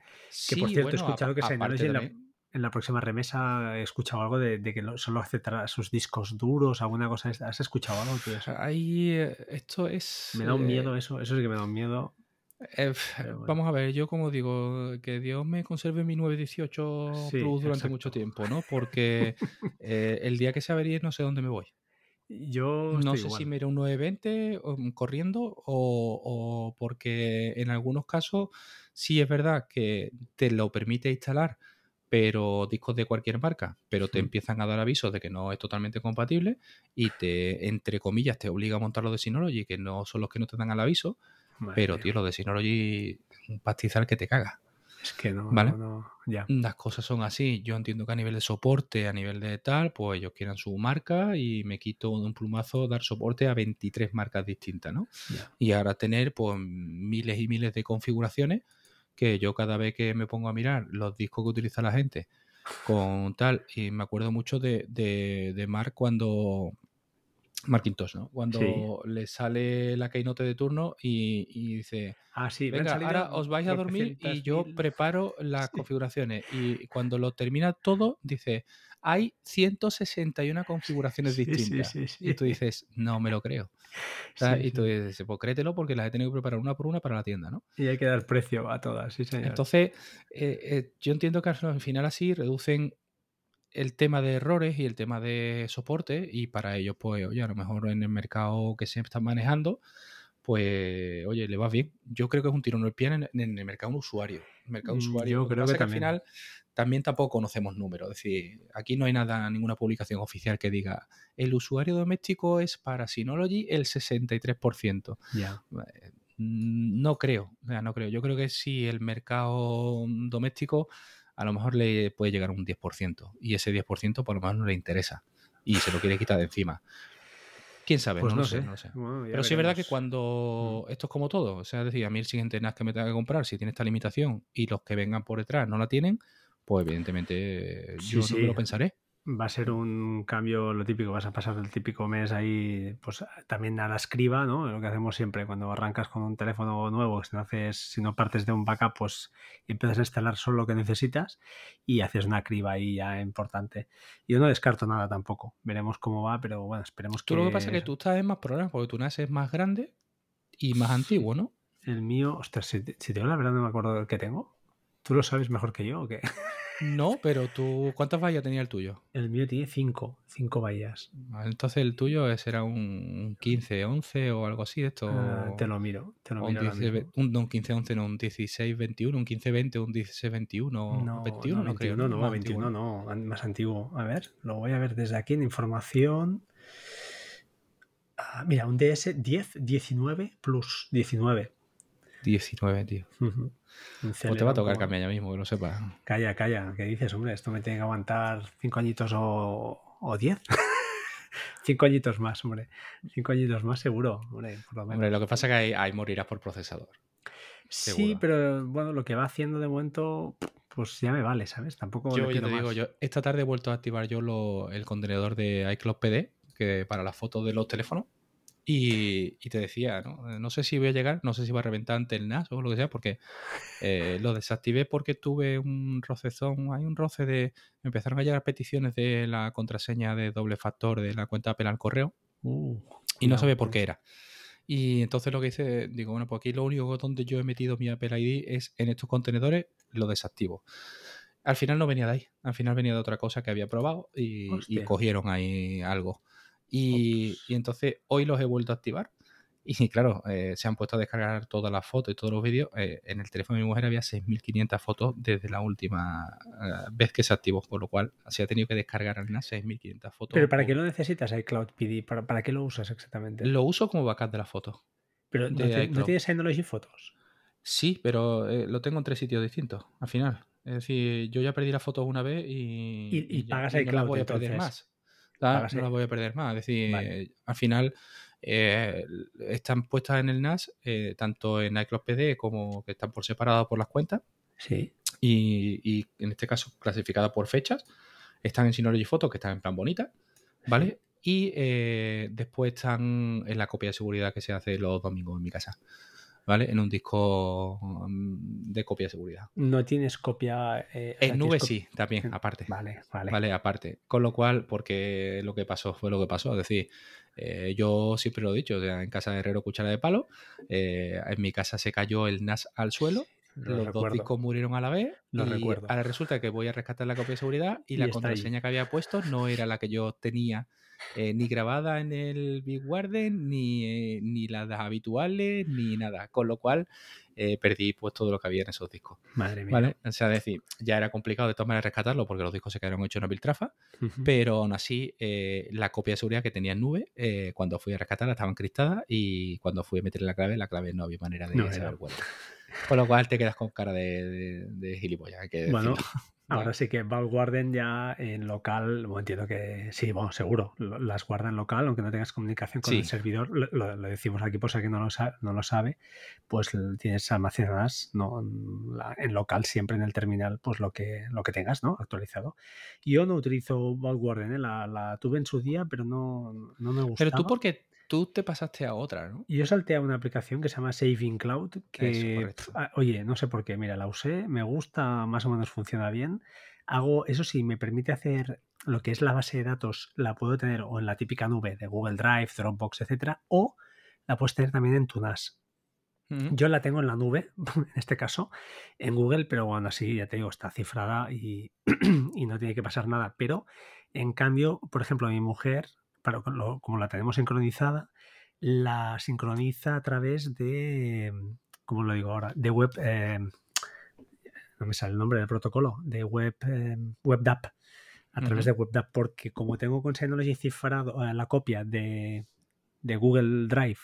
Que por Sí, cierto, he bueno, escuchado que Synology en la, en próxima remesa he escuchado algo de, de que lo- solo aceptará sus discos duros, alguna cosa. ¿Has escuchado algo de eso? Ahí, eh, esto es... Me da un eh, miedo eso, eso sí que me da un miedo. Eh, vamos a ver, yo como digo, que Dios me conserve mi 918 Plus durante mucho tiempo, ¿no? Porque eh, el día que se averíe no sé dónde me voy. Yo no sé si me iré un 920 mm, corriendo o, o, porque en algunos casos sí es verdad que te lo permite instalar, pero discos de cualquier marca, pero te empiezan a dar avisos de que no es totalmente compatible y te, entre comillas, te obliga a montar los de Synology, que no son los que no te dan al aviso, pero tío, los de Synology, un pastizal que te caga. Es que no, ¿Vale? no, ya. Las cosas son así. Yo entiendo que a nivel de soporte, a nivel de tal, pues ellos quieran su marca y me quito de un plumazo dar soporte a 23 marcas distintas, ¿no? Y ahora tener pues miles y miles de configuraciones que yo cada vez que me pongo a mirar los discos que utiliza la gente con tal, y me acuerdo mucho de, de, de Mark cuando Marquintos, ¿no? Cuando le sale la keynote de turno y, dice, ah, sí, venga, ahora os vais a dormir y yo preparo las configuraciones. Y cuando lo termina todo, dice, hay 161 configuraciones distintas. y tú dices, no me lo creo. y tú dices, pues créetelo porque las he tenido que preparar una por una para la tienda, ¿no? Y hay que dar precio a todas, sí, señor. Entonces, eh, eh, yo entiendo que al final así reducen el tema de errores y el tema de soporte y para ellos, pues, oye, a lo mejor en el mercado que se están manejando, pues, oye, le va bien. Yo creo que es un tiro en el pie en, el mercado usuario. El mercado mm, usuario. Yo creo que, también. al final también tampoco conocemos números. Es decir, aquí no hay nada, ninguna publicación oficial que diga el usuario doméstico es para Synology el 63%. Ya. Eh, no creo, no creo. Yo creo que si el mercado doméstico a lo mejor le puede llegar un 10%. Y ese 10% por lo menos no le interesa. Y se lo quiere quitar de encima. ¿Quién sabe? Pues no, sé, no sé. Pero sí es verdad que cuando mm. esto es como todo, o sea, es decir, a mí el siguiente NAS que me tenga que comprar, si tiene esta limitación y los que vengan por detrás no la tienen, pues evidentemente yo no me lo pensaré va a ser un cambio, lo típico, vas a pasar el típico mes ahí, pues también a la escriba, ¿no? Lo que hacemos siempre cuando arrancas con un teléfono nuevo, si no haces, si no partes de un backup, pues empiezas a instalar solo lo que necesitas y haces una criba ahí ya importante. Yo no descarto nada tampoco, veremos cómo va, pero bueno, esperemos que... Tú lo que pasa es que tú estás en más problemas, porque tu NAS es más grande y más antiguo, ¿no? El mío, ostras, si te, si te digo la verdad no me acuerdo del que tengo. ¿Tú lo sabes mejor que yo o qué? No, pero tú, ¿cuántas vallas tenía el tuyo? El mío tiene cinco, cinco vallas. Entonces el tuyo será un 15, 11 o algo así. Esto, ah, te lo miro, te lo miro. Un, no, un 15, 11, no, un 16, 21, un 15, 20, un 16, 21. No, 21 no, creo. No, no, 21 no, más antiguo. A ver, lo voy a ver desde aquí en información. Ah, mira, un DS 10, 19 plus 19. 19, tío. O te va a tocar cambiar ya mismo, que lo sepas. Calla, calla. ¿Qué dices, hombre? Esto me tiene que aguantar cinco añitos o, o diez. cinco añitos más, hombre. Cinco añitos más seguro, hombre, por lo menos. Hombre, lo que pasa es que ahí, morirás por procesador. Sí, pero bueno, lo que va haciendo de momento, pues ya me vale, ¿sabes? Tampoco. Yo, te digo, yo esta tarde he vuelto a activar yo lo, el contenedor de iCloud PD, que para las fotos de los teléfonos. Y, te decía, ¿no? no sé si voy a llegar, no sé si va a reventar ante el NAS o lo que sea, porque eh, lo desactivé porque tuve un rocezón, hay un roce de... Empezaron a llegar peticiones de la contraseña de doble factor de la cuenta Apple al correo uh, y no sabía por qué era. Y entonces lo que hice, digo, bueno, pues aquí lo único donde yo he metido mi Apple ID es en estos contenedores, lo desactivo. Al final no venía de ahí, al final venía de otra cosa que había probado y, y cogieron ahí algo. Y, entonces hoy los he vuelto a activar. Y claro, eh, se han puesto a descargar todas las fotos y todos los vídeos. Eh, en el teléfono de mi mujer había 6.500 fotos desde la última eh, vez que se activó, por lo cual se ha tenido que descargar al 6.500 fotos. ¿Pero para qué lo necesitas iCloud PD? ¿Para, ¿Para qué lo usas exactamente? Lo uso como backup de las fotos. ¿Pero no, tienes Synology Fotos? Sí, pero lo tengo en tres sitios distintos al final. Es decir, yo ya perdí las fotos una vez y, y, pagas iCloud. voy a perder más no la voy a perder más. Es decir, al final eh, están puestas en el NAS, eh, tanto en iCloud PD como que están por separado por las cuentas. Sí. Y, en este caso clasificadas por fechas. Están en Synology Photos, que están en plan bonita, ¿vale? Y eh, después están en la copia de seguridad que se hace los domingos en mi casa. ¿Vale? En un disco mm, de copia de seguridad. No tienes copia. eh, En nube sí, también, aparte. Vale, vale. Vale, aparte. Con lo cual, porque lo que pasó fue lo que pasó. Es decir, eh, yo siempre lo he dicho, o sea, en casa de Herrero cuchara de palo, eh, en mi casa se cayó el NAS al suelo, Lo los dos discos murieron a la vez Lo y recuerdo. ahora resulta que voy a rescatar la copia de seguridad y, Y la ahí. contraseña que había puesto no era la que yo tenía eh, ni grabada en el Big Warden, ni, eh, ni las habituales, ni nada. Con lo cual eh, perdí pues todo lo que había en esos discos. Madre mía. ¿Vale? O sea, es decir, ya era complicado de todas maneras rescatarlo porque los discos se quedaron hechos en una piltrafa, pero aún así la copia de seguridad que tenía en nube, eh, cuando fui a rescatarla estaba encriptada y cuando fui a meterle la clave, la clave no había manera de No saber cuál. Con lo cual te quedas con cara de, de, de gilipollas, que Bueno. Ahora sí que Valguarden ya en local, bueno, entiendo que sí, bueno, seguro, las guarda en local, aunque no tengas comunicación con el Sí. servidor, lo, lo- decimos aquí por si alguien no lo, sa- no lo sabe, pues tienes almacenadas ¿no? en, la- en local siempre en el terminal, pues lo que, lo que tengas, ¿no? Actualizado. Yo no utilizo Valguarden, ¿eh? la, la tuve en su día, pero no, no me gustaba. Pero tú porque tú te pasaste a otra, ¿no? Y Yo salté a una aplicación que se llama Saving Cloud, que, correcto. pf, ah, oye, no sé por qué, mira, la usé, me gusta, más o menos funciona bien. Hago, eso sí, me permite hacer lo que es la base de datos, la puedo tener o en la típica nube de Google Drive, Dropbox, etcétera, o la puedes tener también en tu NAS. Yo la tengo en la nube, en este caso, en Google, pero bueno, así ya te digo, está cifrada y, y no tiene que pasar nada. Pero, en cambio, por ejemplo, mi mujer, para, lo- como la tenemos sincronizada, la sincroniza a través de, ¿cómo lo digo ahora? De web, eh, no me sale el nombre del protocolo, de web, eh, WebDAP, a través de WebDAP, porque como tengo con Synology cifrado eh, la copia de, de Google Drive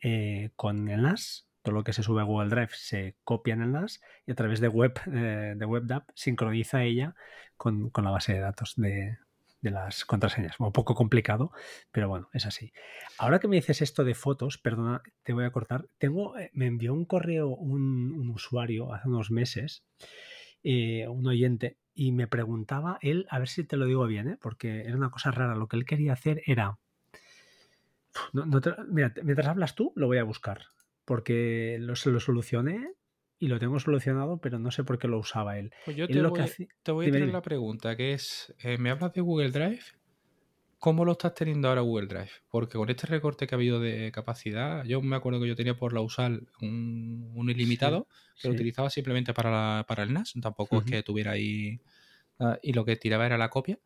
eh, con el NAS, todo lo que se sube a Google Drive se copia en el NAS y a través de web eh, de WebDAP sincroniza ella con, con la base de datos de, de las contraseñas. Un poco complicado, pero bueno, es así. Ahora que me dices esto de fotos, perdona, te voy a cortar. Tengo, eh, me envió un correo un, usuario hace unos meses, eh, un oyente, y me preguntaba él, a ver si te lo digo bien, ¿eh? porque era una cosa rara. Lo que él quería hacer era. Mira, mientras hablas tú, lo voy a buscar, porque lo, se lo solucioné y lo tengo solucionado, pero no sé por qué lo usaba él. Pues yo Él te lo voy, que hace- te voy a traer la pregunta, que es, eh, me hablas de Google Drive, ¿cómo lo estás teniendo ahora Google Drive? Porque con este recorte que ha habido de capacidad, yo me acuerdo que yo tenía por la USAL un, un ilimitado que lo Sí. utilizaba simplemente para, la- para el NAS, tampoco es que tuviera ahí... ah, y lo que tiraba era la copia.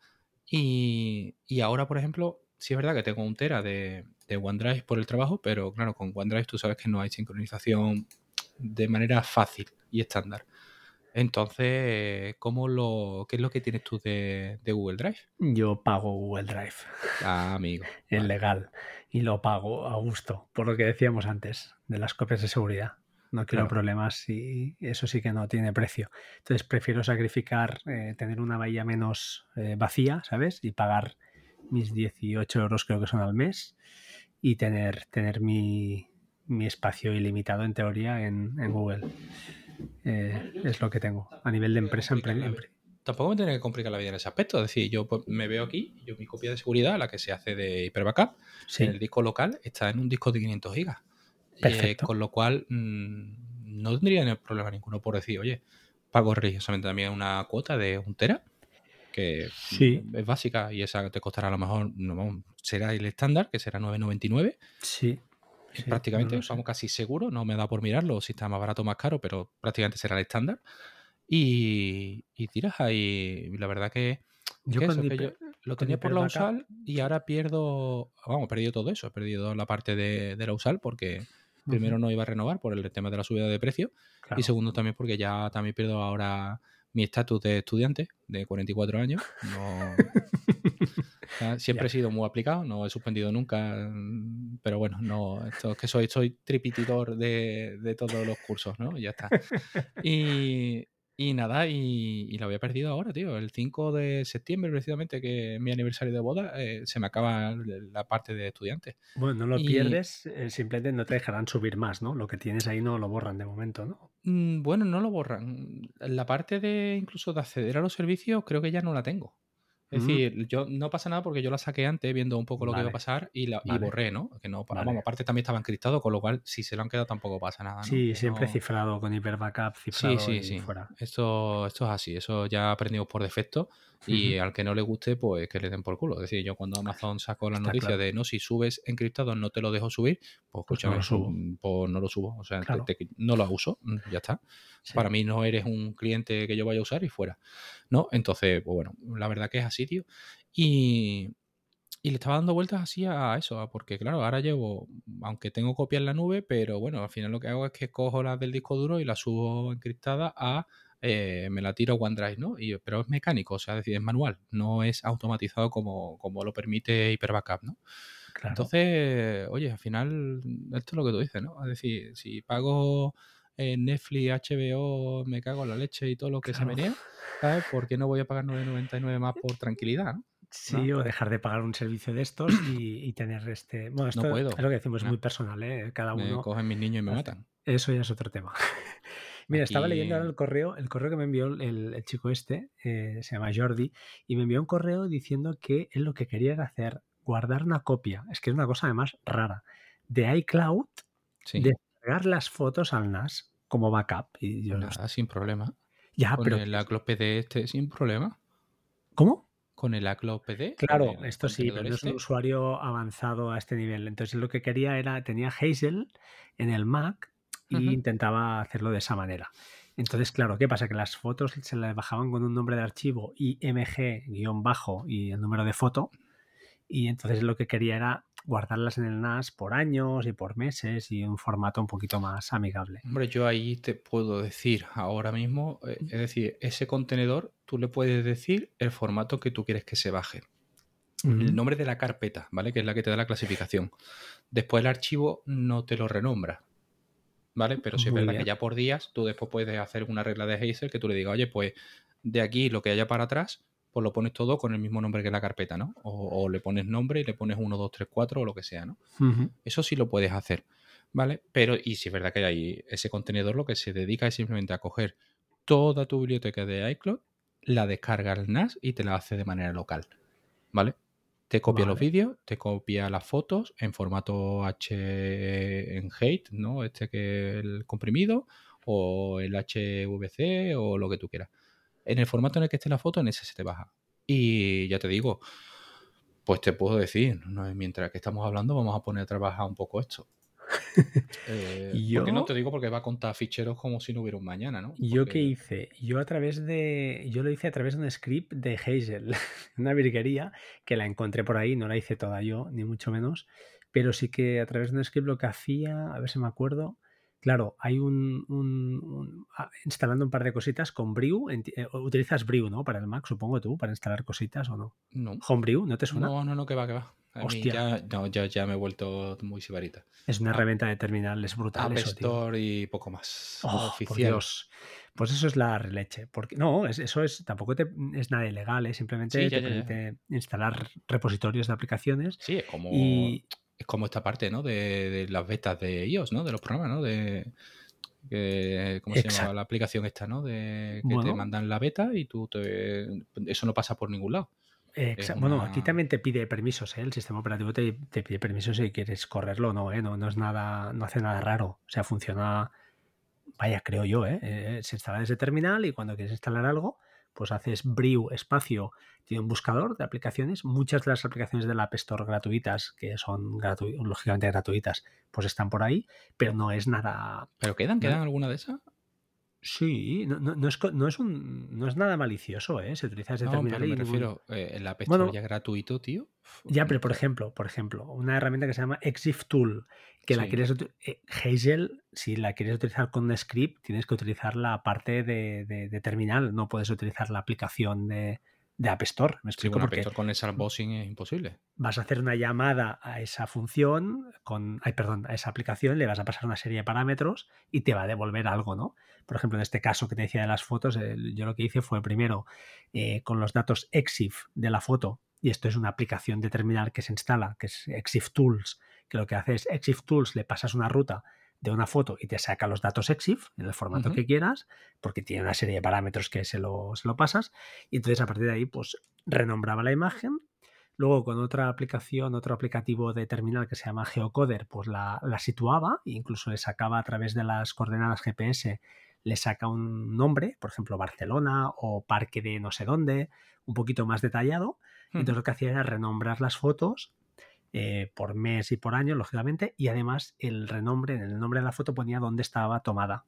Y, y ahora, por ejemplo, sí es verdad que tengo un tera de, de OneDrive por el trabajo, pero claro, con OneDrive tú sabes que no hay sincronización de manera fácil y estándar. Entonces, ¿cómo lo, ¿qué es lo que tienes tú de, de Google Drive? Yo pago Google Drive. Ah, amigo. es vale. legal y lo pago a gusto, por lo que decíamos antes, de las copias de seguridad. No quiero Claro. problemas y eso sí que no tiene precio. Entonces prefiero sacrificar, eh, tener una bahía menos eh, vacía, ¿sabes? Y pagar mis 18 euros creo que son al mes y tener, tener mi, mi espacio ilimitado en teoría en, en Google. Eh, es lo que tengo. A nivel de empresa, empre- empre- Tampoco me tiene que complicar la vida en ese aspecto. Es decir, yo pues, me veo aquí, yo mi copia de seguridad, la que se hace de Hyper Backup, sí, en el disco local, está en un disco de 500 gigas. Eh, con lo cual, mm, no tendría problema ninguno por decir, oye, pago religiosamente también una cuota de un tera, que Sí. mm, es básica y esa te costará a lo mejor, no, será el estándar, que será 9,99. sí. Sí, prácticamente, no vamos casi seguro, no me da por mirarlo si está más barato o más caro, pero prácticamente será el estándar. Y, y tiras ahí, la verdad que, Yo que eso, que yo lo tenía por la USAL y ahora pierdo, vamos, he perdido todo eso, he perdido la parte de, de la USAL porque primero no iba a renovar por el tema de la subida de precio Claro. y segundo también porque ya también pierdo ahora mi estatus de estudiante de 44 años. No, siempre he sido muy aplicado, no he suspendido nunca, mm, pero bueno, no, esto es que soy, soy tripitidor de, de todos los cursos, ¿no? Ya está. Y, y nada, y, y lo había perdido ahora, tío. El 5 de septiembre, precisamente, que es mi aniversario de boda, eh, se me acaba la parte de estudiante. Bueno, no lo Y- pierdes, eh, simplemente no te dejarán subir más, ¿no? Lo que tienes ahí no lo borran de momento, ¿no? Mm, Bueno, no lo borran. La parte de incluso de acceder a los servicios, creo que ya no la tengo. Es decir, yo no pasa nada porque yo la saqué antes viendo un poco lo que iba a pasar y, la, y borré, ¿no? Que no, vamos, aparte también estaba encriptado, con lo cual si se lo han quedado tampoco pasa nada. ¿no? Sí, siempre cifrado con hiper backup, cifrado sí, sí, sí. fuera. Esto, esto es así, eso ya aprendido por defecto y al que no le guste, pues que le den por culo. Es decir, yo cuando Amazon sacó la noticia de no, si subes encriptado no te lo dejo subir, pues, pues escúchame, mm, pues no lo subo. O sea, no lo uso, mm, ya está. Para mí no eres un cliente que yo vaya a usar y fuera. ¿No? Entonces, pues bueno, la verdad que es así, tío. Y, y le estaba dando vueltas así a eso, porque claro, ahora llevo, aunque tengo copia en la nube, pero bueno, al final lo que hago es que cojo las del disco duro y las subo encriptada a, eh, me la tiro OneDrive, ¿no? Y, pero es mecánico, o sea, es decir, es manual, no es automatizado como, como lo permite Hyperbackup, ¿no? Entonces, oye, al final, esto es lo que tú dices, ¿no? Es decir, si pago en Netflix, HBO, me cago en la leche y todo lo que se menea, ¿sabes? ¿Por qué no voy a pagar 9.99 más por tranquilidad, ¿no? Sí, o dejar de pagar un servicio de estos y, tener este. Bueno, esto no puedo. es lo que decimos, es muy personal, ¿eh? Cada uno. Me cogen mis niños y me matan. Eso ya es otro tema. Mira, estaba leyendo ahora el correo, el correo que me envió el, chico este, eh, se llama Jordi, y me envió un correo diciendo que él lo que quería era hacer, guardar una copia, es que es una cosa además rara, de iCloud, de cargar las fotos al NAS como backup. Y yo Nada, sin problema. Ya, Con pero. el iCloud PD este sin problema. ¿Cómo? Con el iCloud PD. Claro, esto sí, pero no es un este. usuario avanzado a este nivel. Entonces lo que quería era, tenía Hazel en el Mac y intentaba hacerlo de esa manera. Entonces, claro, ¿qué pasa? Que las fotos se las bajaban con un nombre de archivo IMG-bajo y el número de foto. Y entonces lo que quería era guardarlas en el NAS por años y por meses y un formato un poquito más amigable. Hombre, yo ahí te puedo decir ahora mismo, eh, es decir, ese contenedor tú le puedes decir el formato que tú quieres que se baje. El nombre de la carpeta, ¿vale? Que es la que te da la clasificación. Después el archivo no te lo renombra, ¿vale? Pero si es verdad que ya por días tú después puedes hacer una regla de Hazel que tú le digas, oye, pues de aquí lo que haya para atrás pues lo pones todo con el mismo nombre que la carpeta, ¿no? O, le pones nombre y le pones 1, 2, 3, 4 o lo que sea, ¿no? Eso sí lo puedes hacer, ¿vale? Pero, y si es verdad que hay ese contenedor, lo que se dedica es simplemente a coger toda tu biblioteca de iCloud, la descarga al NAS y te la hace de manera local, ¿vale? Te copia los vídeos, te copia las fotos en formato H en Hate, ¿no? Este que el comprimido, o el HVC, o lo que tú quieras en el formato en el que esté la foto, en ese se te baja. Y ya te digo, pues te puedo decir, mientras que estamos hablando, vamos a poner a trabajar un poco esto. Eh, porque no te digo porque va a contar ficheros como si no hubiera un mañana, ¿no? ¿Yo qué hice? Yo a través de. Yo lo hice a través de un script de Hazel, una virguería que la encontré por ahí, no la hice toda yo, ni mucho menos. Pero sí que a través de un script lo que hacía, a ver si me acuerdo, Claro, hay un, ah, instalando un par de cositas con Brew. Eh, utilizas Brew, ¿no? Para el Mac, supongo tú, para instalar cositas o no. No. Homebrew, ¿no te suena? No, no, no, que va, que va. Hostia. ya, ya, me he vuelto muy sibarita. Es una herramienta de terminal, es brutal. App Store y poco más. Oh, oficial. Pues eso es la releche. Porque, no, eso es, tampoco es nada ilegal, ¿eh? simplemente te permite instalar repositorios de aplicaciones. Sí, es como es como esta parte, ¿no? De, las betas de iOS, ¿no? De los programas, ¿no? De, ¿Cómo se llama la aplicación esta, ¿no? De que te mandan la beta y tú te, eso no pasa por ningún lado. Bueno, aquí también te pide permisos, ¿eh? el sistema operativo te, pide permisos si quieres correrlo o no, ¿eh? no, no es nada, no hace nada raro. O sea, funciona, vaya, creo yo, ¿eh? eh se instala desde terminal y cuando quieres instalar algo, pues haces brew espacio, tiene un buscador de aplicaciones. Muchas de las aplicaciones de la App Store gratuitas, que son lógicamente gratuitas, pues están por ahí, pero no es nada. ¿Pero quedan? ¿Quedan alguna de esas? Sí, no, no, es, no, es un, no es nada malicioso, ¿eh? Se utiliza ese no, Pero me refiero, eh, App Store ya gratuito, tío. Ya, pero por ejemplo, por ejemplo, una herramienta que se llama Exif Tool, que la quieres eh, Hazel, si la quieres utilizar con script, tienes que utilizar la parte de, de, terminal, no puedes utilizar la aplicación de, de App Store. Me explico. Sí, App Store con esa bossing es imposible. Vas a hacer una llamada a esa función, con, ay, perdón, a esa aplicación, le vas a pasar una serie de parámetros y te va a devolver algo, ¿no? Por ejemplo, en este caso que te decía de las fotos, yo lo que hice fue primero eh, con los datos EXIF de la foto, y esto es una aplicación de terminal que se instala, que es EXIF Tools, que lo que hace es EXIF Tools, le pasas una ruta de una foto y te saca los datos EXIF en el formato que quieras, porque tiene una serie de parámetros que se lo, se lo pasas, y entonces a partir de ahí, pues renombraba la imagen. Luego con otra aplicación, otro aplicativo de terminal que se llama Geocoder, pues la, la situaba e incluso le sacaba a través de las coordenadas GPS, le saca un nombre, por ejemplo Barcelona o Parque de no sé dónde, un poquito más detallado. Y entonces lo que hacía era renombrar las fotos eh, por mes y por año, lógicamente, y además el renombre, en el nombre de la foto ponía dónde estaba tomada.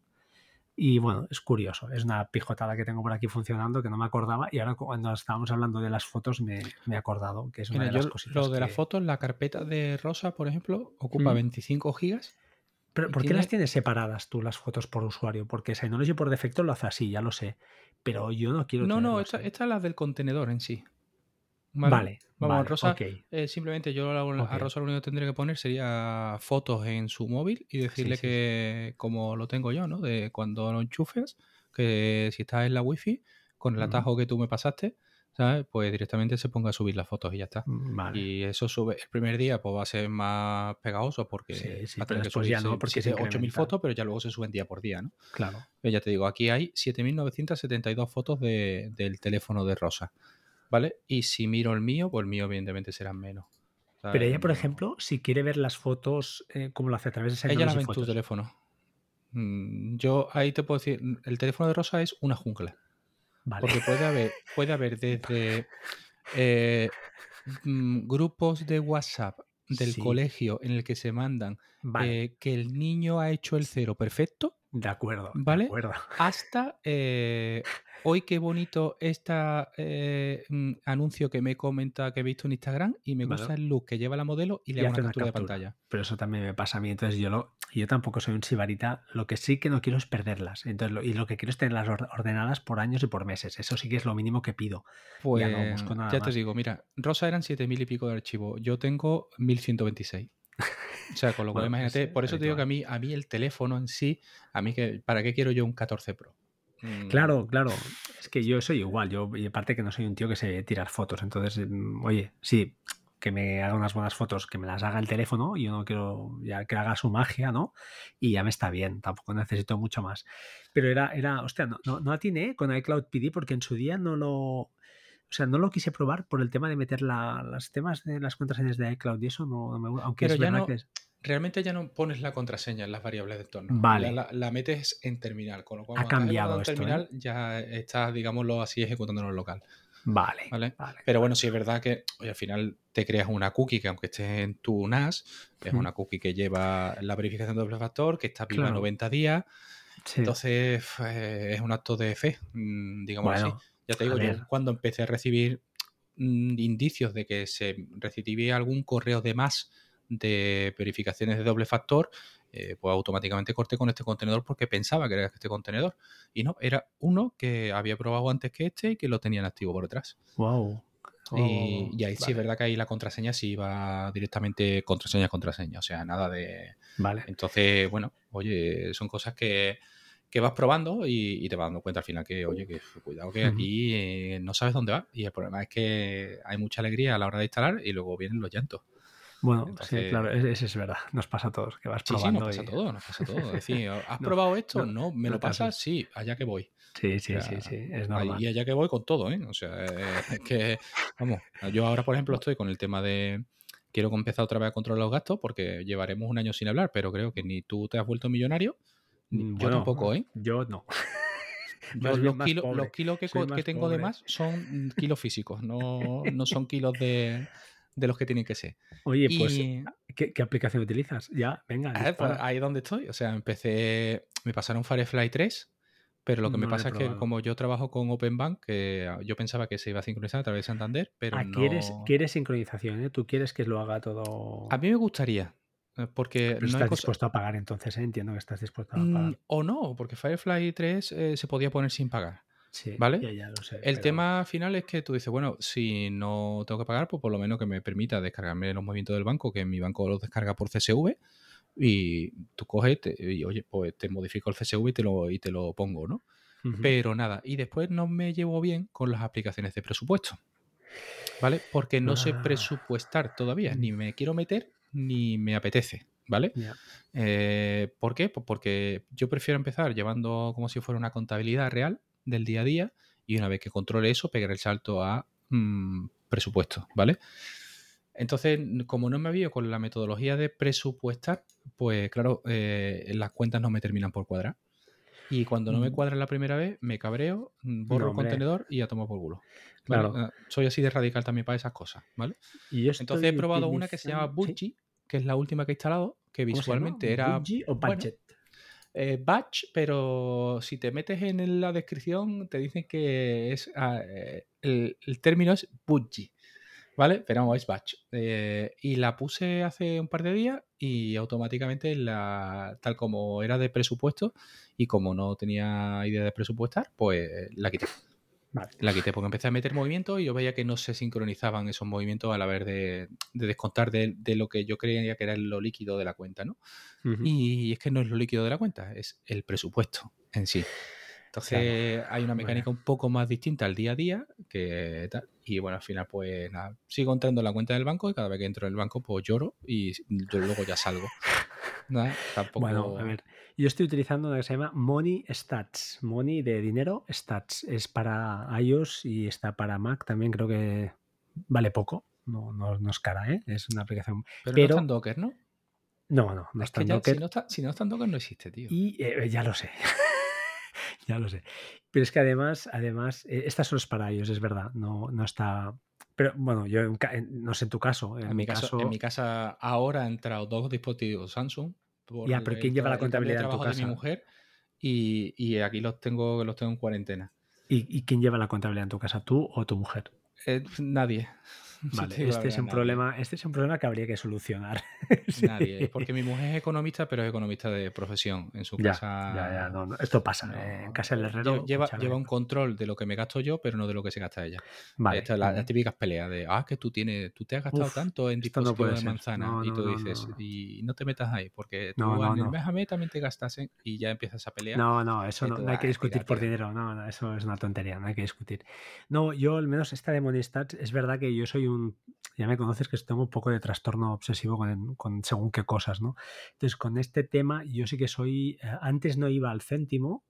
Y bueno, es curioso, es una pijotada que tengo por aquí funcionando que no me acordaba y ahora cuando estábamos hablando de las fotos me, me he acordado que es una Mira, de las yo cositas lo de las que- fotos, la carpeta de Rosa, por ejemplo, ocupa Mm. 25 gigas. Pero ¿por qué las tienes separadas tú las fotos por usuario? Porque Synology por defecto lo hace así, ya lo sé, pero yo no quiero No, no, esta, esta es la del contenedor en sí. Vale, Vamos, vale, Rosa, eh, simplemente yo a, Rosa lo único que tendría que poner sería fotos en su móvil y decirle sí, sí. que, como lo tengo yo, ¿no? De cuando lo enchufes, que si estás en la wifi, con el atajo que tú me pasaste, ¿sabes? Pues directamente se ponga a subir las fotos y ya está. Vale. Y eso sube, el primer día pues va a ser más pegajoso porque Sí, sí, va a tener que después ya subirse no, porque se 7, 8.000 incrementa. fotos, pero ya luego se suben día por día, ¿no? Claro. Pero ya te digo, aquí hay 7.972 fotos de- del teléfono de Rosa, ¿vale? Y si miro el mío, pues el mío evidentemente serán menos. Pero ella, El por ejemplo, si quiere ver las fotos, eh, ¿cómo lo hace? A través de Ella las ve en tu teléfono. Mm, Yo ahí te puedo decir, el teléfono de Rosa es una jungla. Vale. Porque puede haber, puede haber desde eh, mm, grupos de WhatsApp del Sí. colegio en el que se mandan Vale. eh, que el niño ha hecho el cero perfecto, De acuerdo, de ¿vale? acuerdo. hasta eh, hoy qué bonito este anuncio que me comenta que he visto en Instagram y me Vale. gusta el look que lleva la modelo y le hago una una captura de captura. pantalla. Pero eso también me pasa a mí. Entonces yo lo, yo tampoco soy un sibarita. Lo que sí que no quiero es perderlas. Entonces, lo- y lo que quiero es tenerlas or- ordenadas por años y por meses. Eso sí que es lo mínimo que pido. Pues Ya no busco nada ya te más. digo, mira, Rosa eran 7000 y pico de archivo, yo tengo 1126. O sea, con lo cual Bueno, imagínate, por eso te digo que a mí, a mí el teléfono en sí, a mí que, ¿para qué quiero yo un 14 Pro? Mm, Claro, claro. Es que yo soy igual. Yo, y aparte que no soy un tío que se tirar fotos. Entonces, mm, oye, sí, que me haga unas buenas fotos, que me las haga el teléfono. Yo no quiero ya que haga su magia, ¿no? Y ya me está bien. Tampoco necesito mucho más. Pero era, era, hostia, no, no, no atiné con iCloud PD porque en su día no lo. O sea, no lo quise probar por el tema de meter la, los temas de las contraseñas de iCloud y eso no, no me gusta. Aunque Pero es ya verdad no, que es. realmente ya no pones la contraseña en las variables de entorno. Vale. La, la metes en terminal, con lo cual Ha cambiado esto, ¿eh? terminal ya estás, digámoslo así, ejecutándolo en local. Vale. ¿vale? vale. Pero bueno, sí es verdad que oye, al final te creas una cookie que aunque esté en tu NAS, es una cookie que lleva la verificación de doble factor, que está viva Claro. 90 días, Sí. entonces eh, es un acto de fe, mm, digámoslo Bueno, así. Ya te digo, yo cuando empecé a recibir mm, indicios de que se recibía algún correo de más de verificaciones de doble factor, eh, pues automáticamente corté con este contenedor porque pensaba que era este contenedor. Y no, era uno que había probado antes que este y que lo tenían activo por detrás. Wow. Y, Oh, y ahí sí es verdad que ahí la contraseña sí iba directamente contraseña, contraseña, o sea, nada de... Vale. Entonces, bueno, oye, son cosas que, que vas probando y, y te vas dando cuenta al final que, oye, que cuidado que aquí eh, no sabes dónde va. Y el problema es que hay mucha alegría a la hora de instalar y luego vienen los llantos. Bueno, sí, claro, es- eso es verdad. Nos pasa a todos, que vas Sí, sí, probando. nos pasa y- todo, nos pasa todo. Es decir, ¿has No, probado esto? no, No, ¿me lo pasas? asustes. Sí, allá que voy. Sí, sí, O sea, sí, sí, es normal. Y allá que voy con todo, ¿eh? O sea, eh, es que, vamos, yo ahora, por ejemplo, estoy con el tema de. Quiero empezar otra vez a controlar los gastos porque llevaremos un año sin hablar, pero creo que ni tú te has vuelto millonario, yo tampoco, ¿eh? Yo no. Yo los, kilos, los kilos que, tengo de más son mm, kilos físicos, no, no son kilos de, de los que tienen que ser. Oye, pues, ¿qué, qué aplicación utilizas? Ya, venga, ah, pues, ahí es donde estoy. O sea, empecé, me pasaron Firefly 3, pero lo que me No pasa es que como yo trabajo con OpenBank, que ah, yo pensaba que se iba a sincronizar a través de Santander, pero Ah, no... quieres, quieres sincronización, ¿eh? Tú quieres que lo haga todo. A mí me gustaría, porque Pero no estás cosa... dispuesto a pagar entonces, ¿eh? Entiendo que estás dispuesto a Mm, pagar. o no, porque Firefly 3 eh, se podía poner sin pagar. Sí, ¿vale? ya, ya lo sé. El pero- tema final es que tú dices, bueno, si no tengo que pagar, pues por lo menos que me permita descargarme los movimientos del banco, que mi banco los descarga por CSV, y tú coges te- y oye, pues te modifico el CSV y te lo, y te lo pongo, ¿no? Pero nada, y después no me llevo bien con las aplicaciones de presupuesto, ¿vale? Porque no sé Ah. presupuestar todavía, ni me quiero meter ni me apetece. ¿vale? Eh, ¿Por qué? Pues porque yo prefiero empezar llevando como si fuera una contabilidad real del día a día y una vez que controle eso, pegar el salto a mm, presupuesto, ¿vale? Entonces, como no me había con la metodología de presupuestar, pues claro, eh, las cuentas no me terminan por cuadrar. Y cuando no me cuadran la primera vez, me cabreo, mm, borro No, el contenedor y ya tomo por culo. Ah, Soy así de radical también para esas cosas, ¿vale? Y Entonces he probado una que se llama. Budgie, que es la última que he instalado, que visualmente era, ¿Budgie o bueno, Budget? eh, batch, pero si te metes en la descripción te dicen que es ah, eh, el, el término es Budgie, ¿vale? Pero vamos, es batch. Eh, y la puse hace un par de días y automáticamente la, tal como era de presupuesto y como no tenía idea de presupuestar, pues la quité. Vale. La quité porque empecé a meter movimientos y yo veía que no se sincronizaban esos movimientos a la vez de, de descontar de, de lo que yo creía que era lo líquido de la cuenta, ¿no? Y es que no es lo líquido de la cuenta, es el presupuesto en sí. Claro. Entonces hay una mecánica un poco más distinta al día a día que tal. Y bueno, al final pues nada, sigo entrando en la cuenta del banco y cada vez que entro en el banco pues lloro y yo luego ya salgo. Nada, tampoco... Bueno, a ver, yo estoy utilizando una que se llama Money Stats. Money de dinero, Stats. Es para iOS y está para Mac. También creo que vale poco. No, no, no es cara, ¿eh? Es una aplicación. Pero, no Pero está en Docker, ¿no? no, no, no Es está que en Docker. si, no está, si no está en Docker no existe, tío. Y eh, ya lo sé. Ya lo sé. Pero es que además, además, eh, esta solo es para iOS, es verdad. No, no está. Pero bueno, yo en no sé en tu caso. En, En mi, caso, en mi casa ahora han entrado dos dispositivos Samsung. Ya, pero el ¿quién lleva la el contabilidad en tu trabajo de mi casa? mujer y, y aquí los tengo, los tengo en cuarentena. ¿Y, y quién lleva la contabilidad en tu casa? ¿Tú o tu mujer? Eh, nadie. Vale, este es un nadie. problema, este es un problema que habría que solucionar. Sí. Nadie. Porque mi mujer es economista, pero es economista de profesión. En su Ya, casa. ya, ya, no, no, esto pasa. no, eh, en casa del herrero. Lleva, lleva un control de lo que me gasto yo, pero no de lo que se gasta ella. Vale. Esta es la, las típicas peleas de, ah, que tú tienes, tú te has gastado Uf, tanto en dispositivos de manzana. No, y tú dices, no. y no te metas ahí, porque tú No, no, en el mes a mes también te gastas en- y ya empiezas a pelear. No, no, eso no hay que "Ah, discutir tira, por tira". dinero. No, no, eso es una tontería, no hay que discutir. No, yo al menos esta de Monistats, es verdad que yo soy un, ya me conoces que tengo un poco de trastorno obsesivo con, con según qué cosas, ¿no? Entonces, con este tema, yo sí que soy, eh, antes no iba al céntimo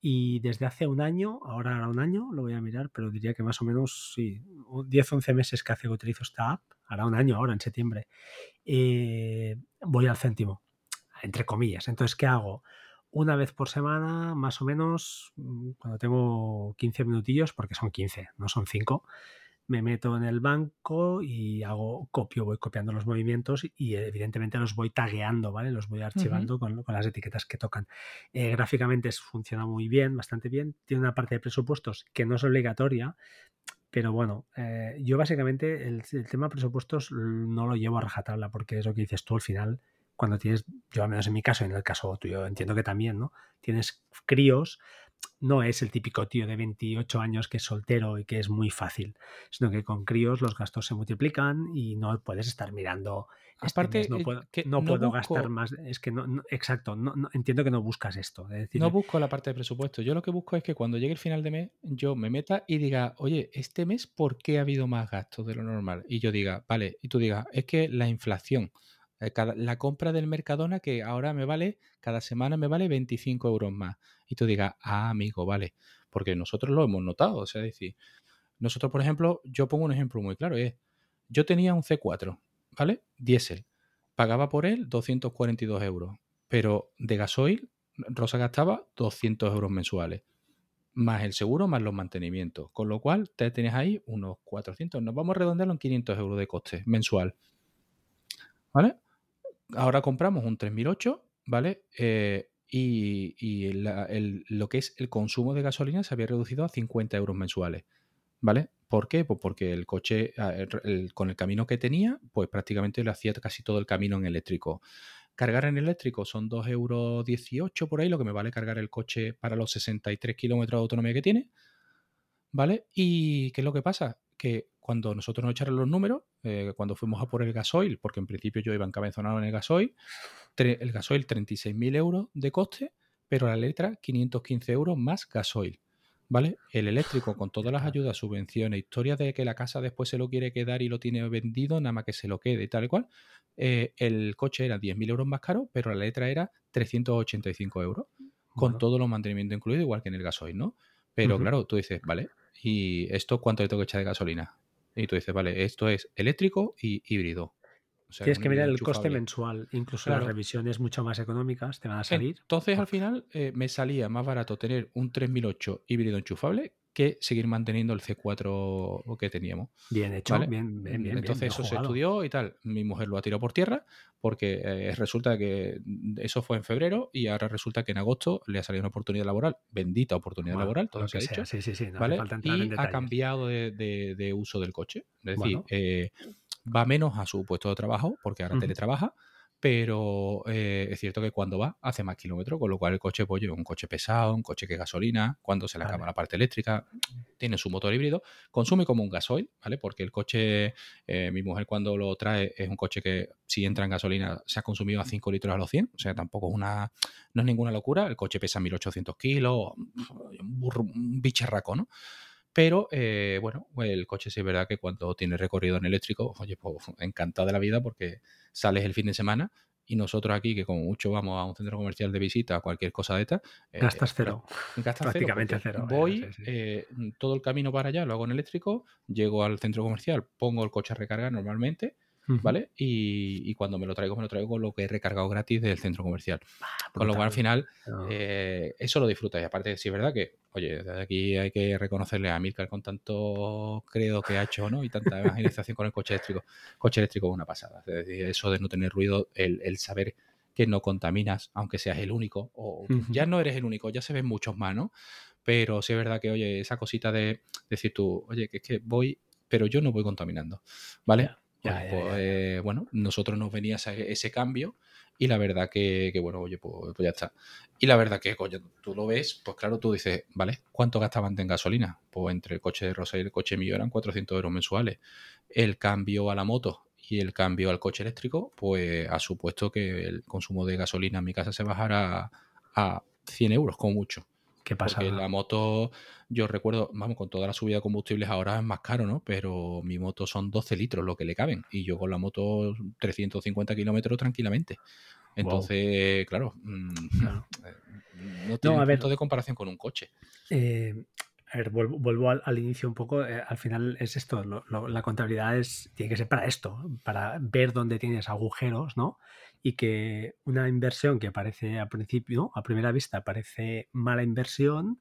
y desde hace un año, ahora hará un año, lo voy a mirar, pero diría que más o menos, sí, 10, 11 meses que hace que utilizo esta app, hará un año ahora, en septiembre, eh, voy al céntimo, entre comillas. Entonces, ¿qué hago? Una vez por semana, más o menos, mm, cuando tengo 15 minutillos, porque son 15, no son 5, me meto en el banco y hago copio, voy copiando los movimientos y evidentemente los voy tagueando, ¿vale? Los voy archivando con, con las etiquetas que tocan. Eh, gráficamente funciona muy bien, bastante bien. Tiene una parte de presupuestos que no es obligatoria, pero bueno, eh, yo básicamente el, el tema presupuestos no lo llevo a rajatabla porque es lo que dices tú al final, cuando tienes, yo al menos en mi caso, en el caso tuyo entiendo que también, ¿no? Tienes críos, no es el típico tío de 28 años que es soltero y que es muy fácil, sino que con críos los gastos se multiplican y no puedes estar mirando. Este Aparte, mes no eh, puedo, que no no puedo busco- gastar más. Es que no, no- exacto, entiendo que no buscas esto. Es decir, No busco la parte de presupuesto. Yo lo que busco es que cuando llegue el final de mes, yo me meta y diga, oye, este mes, ¿por qué ha habido más gastos de lo normal? Y yo diga, vale, y tú digas, es que la inflación, eh, cada- la compra del Mercadona que ahora me vale, cada semana me vale 25 euros más. Y tú digas, ah, amigo, vale, porque nosotros lo hemos notado. O sea, es decir, nosotros, por ejemplo, yo pongo un ejemplo muy claro, es, yo tenía un C4, ¿vale? Diésel. Pagaba por él 242 euros, pero de gasoil Rosa gastaba 200 euros mensuales, más el seguro, más los mantenimientos. Con lo cual, te tienes ahí unos 400. Nos vamos a redondearlo en 500 euros de coste mensual. ¿Vale? Ahora compramos un 3008, ¿vale? Eh, y y lo que es el consumo de gasolina se había reducido a 50 euros mensuales. ¿Vale? ¿Por qué? Pues porque el coche, ah, con el camino que tenía, pues prácticamente lo hacía casi todo el camino en eléctrico. Cargar en eléctrico son 2,18 euros por ahí, lo que me vale cargar el coche para los 63 kilómetros de autonomía que tiene. ¿Vale? ¿Y qué es lo que pasa? Que cuando nosotros nos echaron los números, eh, cuando fuimos a por el gasoil, porque en principio yo iba encabezonado en el gasoil, el gasoil 36.000 euros de coste, pero la letra 515 euros más gasoil. ¿vale? El eléctrico con todas las ayudas, subvenciones, historias de que la casa después se lo quiere quedar y lo tiene vendido, nada más que se lo quede y tal y cual. Eh, el coche era 10.000 euros más caro, pero la letra era 385 euros, con todo los mantenimiento incluido, igual que en el gasoil, ¿no? Pero claro, tú dices, vale, ¿y esto cuánto le tengo que echar de gasolina? Y tú dices, vale, esto es eléctrico y híbrido. Tienes que mirar el coste mensual, incluso las revisiones mucho más económicas te van a salir. Entonces, al final, eh, me salía más barato tener un 3008 híbrido enchufable que seguir manteniendo el C4 que teníamos. Bien hecho, bien, bien, bien, Entonces eso se estudió y tal. Mi mujer lo ha tirado por tierra porque eh, resulta que eso fue en febrero y ahora resulta que en agosto le ha salido una oportunidad laboral, bendita oportunidad laboral, todo lo que ha dicho. Sí, sí, sí, ¿vale? y ha cambiado de, uso del coche. Es decir, eh, va menos a su puesto de trabajo porque ahora teletrabaja pero eh, es cierto que cuando va hace más kilómetros, con lo cual el coche pues, un coche pesado, un coche que gasolina, cuando se le acaba la parte eléctrica, tiene su motor híbrido, consume como un gasoil, ¿vale? Porque el coche, eh, mi mujer cuando lo trae es un coche que si entra en gasolina se ha consumido a 5 litros a los 100, o sea, tampoco es una, no es ninguna locura, el coche pesa 1800 kilos, un, un bicharraco, ¿no? Pero eh, bueno, el coche sí es verdad que cuando tiene recorrido en eléctrico, oye, pues encantado de la vida porque sales el fin de semana y nosotros aquí, que como mucho vamos a un centro comercial de visita, a cualquier cosa de esta. Eh, gastas cero. Gastas Prácticamente cero. Voy eh, todo el camino para allá, lo hago en eléctrico, llego al centro comercial, pongo el coche a recargar normalmente ¿vale? Y, cuando me lo traigo, me lo traigo con lo que he recargado gratis del centro comercial. Ah, con lo cual, al final, eh, eso lo disfruta. Y aparte, sí es verdad que, oye, desde aquí hay que reconocerle a Milcar con tanto credo que ha hecho, ¿no? Y tanta evangelización con el coche eléctrico. Coche eléctrico es una pasada. Es decir, eso de no tener ruido, el, saber que no contaminas, aunque seas el único, o ya no eres el único, ya se ven muchos más, ¿no? Pero sí es verdad que, oye, esa cosita de decir tú, oye, que es que voy, pero yo no voy contaminando, ¿vale? Pues, eh, bueno, nosotros nos venía ese, cambio y la verdad que, bueno, oye, pues, pues, ya está. Y la verdad que, coño, tú lo ves, pues claro, tú dices, ¿vale? ¿Cuánto gastaban en gasolina? Pues entre el coche de Rosa y el coche mío eran 400 euros mensuales. El cambio a la moto y el cambio al coche eléctrico, pues ha supuesto que el consumo de gasolina en mi casa se bajara a 100 euros, como mucho. ¿Qué pasa? Porque la moto, yo recuerdo, vamos, con toda la subida de combustibles ahora es más caro, ¿no? Pero mi moto son 12 litros lo que le caben. Y yo con la moto 350 kilómetros tranquilamente. Entonces, claro, mm, eh, no tiene punto de comparación con un coche. Eh, a ver, vuelvo, al, inicio un poco. Eh, al final es esto, la contabilidad es, tiene que ser para esto, para ver dónde tienes agujeros, ¿no? Y que una inversión que parece a principio, a primera vista, parece mala inversión,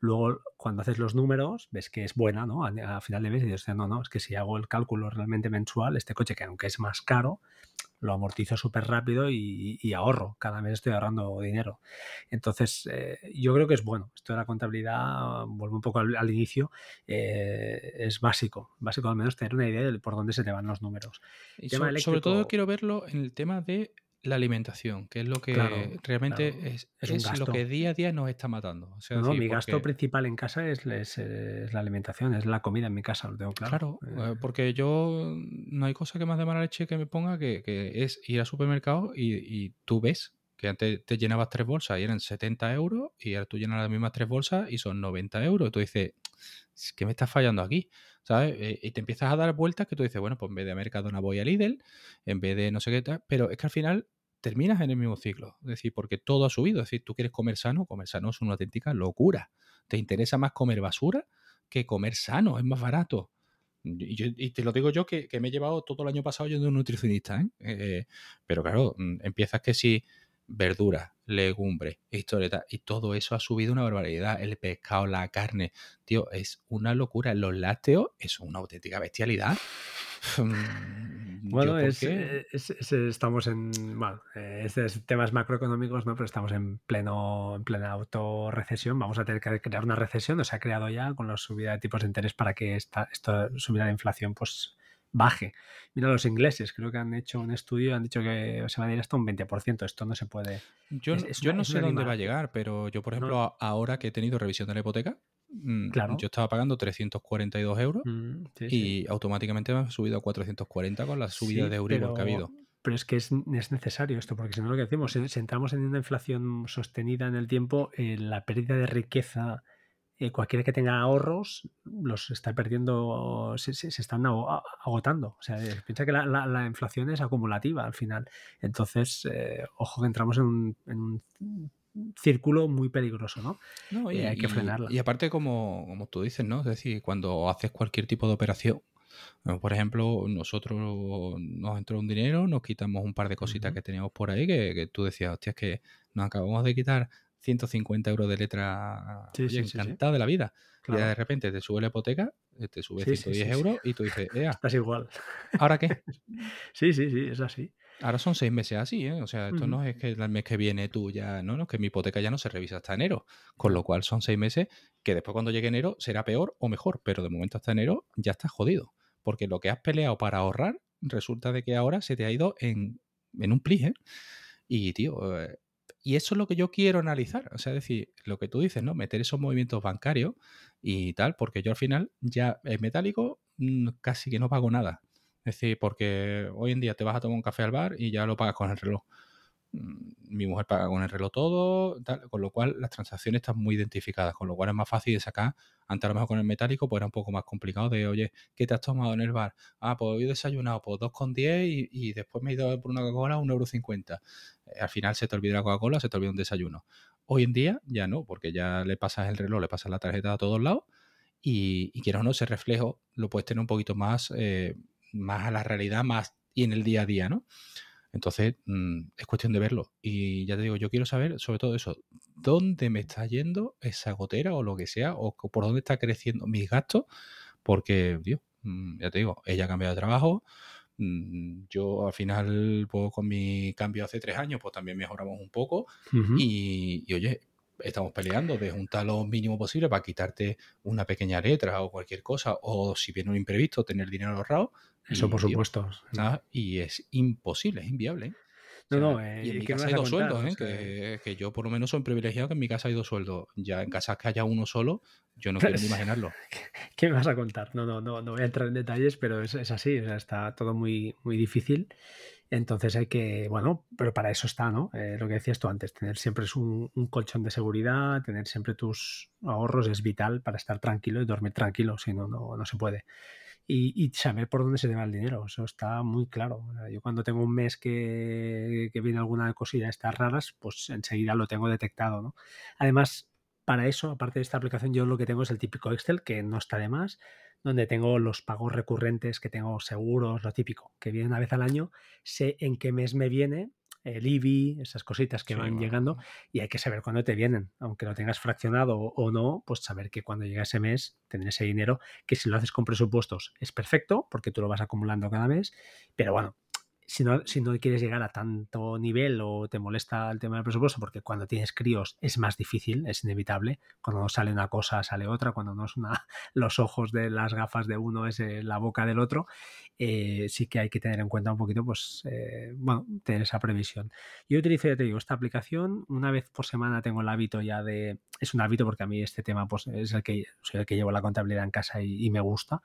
luego cuando haces los números ves que es buena, ¿no? A, final de mes y dices, no, no, es que si hago el cálculo realmente mensual, este coche que aunque es más caro, lo amortizo súper rápido y, ahorro. Cada mes estoy ahorrando dinero. Entonces, eh, yo creo que es bueno. Esto de la contabilidad, vuelvo un poco al, inicio, eh, es básico. Básico al menos tener una idea de por dónde se te van los números. sobre todo quiero verlo en el tema de la alimentación, que es lo que realmente es, lo que día a día nos está matando. no, mi gasto principal en casa es, la alimentación, es la comida en mi casa, lo tengo claro. Claro, eh. porque yo no hay cosa que más de mala leche que me ponga que, es ir al supermercado y, tú ves que antes te llenabas tres bolsas y eran 70 euros y ahora tú llenas las mismas tres bolsas y son 90 euros. Y tú dices, ¿qué me está fallando aquí? ¿sabes? Eh, y te empiezas a dar vueltas que tú dices, bueno, pues en vez de Mercadona voy a Lidl, en vez de no sé qué tal, pero es que al final terminas en el mismo ciclo, es decir, porque todo ha subido, es decir, tú quieres comer sano, comer sano es una auténtica locura. Te interesa más comer basura que comer sano, es más barato. Y, te lo digo yo que, me he llevado todo el año pasado yendo a un nutricionista, ¿eh? Eh, pero claro, mm, empiezas que si verduras, legumbres, historietas, y todo eso ha subido una barbaridad. El pescado, la carne, tío, es una locura. Los lácteos es una auténtica bestialidad. Mm, bueno, es, estamos en bueno, temas macroeconómicos, ¿no? Pero estamos en pleno, en plena autorrecesión. Vamos a tener que crear una recesión. O se ha creado ya con la subida de tipos de interés para que esta, esta subida de inflación, pues baje. Mira, los ingleses creo que han hecho un estudio y han dicho que se va a ir hasta un 20%. Esto no se puede. Yo, yo no sé dónde va a llegar, pero yo, por ejemplo, ahora que he tenido revisión de la hipoteca, mm, claro. yo estaba pagando 342 euros mm, y automáticamente me ha subido a 440 con la subida de Euribor que ha habido. Pero es que es, necesario esto, porque si no lo que decimos, si entramos en una inflación sostenida en el tiempo, eh, la pérdida de riqueza eh, cualquiera que tenga ahorros los está perdiendo, se, están agotando. O sea, piensa que la, inflación es acumulativa al final. Entonces, eh, ojo que entramos en un, círculo muy peligroso, ¿no? y, hay que frenarla. Y, aparte, como, como, tú dices, ¿no? Es decir, cuando haces cualquier tipo de operación, por ejemplo, nosotros nos entró un dinero, nos quitamos un par de cositas que teníamos por ahí, que, tú decías, hostia, es que nos acabamos de quitar 150 euros de letra sí, de la vida. Y de repente te sube la hipoteca, eh, te sube 110 euros y tú dices, Ea, estás igual. ¿Ahora qué? sí, sí, sí, es así. Ahora son seis meses así, ¿eh? O sea, esto no es que el mes que viene tú ya, no, no, que mi hipoteca ya no se revisa hasta enero. Con lo cual son seis meses que después cuando llegue enero será peor o mejor, pero de momento hasta enero ya estás jodido. Porque lo que has peleado para ahorrar resulta de que ahora se te ha ido en, en un plis, ¿eh? Y, tío, eh, y eso es lo que yo quiero analizar. O sea, decir, lo que tú dices, ¿no? Meter esos movimientos bancarios y tal, porque yo al final ya en metálico mm, casi que no pago nada. Es decir, porque hoy en día te vas a tomar un café al bar y ya lo pagas con el reloj. Mm, mi mujer paga con el reloj todo, con lo cual las transacciones están muy identificadas, con lo cual es más fácil de sacar. Antes a lo mejor con el metálico pues era un poco más complicado de, oye, ¿qué te has tomado en el bar? Ah, pues hoy he desayunado por pues 2,10 y, y después me he ido por una Coca-Cola a 1,50€. Eh, al final se te olvida la Coca-Cola, se te olvida un desayuno. Hoy en día ya no, porque ya le pasas el reloj, le pasas la tarjeta a todos lados y, y quieras o no, ese reflejo lo puedes tener un poquito más, eh, más a la realidad, más y en el día a día, ¿no? Entonces, mm, es cuestión de verlo. Y ya te digo, yo quiero saber sobre todo eso, dónde me está yendo esa gotera o lo que sea, o por dónde está creciendo mis gastos, porque, Dios, mm, ya te digo, ella ha cambiado de trabajo, mm, yo al final, pues, con mi cambio hace tres años, pues también mejoramos un poco. y, y, oye, estamos peleando de juntar lo mínimo posible para quitarte una pequeña letra o cualquier cosa, o si viene un imprevisto, tener dinero ahorrado. Eso, por supuesto. y es imposible, es inviable. ¿eh? No, no, y en mi casa hay dos sueldos, ¿eh? que, yo por lo menos soy privilegiado que en mi casa hay dos sueldos. Ya en casa que haya uno solo, yo no quiero ni imaginarlo. ¿Qué me vas a contar? No, no, no, no voy a entrar en detalles, pero es, así, o sea, está todo muy, muy difícil. Entonces hay que, bueno, pero para eso está, ¿no? Eh, lo que decías tú antes, tener siempre es un, colchón de seguridad, tener siempre tus ahorros es vital para estar tranquilo y dormir tranquilo, si no, no, se puede. Y, saber por dónde se te va el dinero, eso está muy claro. Yo cuando tengo un mes que, viene alguna cosilla de estas raras, pues enseguida lo tengo detectado. Además, para eso, aparte de esta aplicación, yo lo que tengo es el típico Excel, que no está de más, donde tengo los pagos recurrentes, que tengo seguros, lo típico, que viene una vez al año, sé en qué mes me viene el IBI, esas cositas que van llegando, y hay que saber cuándo te vienen, aunque lo tengas fraccionado o no, pues saber que cuando llega ese mes, tener ese dinero, que si lo haces con presupuestos es perfecto, porque tú lo vas acumulando cada mes, pero bueno, si no, si no quieres llegar a tanto nivel o te molesta el tema del presupuesto, porque cuando tienes críos es más difícil, es inevitable. Cuando no sale una cosa, sale otra. Cuando no es una, los ojos de las gafas de uno, es eh, la boca del otro. Eh, sí que hay que tener en cuenta un poquito, pues, eh, bueno, tener esa previsión. Yo utilizo, ya te digo, esta aplicación. Una vez por semana tengo el hábito ya de. Es un hábito porque a mí este tema, pues, es el que soy el que llevo la contabilidad en casa y, y me gusta.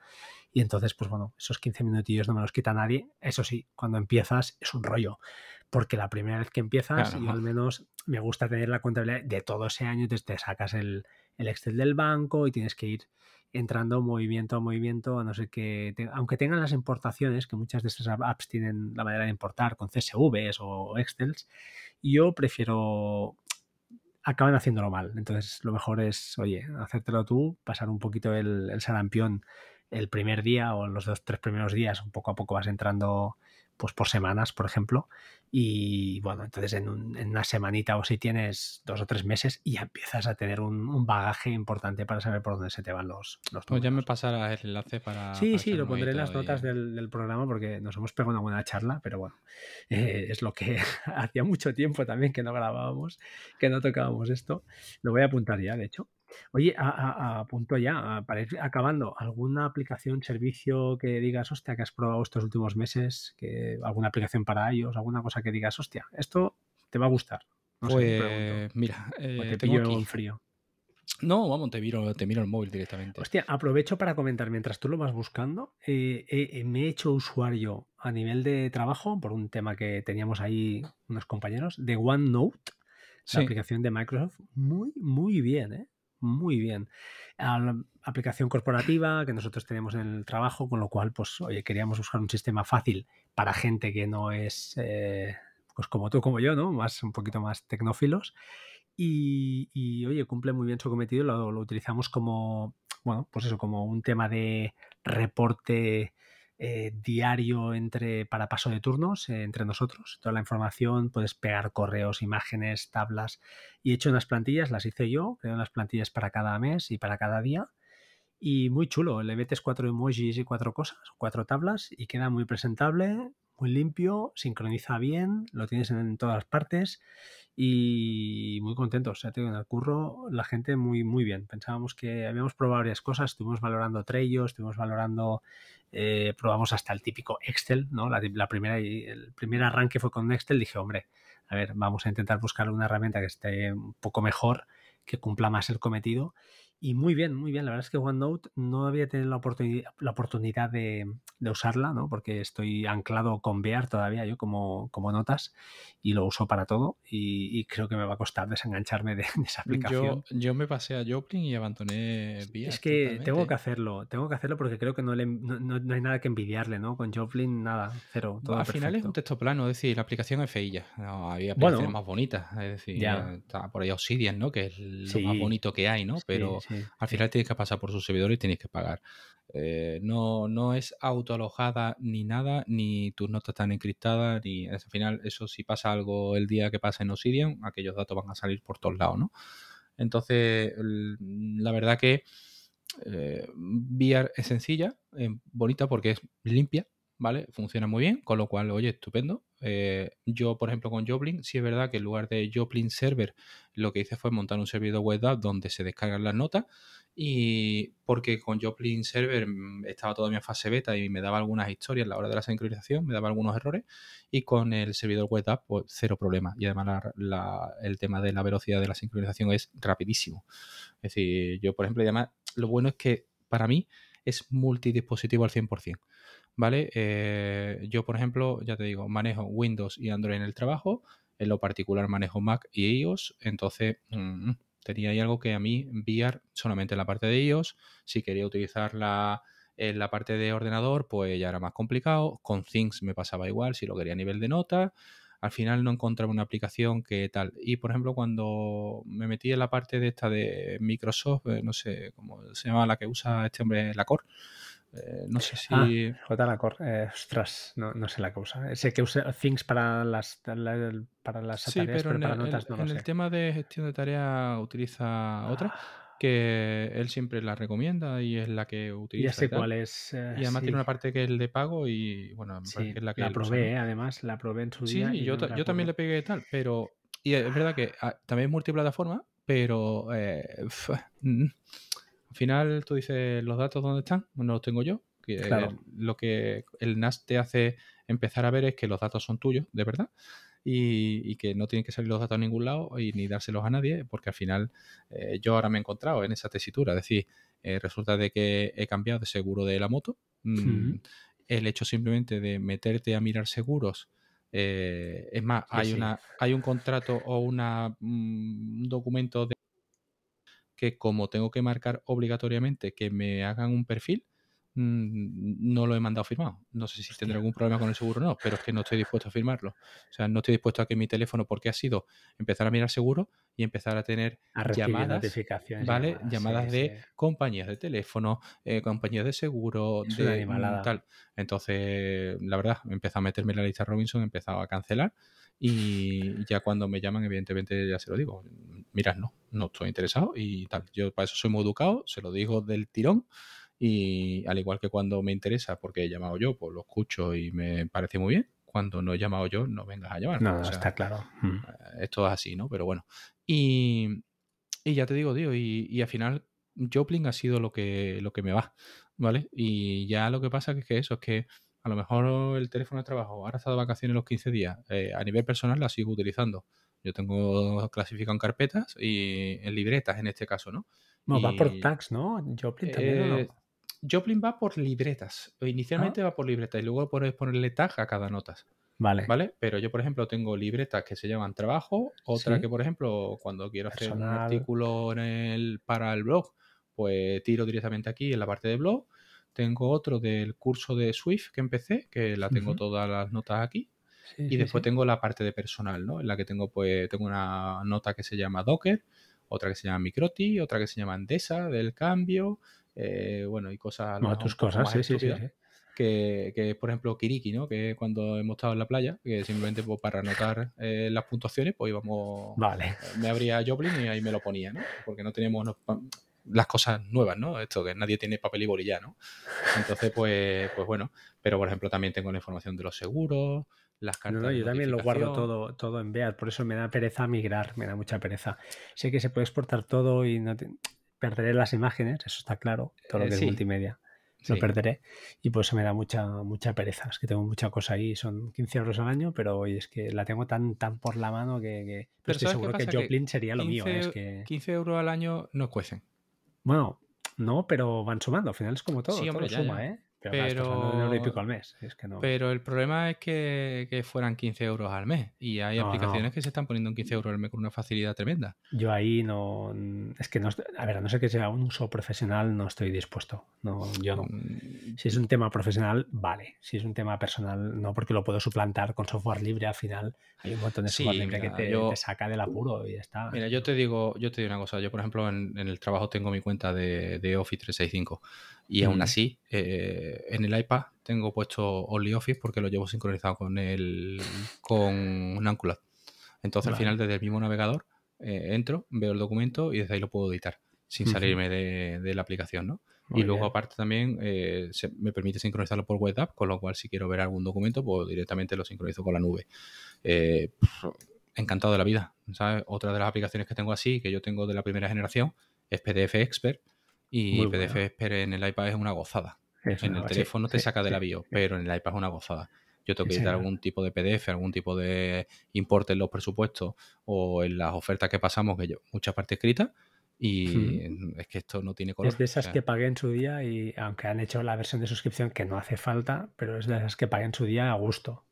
Y entonces, pues bueno, esos 15 minutillos no me los quita nadie. Eso sí, cuando empiezas es un rollo, porque la primera vez que empiezas, yo al menos me gusta tener la contabilidad de todo ese año, entonces te sacas el, Excel del banco y tienes que ir entrando movimiento a movimiento, a no sé qué, aunque tengan las importaciones, que muchas de estas apps tienen la manera de importar con CSVs o Excels, yo prefiero acaban haciéndolo mal. Entonces, lo mejor es, oye, hacértelo tú, pasar un poquito el, el sarampión el primer día o los dos, tres primeros días, un poco a poco vas entrando pues por semanas, por ejemplo. Y bueno, entonces en, una semanita o si tienes dos o tres meses y ya empiezas a tener un, bagaje importante para saber por dónde se te van los, los Pues ya me pasará el enlace para... Sí, sí, lo pondré en las notas del, programa porque nos hemos pegado una buena charla, pero bueno, eh, es lo que hacía mucho tiempo también que no grabábamos, que no tocábamos esto. Lo voy a apuntar ya, de hecho. Oye, a, punto ya, para ir acabando, ¿alguna aplicación, servicio que digas, hostia, que has probado estos últimos meses? Que, ¿Alguna aplicación para ellos? ¿Alguna cosa que digas, hostia, esto te va a gustar? pues mira, eh, te pillo en frío. No, vamos, te miro, te miro el móvil directamente. Hostia, aprovecho para comentar, mientras tú lo vas buscando, eh, eh, me he hecho usuario a nivel de trabajo, por un tema que teníamos ahí unos compañeros, de OneNote, la aplicación de Microsoft, muy, muy bien, ¿eh? Muy bien. Aplicación corporativa que nosotros tenemos en el trabajo, con lo cual, pues, oye, queríamos buscar un sistema fácil para gente que no es, eh, pues como tú, como yo, ¿no? Más, un poquito más tecnófilos. Y, y, oye, cumple muy bien su cometido. Lo, lo utilizamos como, bueno, pues eso, como un tema de reporte eh, diario entre, para paso de turnos eh, entre nosotros. Toda la información, puedes pegar correos, imágenes, tablas. Y he hecho unas plantillas, las hice yo, creo unas plantillas para cada mes y para cada día. Y muy chulo, le metes cuatro emojis y cuatro cosas, cuatro tablas y queda muy presentable, muy limpio, sincroniza bien, lo tienes en todas partes y muy contentos. O sea, en el curro la gente muy, muy bien. Pensábamos que habíamos probado varias cosas, estuvimos valorando Trello, estuvimos valorando, eh, probamos hasta el típico Excel, ¿no? La, la, primera, el primer arranque fue con Excel, dije, hombre, a ver, vamos a intentar buscar una herramienta que esté un poco mejor, que cumpla más el cometido y muy bien, muy bien. La verdad es que OneNote no había tenido la oportunidad, la oportunidad de, de, usarla, ¿no? Porque estoy anclado con Bear todavía yo como, como notas y lo uso para todo y, y creo que me va a costar desengancharme de, de esa aplicación. Yo, yo, me pasé a Joplin y abandoné Bear. Es que totalmente. tengo que hacerlo, tengo que hacerlo porque creo que no, le, no, no, hay nada que envidiarle, ¿no? Con Joplin nada, cero. Todo al perfecto. final es un texto plano, es decir, la aplicación es feilla. No, había aplicaciones bueno, más bonitas, es decir, ya. está por ahí Obsidian, ¿no? Que es lo Sí. más bonito que hay, ¿no? Pero sí, al final tienes que pasar por sus servidores y tienes que pagar. Eh, no, no es autoalojada ni nada, ni tus notas están encriptadas, ni al final, eso si pasa algo el día que pasa en Obsidian, aquellos datos van a salir por todos lados, ¿no? Entonces, la verdad que eh, es sencilla, bonita porque es limpia, ¿vale? Funciona muy bien, con lo cual, oye, estupendo. Eh, yo, por ejemplo, con Joplin, sí es verdad que en lugar de Joplin Server, lo que hice fue montar un servidor web donde se descargan las notas y porque con Joplin Server mm, estaba todavía en fase beta y me daba algunas historias a la hora de la sincronización, me daba algunos errores y con el servidor web app, pues cero problema. Y además el tema de la velocidad de la sincronización es rapidísimo. Es decir, yo, por ejemplo, además, lo bueno es que para mí es multidispositivo al 100%. ¿Vale? Eh, yo, por ejemplo, ya te digo, manejo Windows y Android en el trabajo. En lo particular manejo Mac y iOS. Entonces, mm, tenía ahí algo que a mí VR solamente en la parte de iOS. Si quería utilizarla en la parte de ordenador, pues ya era más complicado. Con Things me pasaba igual, si lo quería a nivel de nota. Al final no encontraba una aplicación que tal. Y por ejemplo, cuando me metí en la parte de esta de Microsoft, eh, no sé cómo se llama la que usa este hombre, la Core. Eh, no sé si. Ah, JLacor, eh, ostras, no, no sé la que usa. Sé que usa Things para las, la- para las Sí, tareas, pero pero en, para el, notas en- no lo el sé. tema de gestión de tareas utiliza otra Ah, que él siempre la recomienda y es la que Ya utiliza y sé cuál es, eh, Y además tiene una parte que es el de pago y bueno, me parece sí, que es la que la él usa, probé, eh, además, la probé en su Sí, día sí, yo, no yo también le pegué tal, pero. Y es verdad que ah, también es multiplataforma, pero. eh, final tú dices los datos dónde están, no los tengo yo. Que Claro, lo que el NAS te hace empezar a ver es que los datos son tuyos, de verdad, y, y que no tienen que salir los datos a ningún lado y ni dárselos a nadie, porque al final eh, yo ahora me he encontrado en esa tesitura. Es decir, eh, resulta de que he cambiado de seguro de la moto. mm, el hecho simplemente de meterte a mirar seguros. eh, es más, Sí, hay, sí, una, hay un contrato o una, mm, un documento de que como tengo que marcar obligatoriamente que me hagan un perfil, mm, no lo he mandado firmado. No sé si tendré hostia, algún problema con el seguro o no, pero es que no estoy dispuesto a firmarlo. O sea, no estoy dispuesto a que mi teléfono, porque ha sido empezar a mirar seguro y empezar a tener a llamadas, notificaciones ¿vale? llamadas, sí, de sí, compañías de teléfono, eh, compañías de seguro, de mm, tal. Entonces, la verdad, empezó a meterme en la lista Robinson, he empezado a cancelar y ya cuando me llaman, evidentemente ya se lo digo. Mira, no, no estoy interesado y tal. Yo para eso soy muy educado, se lo digo del tirón y al igual que cuando me interesa, porque he llamado yo, pues lo escucho y me parece muy bien. Cuando no he llamado yo, no vengas a llamarme. No, O sea, está claro. Mm. eh, esto es así, ¿no? Pero bueno. Y, y ya te digo, tío, y, y al final Joplin ha sido lo que, lo que me va, ¿vale? Y ya lo que pasa es que eso, es que a lo mejor el teléfono de trabajo, ahora está de vacaciones los 15 días, eh, a nivel personal la sigo utilizando. Yo tengo clasificado en carpetas y en libretas en este caso, ¿no? Bueno, va por tags, ¿no? Joplin también, ¿o eh, no? Joplin va por libretas. Ah, Inicialmente va por libretas y luego puedes ponerle tag a cada nota. Vale. ¿Vale? Pero yo, por ejemplo, tengo libretas que se llaman trabajo, otra Sí. que, por ejemplo, cuando quiero hacer un artículo en el, para el blog, pues tiro directamente aquí en la parte de blog. Tengo otro del curso de Swift que empecé, que la tengo todas las notas aquí. Sí, Y sí, después sí. tengo la parte de personal, ¿no? En la que tengo, pues, tengo una nota que se llama Docker, otra que se llama Microti, otra que se llama Endesa, del cambio, eh, bueno, y cosas mejor tus cosas, sí, sí. Que, que es, por ejemplo, Kiriki, ¿no? Que cuando hemos estado en la playa, que simplemente pues, para anotar eh, las puntuaciones, pues íbamos, Vale. eh, me abría Joplin y ahí me lo ponía, ¿no? Porque no teníamos no, las cosas nuevas, ¿no? Esto que nadie tiene papel y boli ya, ¿no? Entonces, pues, pues bueno, pero por ejemplo también tengo la información de los seguros, las No, cartas no, de yo también lo guardo todo, todo en Beat, por eso me da pereza migrar, me da mucha pereza. Sé que se puede exportar todo y no te- perderé las imágenes, eso está claro, todo lo Eh, que es sí, multimedia lo perderé y por eso me da mucha, mucha pereza. Es que tengo mucha cosa ahí, son 15 euros al año, pero oye, es que la tengo tan, tan por la mano que, que- pero Pero estoy ¿sabes qué seguro que Joplin sería lo mío, ¿eh? es 15, que, 15 euros al año no cuecen. Bueno, no, pero van sumando, al final es como todo, Sí, hombre, todo ya, suma, ya. ¿eh? Pero, de euro y pico Pero, al mes, es que no, pero el problema es que, que fueran 15 euros al mes. Y hay no, aplicaciones no. que se están poniendo en 15 euros al mes con una facilidad tremenda. Yo ahí no. Es que no. A ver, a no ser que sea un uso profesional, no estoy dispuesto. No, yo no. Mm, Si es un tema profesional, vale. Si es un tema personal, no, porque lo puedo suplantar con software libre. Al final hay un montón de software Sí, libre que te, yo, te saca del apuro y ya está. mira, yo te digo, yo te digo una cosa. Yo, por ejemplo, en, en el trabajo tengo mi cuenta de, de Office 365 y aún así, eh, en el iPad tengo puesto OnlyOffice porque lo llevo sincronizado con el con. Entonces, al final, desde el mismo navegador, eh, entro, veo el documento y desde ahí lo puedo editar sin salirme de, de la aplicación, ¿no? Y luego, bien. aparte, también eh, se- me permite sincronizarlo por WebApp, con lo cual, si quiero ver algún documento, pues directamente lo sincronizo con la nube. Eh, encantado de la vida, ¿sabes? Otra de las aplicaciones que tengo así, que yo tengo de la primera generación, es PDF Expert. Y Muy PDF bueno. Expert en el iPad es una gozada. Es En una. el Sí, teléfono te sí, saca de sí. bio, sí. pero en el iPad es una gozada. Yo tengo que editar algún tipo de PDF, algún tipo de importe en los presupuestos o en las ofertas que pasamos, que yo, mucha parte escrita, y es que esto no tiene Es color. de O esas sea, que pagué en su día y aunque han hecho la versión de suscripción que no hace falta, pero es de esas que pagué en su día a gusto.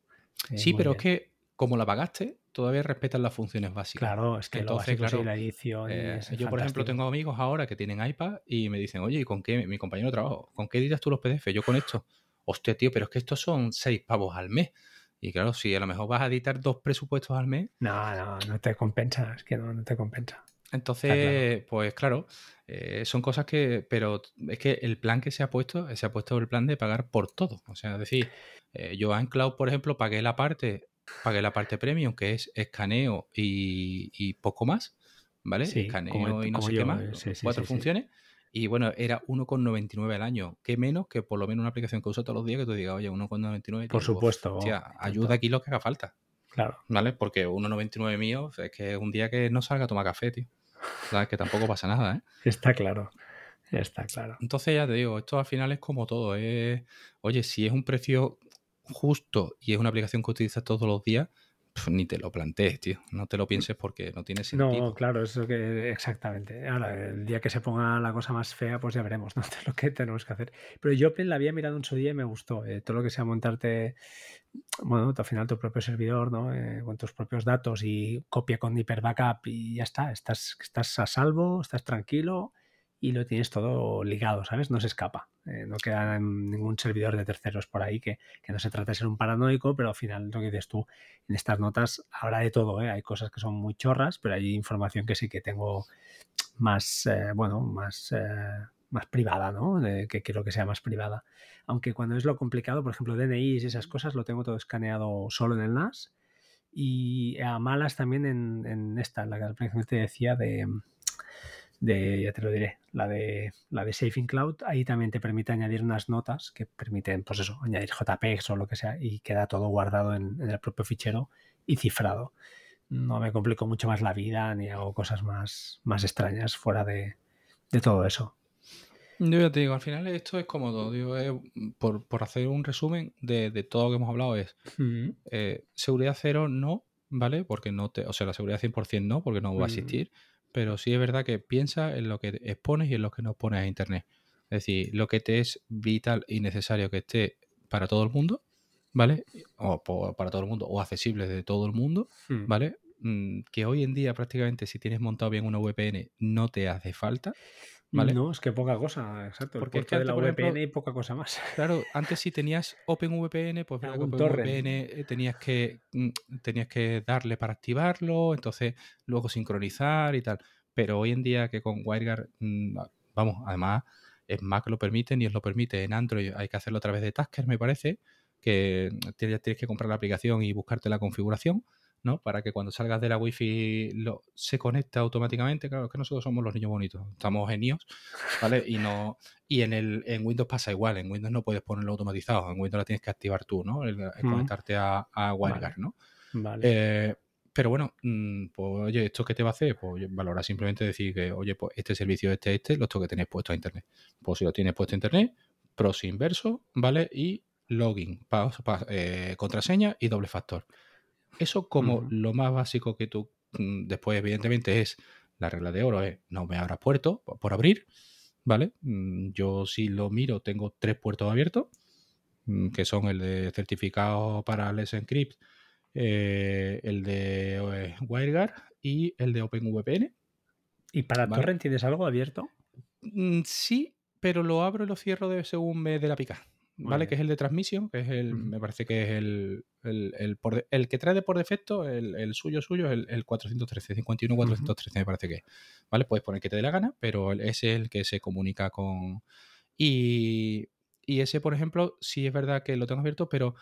Eh, sí, pero es bien. que como la pagaste, todavía respetan las funciones básicas. Claro, es que lo Entonces, básico sí, claro, la edición eh, es yo por ejemplo tengo amigos ahora que tienen iPad y me dicen, oye, ¿y con qué? Mi compañero de trabajo, ¿con qué editas tú los PDF? Yo con esto. Hostia, tío, pero es que estos son seis pavos al mes. Y claro, si a lo mejor vas a editar dos presupuestos al mes, No, no, no te compensa, es que no, no te compensa. Claro. entonces, pues claro, eh, son cosas que, pero es que el plan que se ha puesto, se ha puesto el plan de pagar por todo. O sea, es decir, eh, yo en Cloud, por ejemplo, pagué la parte, pagué la parte premium, que es escaneo y, y poco más, ¿vale? Sí, como, Escaneo y no sé qué más, eh, sí, cuatro sí, funciones. Y bueno, era 1,99 al año. que menos que por lo menos una aplicación que uso todos los días que tú digas, oye, 1,99, Por pues, supuesto, hostia, tanto. ayuda aquí lo que haga falta. Claro, ¿Vale? Porque 1,99 mío es que es un día que no salga a tomar café, tío. ¿Sabes? Que tampoco pasa nada, ¿eh? está claro, está claro. Entonces ya te digo, esto al final es como todo. Es, oye, si es un precio justo y es una aplicación que utilizas todos los días, ni te lo plantees, tío. No te lo pienses porque no tiene No, sentido. claro, eso que exactamente. Ahora, el día que se ponga la cosa más fea, pues ya veremos, ¿no? Lo que tenemos que hacer. Pero yo la había mirado en su día y me gustó. eh, todo lo que sea montarte, bueno, al final tu propio servidor, ¿no? Eh, con tus propios datos y copia con Hyper Backup y ya está. Estás, estás a salvo, estás tranquilo y lo tienes todo ligado, ¿sabes? No se escapa. eh, no queda ningún servidor de terceros por ahí que, que no se trata de ser un paranoico, pero al final lo que dices tú, en estas notas habrá de todo, ¿eh? Hay cosas que son muy chorras, pero hay información que sí que tengo más, eh, bueno, más, eh, más privada, ¿no? Que quiero que sea más privada. Aunque cuando es lo complicado, por ejemplo, DNIs y esas cosas, lo tengo todo escaneado solo en el NAS. Y a malas también en, en esta, la que te decía de, de, ya te lo diré, la de, la de Safe in Cloud, ahí también te permite añadir unas notas que permiten, pues eso, añadir JPEGs o lo que sea y queda todo guardado en, en el propio fichero y cifrado. No me complico mucho más la vida ni hago cosas más, más extrañas fuera de, de todo eso. Yo ya te digo, al final esto es cómodo. Digo, por, por hacer un resumen de, de todo lo que hemos hablado es eh, seguridad cero no, ¿vale? Porque no te, o sea, la seguridad 100% no, porque no va a mm, existir. Pero sí es verdad que piensa en lo que expones y en lo que no pones a internet. Es decir, lo que te es vital y necesario que esté para todo el mundo, ¿vale? O para todo el mundo, o accesibles de todo el mundo, Hmm. ¿vale? Mm, Que hoy en día prácticamente si tienes montado bien una VPN no te hace falta, ¿vale? No, es que poca cosa, exacto. Porque el es que de la por VPN ejemplo, y poca cosa más. Claro, antes si tenías OpenVPN, pues verdad que. OpenVPN tenías que, mm, tenías que darle para activarlo, entonces luego sincronizar y tal. Pero hoy en día que con WireGuard, mm, vamos, además en Mac lo permiten y os lo permite. En Android hay que hacerlo a través de Tasker, me parece, que mm, tienes que comprar la aplicación y buscarte la configuración, ¿no? Para que cuando salgas de la Wi-Fi lo, se conecte automáticamente. Claro, es que nosotros somos los niños bonitos, estamos genios, ¿vale? Y no y en el en Windows pasa igual, en Windows no puedes ponerlo automatizado, en Windows la tienes que activar tú, ¿no? El, el Mm. conectarte a, a WireGuard, Vale. ¿no? Vale. Eh, pero bueno, mm, pues oye, ¿esto qué te va a hacer? Pues oye, valora simplemente decir que, oye, pues este servicio, este, este, lo tengo que tener puesto a internet. Pues si lo tienes puesto a internet, pros inverso, ¿vale? Y login, pa- pa- eh, contraseña y doble factor. Eso como lo más básico que tú, mm, después evidentemente es la regla de oro, es no me abra puerto por abrir, ¿vale? Mm, Yo si lo miro tengo tres puertos abiertos, mm, que son el de certificado para Let's Encrypt, eh, el de eh, WireGuard y el de OpenVPN. ¿Y para ¿vale? Torrent tienes algo abierto? Sí, pero lo abro y lo cierro de, según me dé la pica. Muy ¿Vale? bien. Que es el de transmisión, que es el, me parece que es el, el, el por de- el que trae de por defecto, el, el suyo suyo, es el, el 413, 51 413 me parece que. ¿Vale? Puedes poner que te dé la gana, pero ese es el que se comunica con... Y, y ese, por ejemplo, sí es verdad que lo tengo abierto, pero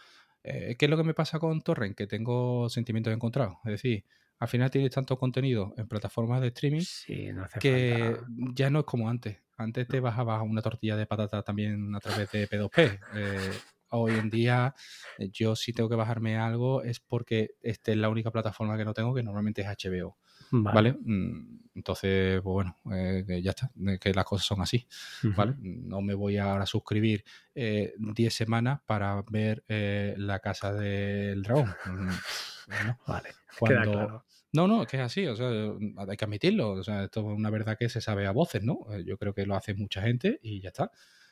eh, ¿qué es lo que me pasa con Torrent? Que tengo sentimientos encontrados. Es decir, al final tienes tanto contenido en plataformas de streaming Sí, no hace que falta. ya no es como antes. Antes te bajabas una tortilla de patata también a través de P2P. Eh, hoy en día eh, yo si tengo que bajarme algo es porque esta es la única plataforma que no tengo, que normalmente es HBO. Vale. ¿Vale? Mm, Entonces, pues bueno, eh, ya está, que las cosas son así. ¿Vale? No me voy ahora a suscribir eh, 10 semanas para ver eh, La Casa del Dragón. Mm, no. Vale. Cuando, claro. No, no, es que es así, o sea, hay que admitirlo. O sea, esto es una verdad que se sabe a voces, ¿no? Eh, Yo creo que lo hace mucha gente y ya está.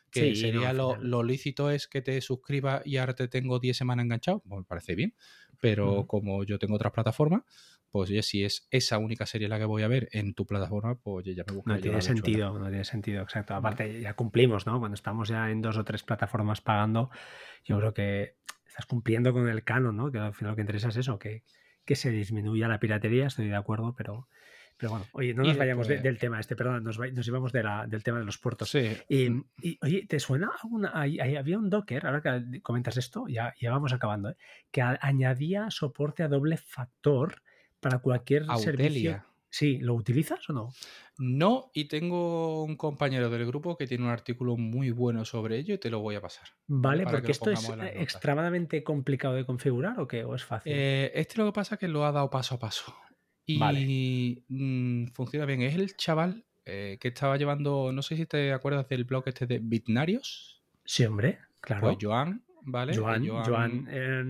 Que Sí, sería lo, lícito es que te suscribas y ahora te tengo 10 semanas enganchado, pues me parece bien. Pero como yo tengo otras plataformas, pues oye, si es esa única serie la que voy a ver en tu plataforma, pues ya me buscaré No tiene sentido, no tiene sentido, exacto. Aparte, ya cumplimos, ¿no? Cuando estamos ya en dos o tres plataformas pagando, yo creo que estás cumpliendo con el canon, ¿no? Que al final lo que interesa es eso, que, que se disminuya la piratería, estoy de acuerdo, pero, pero bueno, oye, no nos vayamos de- del tema este, perdón, nos, nos íbamos de la- del tema de los puertos. sí, Y, mm, y, oye, ¿te suena alguna? ahí había un Docker, ahora que comentas esto, ya, ya vamos acabando, ¿eh? que a- añadía soporte a doble factor para cualquier servicio. Sí, ¿lo utilizas o no? No, y tengo un compañero del grupo que tiene un artículo muy bueno sobre ello y te lo voy a pasar, ¿vale? Porque esto es eh, extremadamente complicado de configurar o qué, o es fácil. Eh, este lo que pasa es que lo ha dado paso a paso Vale. y mm, funciona bien. Es el chaval eh, que estaba llevando, no sé si te acuerdas del blog este de Bitnarios, Sí, hombre, pues claro. Joan, ¿vale? Joan, Joan, eh,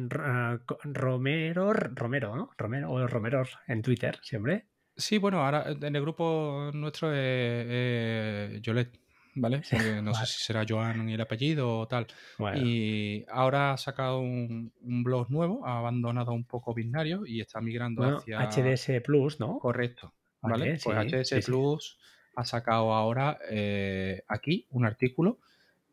Romero, Romero, ¿no? Romero o Romero en Twitter, siempre. Sí, bueno, ahora en el grupo nuestro es eh, Yolet, ¿vale? Porque no sé si será Joan y el apellido o tal. Bueno, Y ahora ha sacado un, un blog nuevo, ha abandonado un poco Binario y está migrando bueno, hacia... HDS Plus, ¿no? Correcto, ¿vale? Pues HDS sí, sí. Plus ha sacado ahora eh, aquí un artículo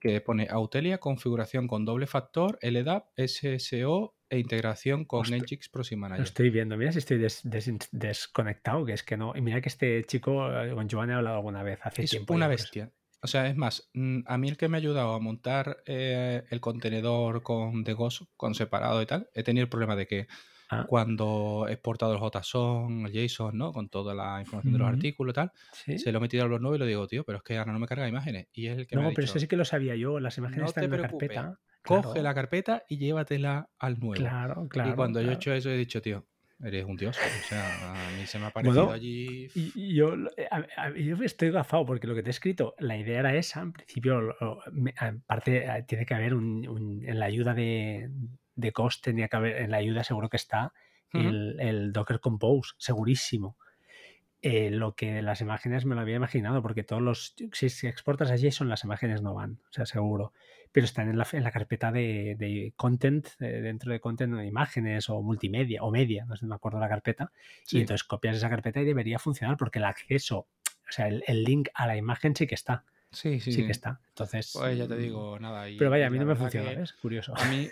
que pone Autelia, configuración con doble factor, LDAP, SSO e integración con Hostia, Nginx Proxy Lo Manager. estoy viendo, mira si estoy des- des- desconectado, que es que no. Y mira que este chico eh, con Joan he hablado alguna vez hace Es tiempo una por eso. bestia. O sea, es más, mm, a mí el que me ha ayudado a montar eh, el contenedor con de Ghost, con separado y tal, he tenido el problema de que Ah, cuando he exportado el JSON, el JSON, ¿no? Con toda la información de los artículos y tal, sí. se lo he metido al blog nuevo y lo digo, tío, pero es que ahora no me carga imágenes. Y es el que me ha No, pero eso sí que lo sabía yo. Las imágenes no están en una preocupes, coge la carpeta y llévatela al nuevo. claro, Y claro, cuando yo he hecho eso he dicho, tío, eres un dios. O sea, a mí se me ha parecido Bueno, allí... y, y yo, eh, a- a- yo estoy gafado porque lo que te he escrito, la idea era esa. En principio, lo- me- aparte, eh, tiene que haber un, un- en la ayuda de, de Cost, tenía que haber, en la ayuda seguro que está el Docker Compose, segurísimo. Eh, lo que las imágenes me lo había imaginado, porque todos los. Si, exportas a JSON, las imágenes no van, o sea, seguro. Pero están en la, en la carpeta de, content, eh, dentro de content, de imágenes o multimedia o media, no sé, me acuerdo la carpeta. Y entonces copias esa carpeta y debería funcionar, porque el acceso, o sea, el, link a la imagen sí que está. Sí, sí, sí, que está. Entonces. Pues ya te mm, digo, nada. pero vaya, a mí no me funciona, es curioso. A mí,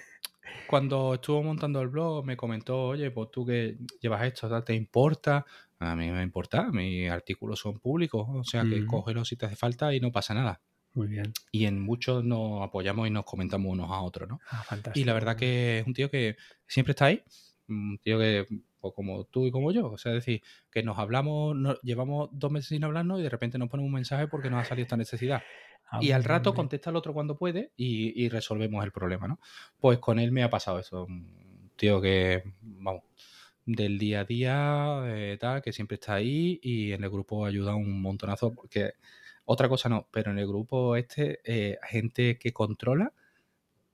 cuando estuvo montando el blog, me comentó, oye, pues tú que llevas esto, ¿te importa? A mí me importa, mis artículos son públicos, o sea que cógelo si te hace falta y no pasa nada. Muy bien. Y en muchos nos apoyamos y nos comentamos unos a otros, ¿no? Ah, y la verdad que es un tío que siempre está ahí, un tío que, pues, como tú y como yo, o sea, es decir, que nos hablamos, llevamos dos meses sin hablarnos y de repente nos pone un mensaje porque nos ha salido esta necesidad. Ah, y al rato contesta el otro cuando puede y, y, resolvemos el problema, ¿no? Pues con él me ha pasado eso. Un tío que, vamos, del día a día, eh, tal, que siempre está ahí y en el grupo ayuda un montonazo porque otra cosa no, pero en el grupo este, eh, gente que controla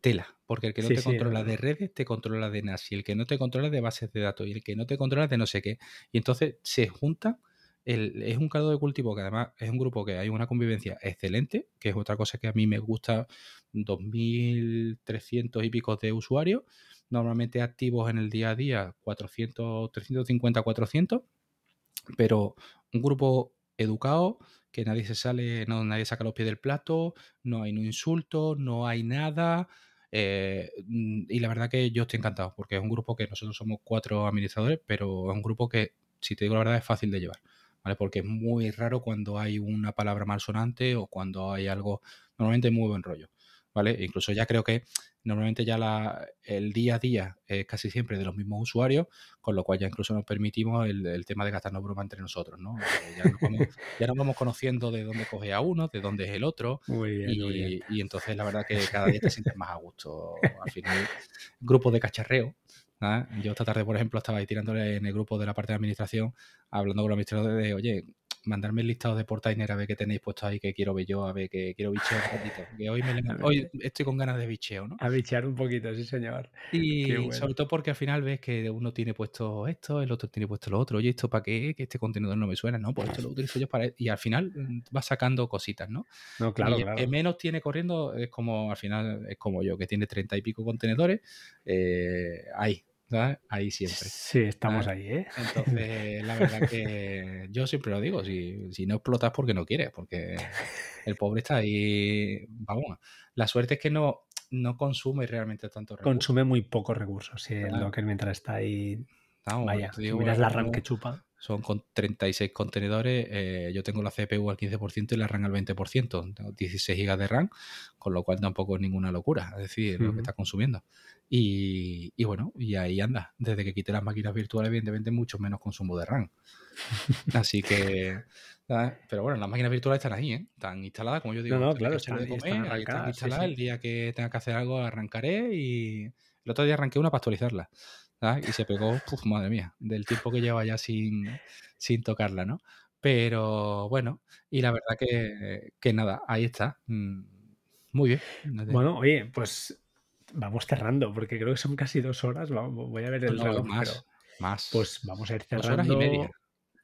tela, porque el que no te controla de redes te controla de NAS y el que no te controla de bases de datos y el que no te controla de no sé qué. Y entonces se juntan es un caldo de cultivo que además es un grupo que hay una convivencia excelente, que es otra cosa que a mí me gusta, 2.300 y pico de usuarios, normalmente activos en el día a día 400, 350, 400, pero un grupo educado, que nadie se sale, no, nadie saca los pies del plato, no hay un insulto, no hay nada. Eh, y la verdad que yo estoy encantado, porque es un grupo que nosotros somos cuatro administradores, pero es un grupo que, si te digo la verdad, es fácil de llevar. ¿Vale? Porque es muy raro cuando hay una palabra malsonante o cuando hay algo, normalmente muy buen rollo. ¿Vale? Incluso ya creo que normalmente ya la, el día a día es casi siempre de los mismos usuarios, con lo cual ya incluso nos permitimos el, tema de gastarnos broma entre nosotros, ¿no? Ya nos, vamos, ya nos, vamos, conociendo de dónde coge a uno, de dónde es el otro, y, y, entonces la verdad que cada día te sientes más a gusto. Al final, grupo de cacharreo, yo esta tarde, por ejemplo, estaba ahí tirándole en el grupo de la parte de administración, hablando con los administradores de, oye, mandarme el listado de Portainer a ver qué tenéis puesto ahí, que quiero ver yo, a ver que quiero bichear un poquito. Que hoy, hoy estoy con ganas de bicheo, ¿no? A bichear un poquito, sí, señor. Y sobre todo porque al final ves que uno tiene puesto esto, el otro tiene puesto lo otro. Oye, ¿esto para qué? Que este contenedor no me suena. No, pues esto lo utilizo yo para... Y al final mm, vas sacando cositas, ¿no? No, claro, y que menos tiene corriendo es como, al final, es como yo, que tiene treinta y pico contenedores. Eh, ahí, Ahí siempre. Sí, estamos ahí, ¿eh? Entonces, la verdad que yo siempre lo digo, si, si no explotas porque no quieres, porque el pobre está ahí, vamos, la suerte es que no, no consume realmente tanto recursos. Consume muy pocos recursos, sí, lo que mientras está ahí, vaya, miras la RAM que chupa son con 36 contenedores, eh, yo tengo la CPU al 15% y la RAM al 20%, tengo 16 GB de RAM, con lo cual tampoco es ninguna locura, es decir, lo que está consumiendo. Y, bueno, y ahí anda, desde que quité las máquinas virtuales, evidentemente mucho menos consumo de RAM. Así que, pero bueno, las máquinas virtuales están ahí, ¿eh? están instaladas, como yo digo, no, no, claro, están, instaladas, el día que tenga que hacer algo arrancaré y el otro día arranqué una para actualizarla. Y se pegó, madre mía, del tiempo que lleva ya sin, sin tocarla, ¿no? Pero bueno, y la verdad que, nada, ahí está. Mm, muy bien. Bueno, oye, pues vamos cerrando, porque creo que son casi dos horas. voy a ver el reloj. Más, más. Pues vamos a ir cerrando. Dos horas y media.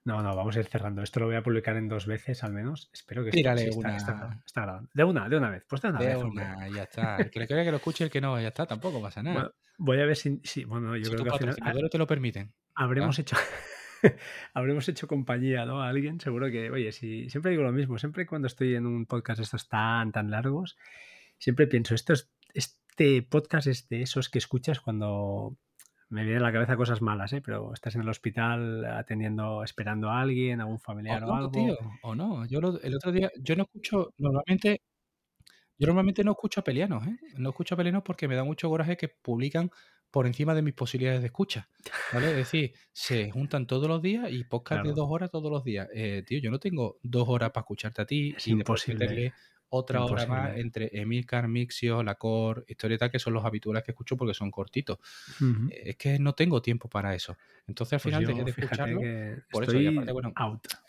No, no, vamos a ir cerrando. Esto lo voy a publicar en dos veces al menos. Espero que Tírale una... Está, grabando. De una, de una vez. Pues de una de vez. Una, ya está. El que le quiera que lo escuche, el que no, ya está, tampoco pasa nada. voy a ver si. bueno, yo creo que al final. te lo permiten. Habremos hecho. habremos hecho compañía ¿no? a alguien, seguro que, oye, si siempre digo lo mismo, siempre cuando estoy en un podcast estos tan, tan largos, siempre pienso, esto es, este podcast es de esos que escuchas cuando me vienen a la cabeza cosas malas, ¿eh? pero estás en el hospital atendiendo, esperando a alguien, a un familiar o, algo. Tío, o no. Yo el otro día, yo no escucho, normalmente, yo normalmente no escucho a pelianos, ¿eh? No escucho a pelianos porque me da mucho coraje que publican por encima de mis posibilidades de escucha. ¿Vale? Es decir, se juntan todos los días y podcast de dos horas todos los días. Eh, tío, yo no tengo dos horas para escucharte a ti es imposible otra hora más entre Emilcar, Mixio, Lacor, Historieta, que son los habituales que escucho porque son cortitos. Es que no tengo tiempo para eso. Entonces al pues final dejé de escucharlo. Por eso, y aparte, bueno,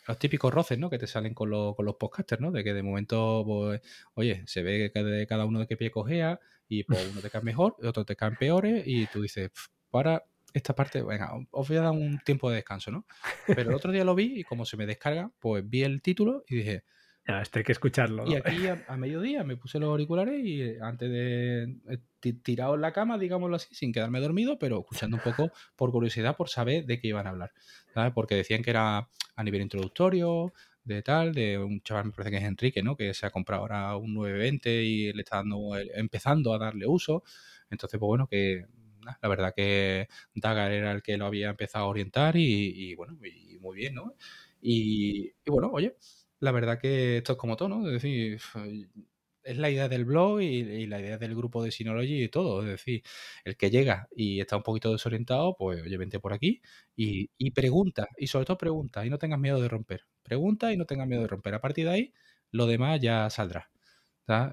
los típicos roces, ¿no? Que te salen con, con los podcasters, ¿no? De que de momento, pues, oye, se ve que de cada uno de qué pie cogea y pues uno te cae mejor, otro te caen peores y tú dices, para, esta parte, venga, os voy a dar un tiempo de descanso, ¿no? Pero el otro día lo vi y como se me descarga, pues vi el título y dije, ya, esto hay que escucharlo. y aquí a, mediodía me puse los auriculares y eh, antes de eh, tirado en la cama, digámoslo así, sin quedarme dormido, pero escuchando un poco por curiosidad, por saber de qué iban a hablar. ¿sabes? Porque decían que era a nivel introductorio, de tal, de un chaval, me parece que es Enrique, ¿no? Que se ha comprado ahora un 920 y le está dando, empezando a darle uso. Entonces, pues bueno, que la verdad que Dagar era el que lo había empezado a orientar y, bueno, y muy bien, ¿no? Y, y, bueno, oye, la verdad que esto es como todo, ¿no? Es decir, es la idea del blog y, la idea del grupo de Synology y todo. Es decir, el que llega y está un poquito desorientado, pues oye, vente por aquí y, pregunta, y sobre todo pregunta, y no tengas miedo de romper. Pregunta y no tengas miedo de romper. A partir de ahí, lo demás ya saldrá.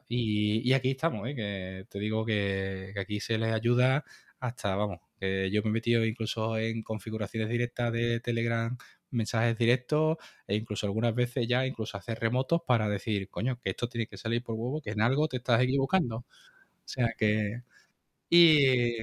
Y, y, aquí estamos, ¿eh? que te digo que, que, aquí se les ayuda hasta, vamos, que yo me he metido incluso en configuraciones directas de Telegram mensajes directos e incluso algunas veces ya incluso hacer remotos para decir, coño, que esto tiene que salir por huevo, que en algo te estás equivocando. O sea que... Y,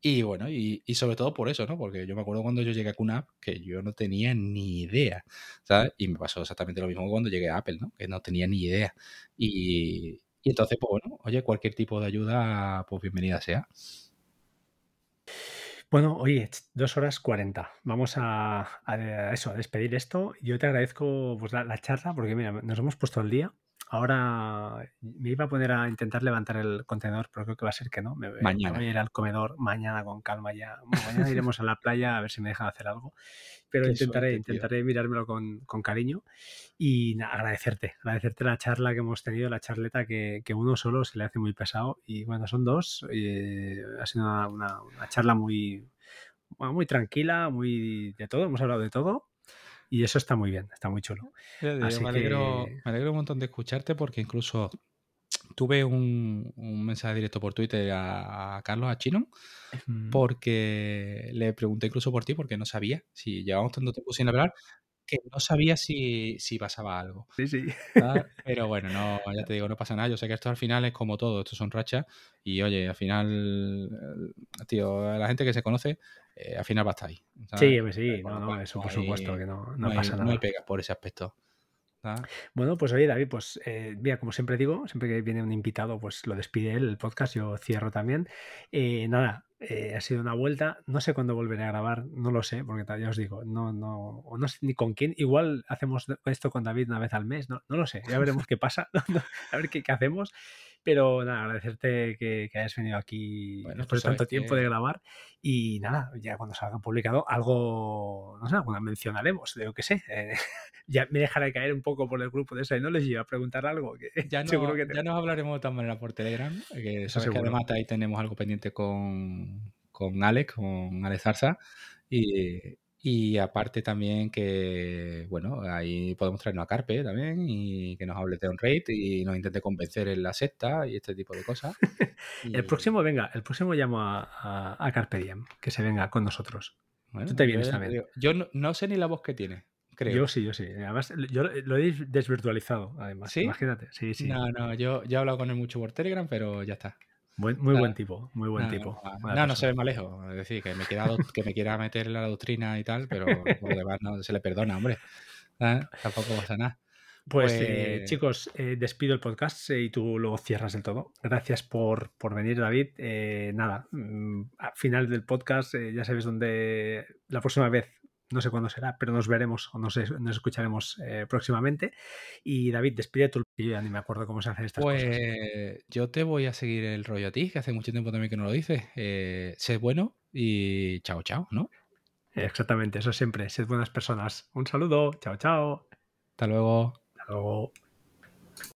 y bueno, y, sobre todo por eso, ¿no? Porque yo me acuerdo cuando yo llegué a QNAP que yo no tenía ni idea, ¿sabes? Y me pasó exactamente lo mismo cuando llegué a Apple, ¿no? Que no tenía ni idea. Y, y entonces, pues bueno, oye, cualquier tipo de ayuda, pues bienvenida sea. Bueno, oye, dos horas cuarenta. Vamos a, eso, a despedir esto. Yo te agradezco pues, la, charla porque, mira, nos hemos puesto el día. Ahora me iba a poner a intentar levantar el contenedor, pero creo que va a ser que no. Me, mañana. voy a ir al comedor mañana con calma ya. mañana iremos a la playa a ver si me dejan hacer algo. Pero intentaré, intentaré mirármelo con, con cariño y agradecerte, agradecerte la charla que hemos tenido, la charleta que, que, uno solo se le hace muy pesado y bueno, son dos. Eh, ha sido una, una, charla muy, muy tranquila, muy de todo, hemos hablado de todo y eso está muy bien, está muy chulo. me, alegro, me alegro un montón de escucharte porque incluso tuve un, un mensaje directo por Twitter a, Carlos, a Chino, porque le pregunté incluso por ti porque no sabía si llevábamos tanto tiempo sin hablar que no sabía si, pasaba algo. Sí, sí. Pero bueno, no, ya te digo, no pasa nada. Yo sé que esto al final es como todo, esto son rachas. Y oye, al final, tío, la gente que se conoce, eh, al final va a estar ahí. Sí, sí, no, no, eso por supuesto que no, pasa nada. No hay pega por ese aspecto. Bueno, pues oye, David, pues eh, mira, como siempre digo, siempre que viene un invitado, pues lo despide él, el podcast, yo cierro también. Eh, nada, eh, ha sido una vuelta, no sé cuándo volveré a grabar, no lo sé, porque ya os digo, no, no, no sé ni con quién, igual hacemos esto con David una vez al mes, no, no lo sé, ya veremos qué pasa, a ver qué, qué hacemos. Pero nada, agradecerte que, hayas venido aquí después de tanto tiempo de grabar. Y nada, ya cuando salga publicado, algo, no sé, alguna mencionaremos, de lo que sé. Eh, ya me dejaré caer un poco por el grupo de eso y no les iba a preguntar algo. Que ya, no, seguro que ya nos hablaremos de todas maneras por Telegram, que sabes que además ahí tenemos algo pendiente con, con Alex, con Alex Zarza. Y, y aparte también que, bueno, ahí podemos traernos a Carpe también y que nos hable de un rate y nos intente convencer en la secta y este tipo de cosas. el próximo, venga, el próximo llamo a, a, Carpe Diem, que se venga con nosotros. Tú te vienes también. Yo no, sé ni la voz que tiene. Creo. Yo sí, yo sí. Además, yo lo he desvirtualizado, además. ¿Sí? Imagínate. Sí, sí. No, no, yo, yo he hablado con él mucho por Telegram, pero ya está muy buen tipo, muy buen tipo. No, no, se ve más lejos. Es decir, que me, quiera, que me quiera meter en la doctrina y tal, pero por demás no se le perdona, hombre. Tampoco pasa nada. Pues, eh, pues chicos, eh, despido el podcast eh, y tú luego cierras del todo. Gracias por, por venir, David. nada, mm, al final del podcast ya sabes dónde la próxima vez no sé cuándo será, pero nos veremos o nos, escucharemos eh, próximamente. Y David, despide tu yo ya ni me acuerdo cómo se hacen estas pues, cosas. Pues yo te voy a seguir el rollo a ti, que hace mucho tiempo también que no lo dices. Eh, sé bueno y chao, chao, ¿no? Exactamente, eso siempre. Sed buenas personas. Un saludo, chao, chao. Hasta luego. Hasta luego.